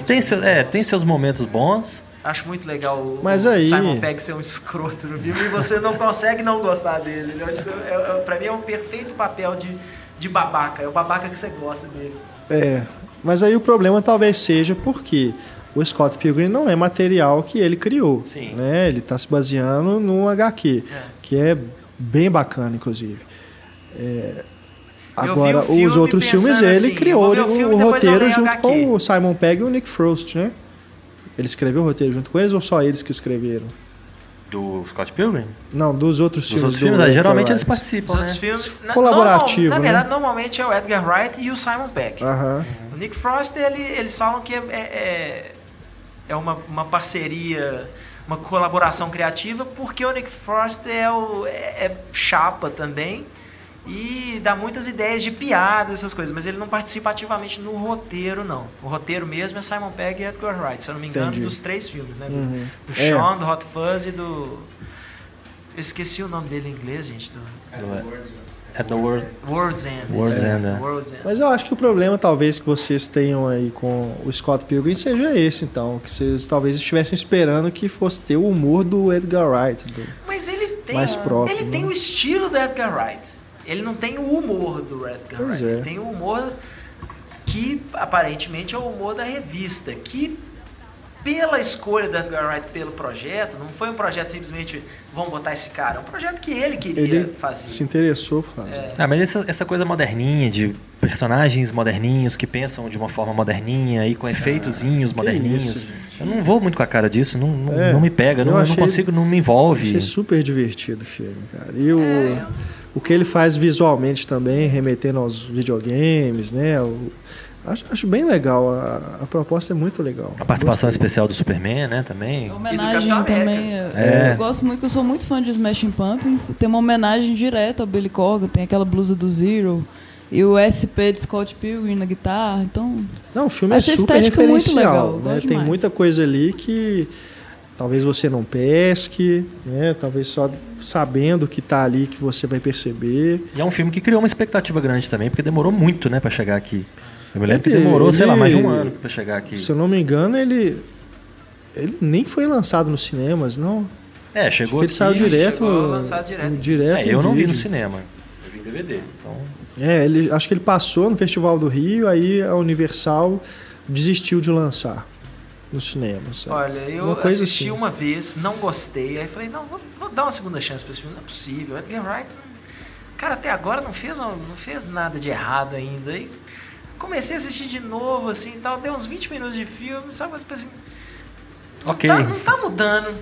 Tem, seu, é, tem seus momentos bons. Acho muito legal o, Mas aí- Simon Pegg ser um escroto no filme e você não consegue não gostar dele. Ele é, é, é, pra mim é um perfeito papel de, de babaca. É o babaca que você gosta dele. É, mas aí o problema talvez seja porque o Scott Pilgrim não é material que ele criou. Sim. Né? Ele está se baseando num HQ, É. que é bem bacana, inclusive. É, agora, os outros filmes, ele assim, eu criou o o, o roteiro junto HQ. com o Simon Pegg e o Nick Frost, né? Ele escreveu o roteiro junto com eles ou só eles que escreveram? Do Scott Pilgrim? Não, dos outros Dos filmes. outros do filmes, Edgar geralmente eles Wright. Os participam, né? filmes. na- Colaborativo, normal- Na né? verdade, normalmente é o Edgar Wright e o Simon Pegg. Aham. O Nick Frost, ele, eles falam que é, é, é- é uma, uma parceria, uma colaboração criativa, porque o Nick Frost é, o, é, é chapa também e dá muitas ideias de piada, essas coisas, mas ele não participa ativamente no roteiro, não. O roteiro mesmo é Simon Pegg e Edgar Wright, se eu não me engano, Entendi. dos três filmes, né? Do, Uhum. do É. Sean, do Hot Fuzz e do... Eu esqueci o nome dele em inglês, gente. Do At the World. World's End. World's É, End, é. World's End. Mas eu acho que o problema, talvez, que vocês tenham aí com o Scott Pilgrim seja esse, então. Que vocês talvez estivessem esperando que fosse ter o humor do Edgar Wright. do- Mas ele tem, Mais próprio, ele tem né? o estilo do Edgar Wright. Ele não tem o humor do Edgar Pois Wright. é. Ele tem o humor que aparentemente é o humor da revista, que pela escolha do Edgar Wright pelo projeto, não foi um projeto simplesmente vamos botar esse cara, é um projeto que ele queria Ele fazer. se interessou por fazer. É. Ah, mas essa, essa coisa moderninha, de personagens moderninhos que pensam de uma forma moderninha e com efeitozinhos moderninhos. isso, eu não vou muito com a cara disso, não, não, É, não me pega, eu não, eu não achei- consigo, não me envolve. Achei super divertido o filme, cara. E o, É. o que ele faz visualmente também, remetendo aos videogames, né? O- acho, acho bem legal. A, a proposta é muito legal. A participação Gostei. especial do Superman, né, também. Homenagem Capitão também. Eu, É. eu gosto muito, eu sou muito fã de Smashing Pumpkins. Tem uma homenagem direta ao Billy Corgan, tem aquela blusa do Zero. E o SP de Scott Pilgrim na guitarra, então... Não, o filme é a super referencial. legal, né? Tem demais. muita coisa ali que talvez você não pesque, né? Talvez só sabendo que tá ali que você vai perceber. E é um filme que criou uma expectativa grande também, porque demorou muito, né, pra chegar aqui. Eu me lembro que Ele- demorou, sei lá, ele- mais de um ano pra chegar aqui. Se eu não me engano, ele ele nem foi lançado nos cinemas, não. É, Acho chegou que ele aqui. saiu direto, direto. direto É, eu não vi no vídeo. cinema. Eu vi em DVD. Então, É, ele, acho que ele passou no Festival do Rio, aí a Universal desistiu de lançar nos cinemas. sabe? Olha, eu Uma assisti assim. uma vez, não gostei, aí falei, não, vou, vou dar uma segunda chance pra esse filme, não é possível. Edgar Wright, cara, até agora não fez, não fez nada de errado ainda. Aí comecei a assistir de novo, assim, e tal, deu uns 20 minutos de filme, sabe, mas assim, não, Ok. tá, não tá mudando.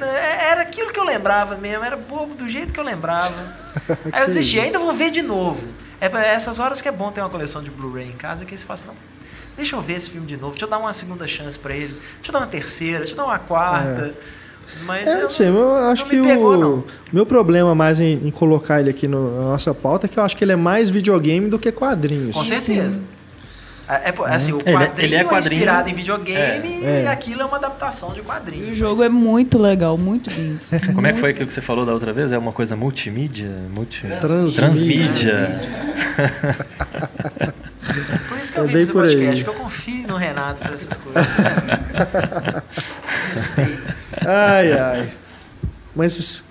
É- Era aquilo que eu lembrava mesmo, era bobo do jeito que eu lembrava. [laughs] Aí eu desisti, isso. ainda vou ver de novo. É essas horas que é bom ter uma coleção de Blu-ray em casa, que aí você fala assim, não, deixa eu ver esse filme de novo, deixa eu dar uma segunda chance pra ele, deixa eu dar uma terceira, deixa eu dar uma quarta. Mas É, eu não sei, eu acho que pegou, o não. meu problema mais em, em colocar ele aqui no- na nossa pauta é que eu acho que ele é mais videogame do que quadrinhos. Com certeza. É, é, assim, o Ele é- quadrinho ele é é, quadrinho. inspirado em videogame É. e aquilo é uma adaptação de quadrinho. E o jogo é muito legal, muito lindo. [laughs] como é que foi aquilo que você falou da outra vez? É uma coisa multimídia? Multi... Transmídia. Transmídia. [laughs] Por isso que eu É vim aí. podcast, que eu confio no Renato para essas coisas. [laughs] Respeito. Ai, ai. Mas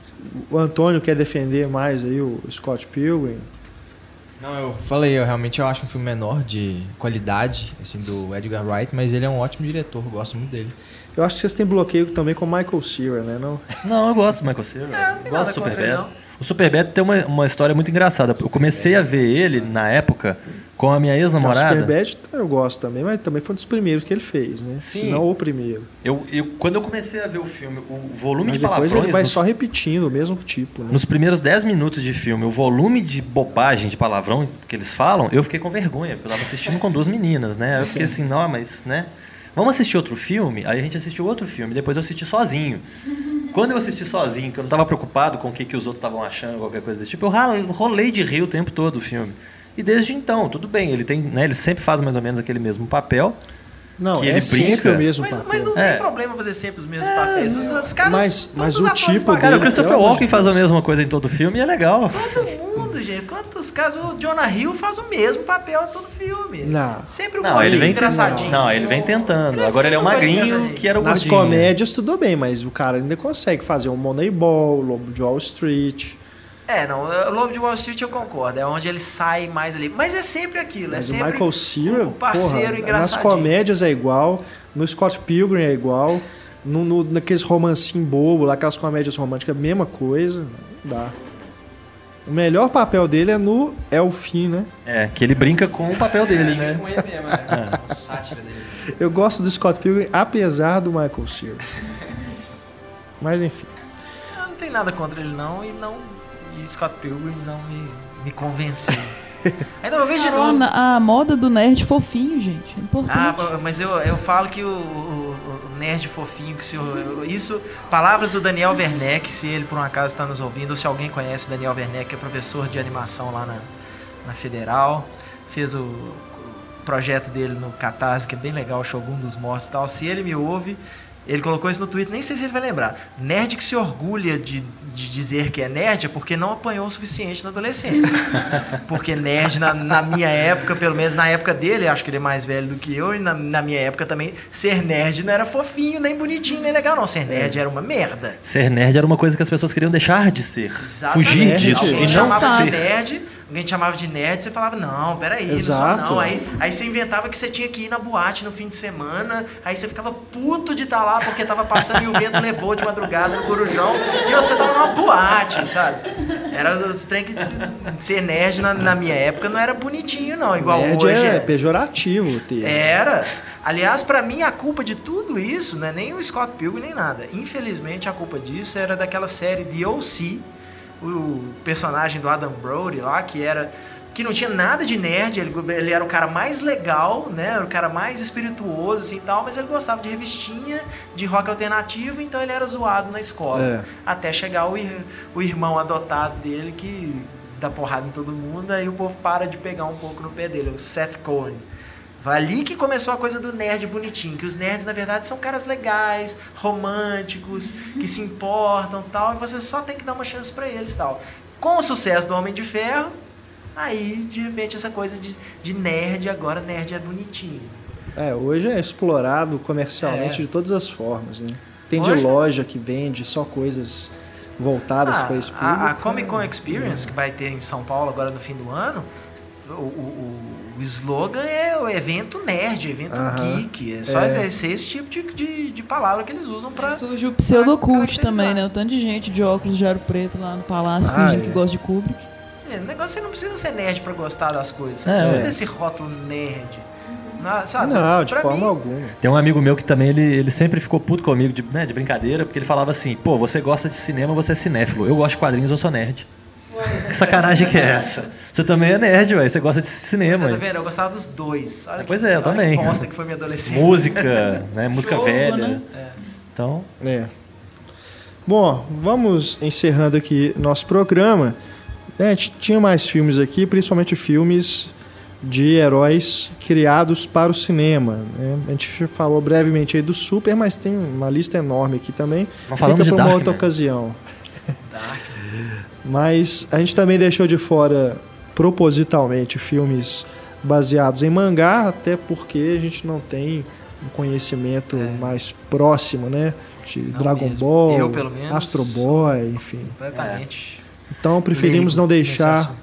o Antônio quer defender mais aí o Scott Pilgrim. Não, eu falei, eu realmente eu acho um filme menor de qualidade, assim, do Edgar Wright, mas ele é um ótimo diretor, eu gosto muito dele. Eu acho que vocês têm bloqueio também com o Michael Cera, né? Não? Não, eu gosto do Michael Cera. É, eu gosto do Superbad. O Superbad tem uma, uma história muito engraçada. Eu comecei a ver ele na época com a minha O ex-namorada. Superbad eu gosto também, mas também foi um dos primeiros que ele fez, né? Sim. Se não o primeiro. Eu, eu, quando eu comecei a ver o filme, o volume Mas de depois palavrões ele vai só repetindo o mesmo tipo, né? Nos primeiros 10 minutos de filme, o volume de bobagem, de palavrão que eles falam, eu fiquei com vergonha, porque eu tava assistindo com duas meninas, né? Eu fiquei assim, não, mas, né? Vamos assistir outro filme? Aí a gente assistiu outro filme, depois eu assisti sozinho. Quando eu assisti sozinho, que eu não tava preocupado com o que, que os outros estavam achando, qualquer coisa desse tipo, eu rolei de rir o tempo todo o filme. E desde então, tudo bem, ele tem, né, ele sempre faz mais ou menos aquele mesmo papel. Não, é ele sempre brinca. o mesmo Mas, papel. mas não É. tem problema fazer sempre os mesmos papéis. Os, os caras, Mas- mas o tipo. Cara, o Christopher Walken faz a mesma coisa em todo filme e é legal. Todo mundo, gente. Quantos casos o Jonah Hill faz o mesmo papel em todo filme? Não. Sempre o Não, ele vem engraçadinho. Não, ele vem tentando. Ele é Agora ele é o o magrinho que era o Nas gordinho. comédias tudo bem, mas o cara ainda consegue fazer um Moneyball, Lobo de Wall Street. É, não, o Lobo de Wall Street eu concordo, é onde ele sai mais ali. Mas é sempre aquilo, Mas é o sempre Michael Cera, o parceiro porra, nas comédias é igual, no Scott Pilgrim é igual, no, no- naqueles romancinhos bobo, lá aquelas comédias românticas, mesma coisa, dá. O melhor papel dele é no Elfim, né? É, que ele brinca com o papel dele, né? Com ele mesmo, é. Uma sátira dele. Eu gosto do Scott Pilgrim, apesar do Michael Cera. Mas enfim. Eu não tem nada contra ele não, e não e Scott Pilgrim não me, me convenceu. Ainda uma vez de Carol, novo. a, moda do nerd fofinho, gente. É importante. Ah, mas eu, eu falo que o, o- o nerd fofinho, que se o- isso, palavras do Daniel Werneck, se ele por um acaso está nos ouvindo, ou se alguém conhece o Daniel Werneck, que é professor de animação lá na, na Federal, fez o, o projeto dele no Catarse, que é bem legal, o Shogun dos Mortos e tal. Se ele me ouve, ele colocou isso no Twitter, nem sei se ele vai lembrar. Nerd que se orgulha de, de dizer que é nerd é porque não apanhou o suficiente na adolescência. [laughs] Porque nerd, na, na minha época, pelo menos na época dele, acho que ele é mais velho do que eu, e na, na minha época também, ser nerd não era fofinho, nem bonitinho, nem legal, não. Ser nerd era uma merda. Ser nerd era uma coisa que as pessoas queriam deixar de ser. Exatamente. Fugir disso Alguém e não chamava ser. nerd, alguém te chamava de nerd, você falava, não, peraí, Exato. não sou não. Aí, aí você inventava que você tinha que ir na boate no fim de semana, aí você ficava puto de estar lá porque tava passando e o vento levou de madrugada no Corujão, e você tava numa boate, sabe? Era os trem que ser nerd na, na minha época não era bonitinho, não, igual Nerd hoje. é é. pejorativo o termo. Era. Aliás, pra mim a culpa de tudo isso não é nem o Scott Pilgrim nem nada. Infelizmente a culpa disso era daquela série de O.C., o personagem do Adam Brody lá, que era que não tinha nada de nerd, ele, ele era o cara mais legal, né? Era o cara mais espirituoso assim e tal, mas ele gostava de revistinha, de rock alternativo, então ele era zoado na escola. É. Até chegar o, o irmão adotado dele que dá porrada em todo mundo, aí o povo para de pegar um pouco no pé dele, o Seth Cohen. Foi ali que começou a coisa do nerd bonitinho, que os nerds na verdade são caras legais, românticos, que se importam tal, e você só tem que dar uma chance pra eles tal. Com o sucesso do Homem de Ferro, aí de repente essa coisa de, de nerd, agora nerd é bonitinho. É, hoje é explorado comercialmente É. de todas as formas, né? Tem de Hoje- loja que vende só coisas voltadas Ah, para esse público. a, a Comic Con Experience, que vai ter em São Paulo agora no fim do ano, o, o- o slogan é o evento nerd, evento Aham. geek. É só É. esse, esse tipo de, de, de palavra que eles usam pra. Surge o pseudocult também, né? O tanto de gente de óculos de aro preto lá no palácio Ah, fingindo é. que gosta de Kubrick. É, o negócio você não precisa ser nerd pra gostar das coisas. Você É. não precisa É. desse rótulo nerd. Na- sabe? Não, de Pra forma mim, alguma. Tem um amigo meu que também, ele, ele sempre ficou puto comigo, de, né, de brincadeira, porque ele falava assim, pô, você gosta de cinema, você é cinéfilo. Eu gosto de quadrinhos, eu sou nerd. Que sacanagem que é essa? Você também é nerd, velho. Você gosta de cinema. Você tá vendo? Eu gostava dos dois. Olha Pois que- é, eu olha também. Que bosta que foi minha adolescência. Música, né? [laughs] Música Jogo, velha. né? Então, É. Bom, vamos encerrando aqui nosso programa. É, a gente tinha mais filmes aqui, principalmente filmes de heróis criados para o cinema. né? A gente falou brevemente aí do Super, mas tem uma lista enorme aqui também. Não falamos Fica de para uma outra ocasião. Dark. Mas a gente também deixou de fora propositalmente filmes baseados em mangá, até porque a gente não tem um conhecimento É. mais próximo, né? De Não Dragon mesmo. Ball, Eu, pelo menos, Astro Boy, enfim. Completamente. Então preferimos não deixar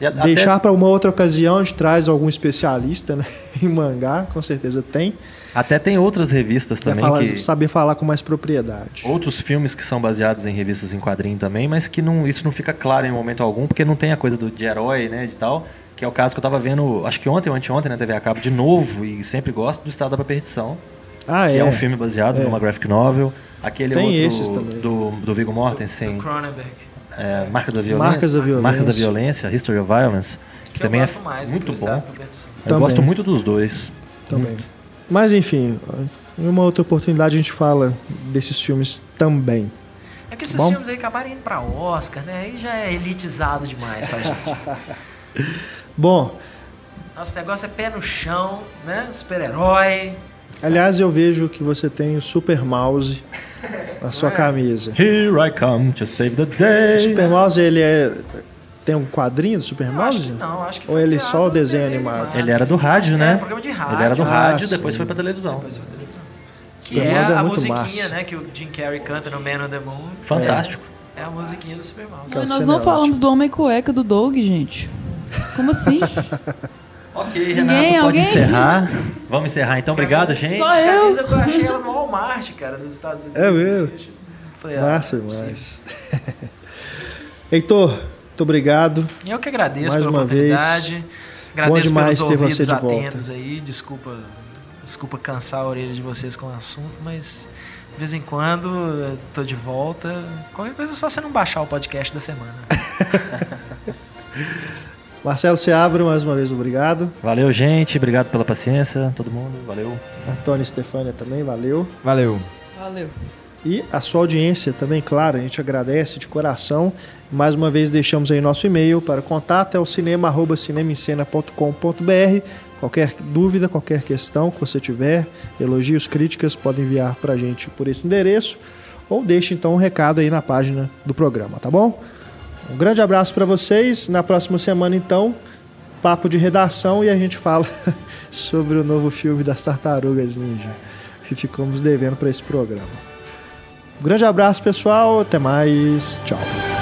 a- até- deixar para uma outra ocasião, a gente traz algum especialista né? [laughs] em mangá, com certeza tem, Até tem outras revistas também falar, que... saber falar com mais propriedade. Outros filmes que são baseados em revistas em quadrinho também, mas que não, isso não fica claro em momento algum, porque não tem a coisa do, de herói, né, de tal, que é o caso que eu tava vendo, acho que ontem ou anteontem na TV a cabo, de novo, e sempre gosto, do Estado da Perdição, Ah, que é. é, um filme baseado É. numa graphic novel. Aquele Tem outro esses também. do, do Viggo Mortensen, Do Cronenberg. é, Marcas da Violência. Marcas da Violência. Marcas da Violência, History of Violence, que, Que também eu é gosto mais muito bom. Estado da Perdição. Eu Também. gosto muito dos dois. Também. Mas enfim, Em uma outra oportunidade a gente fala desses filmes também. É porque esses Bom. filmes aí acabaram indo pra Oscar, né? Aí já é elitizado demais pra gente. [laughs] Bom, Nosso negócio é pé no chão, né? Super-herói. aliás, eu vejo que você tem o Super Mouse na sua É. camisa. Here I come to save the O day. Super Mouse, ele é. Tem um quadrinho do Super Mouse? que não, acho que Ou foi ele criado só o no desenho animado? Ele era do rádio, É, né? programa de rádio. Ele era do Ah, rádio, sim. depois foi pra televisão. Depois foi televisão. Que Super é Mouse é a muito musiquinha, massa. né? Que o Jim Carrey canta no Man on the Moon. Fantástico. É a musiquinha do Super Mouse. Mas nós cena não é falamos do Homem Cueca do Doug, gente. Como assim? [laughs] Ok, Ninguém, Renato, pode alguém? encerrar. Vamos encerrar então. Obrigado, gente. Só eu. camisa que eu achei ela no Walmart, cara, nos Estados Unidos. É mesmo? Falei, ah, Massa é demais. [laughs] Heitor, muito obrigado. E Eu que agradeço Mais pela uma vez. oportunidade. Agradeço demais pelos ter ouvidos você de volta. atentos aí. Desculpa, desculpa cansar a orelha de vocês com o assunto, mas de vez em quando tô de volta. Qualquer coisa é só você não baixar o podcast da semana. [laughs] Marcelo Seabra, mais uma vez, obrigado. Valeu, gente. Obrigado pela paciência, todo mundo. Valeu. Antônio Stefânia também, valeu. Valeu. Valeu. E a sua audiência também, claro, a gente agradece de coração. Mais uma vez deixamos aí nosso e-mail para contato, é o cinema.cinemencena.com.br. Qualquer dúvida, qualquer questão que você tiver, elogios, críticas, pode enviar para a gente por esse endereço ou deixe então um recado aí na página do programa, tá bom? Um grande abraço para vocês. Na próxima semana, então, papo de redação e a gente fala [laughs] sobre o novo filme das Tartarugas Ninja que ficamos devendo para esse programa. Um grande abraço, pessoal. Até mais. Tchau.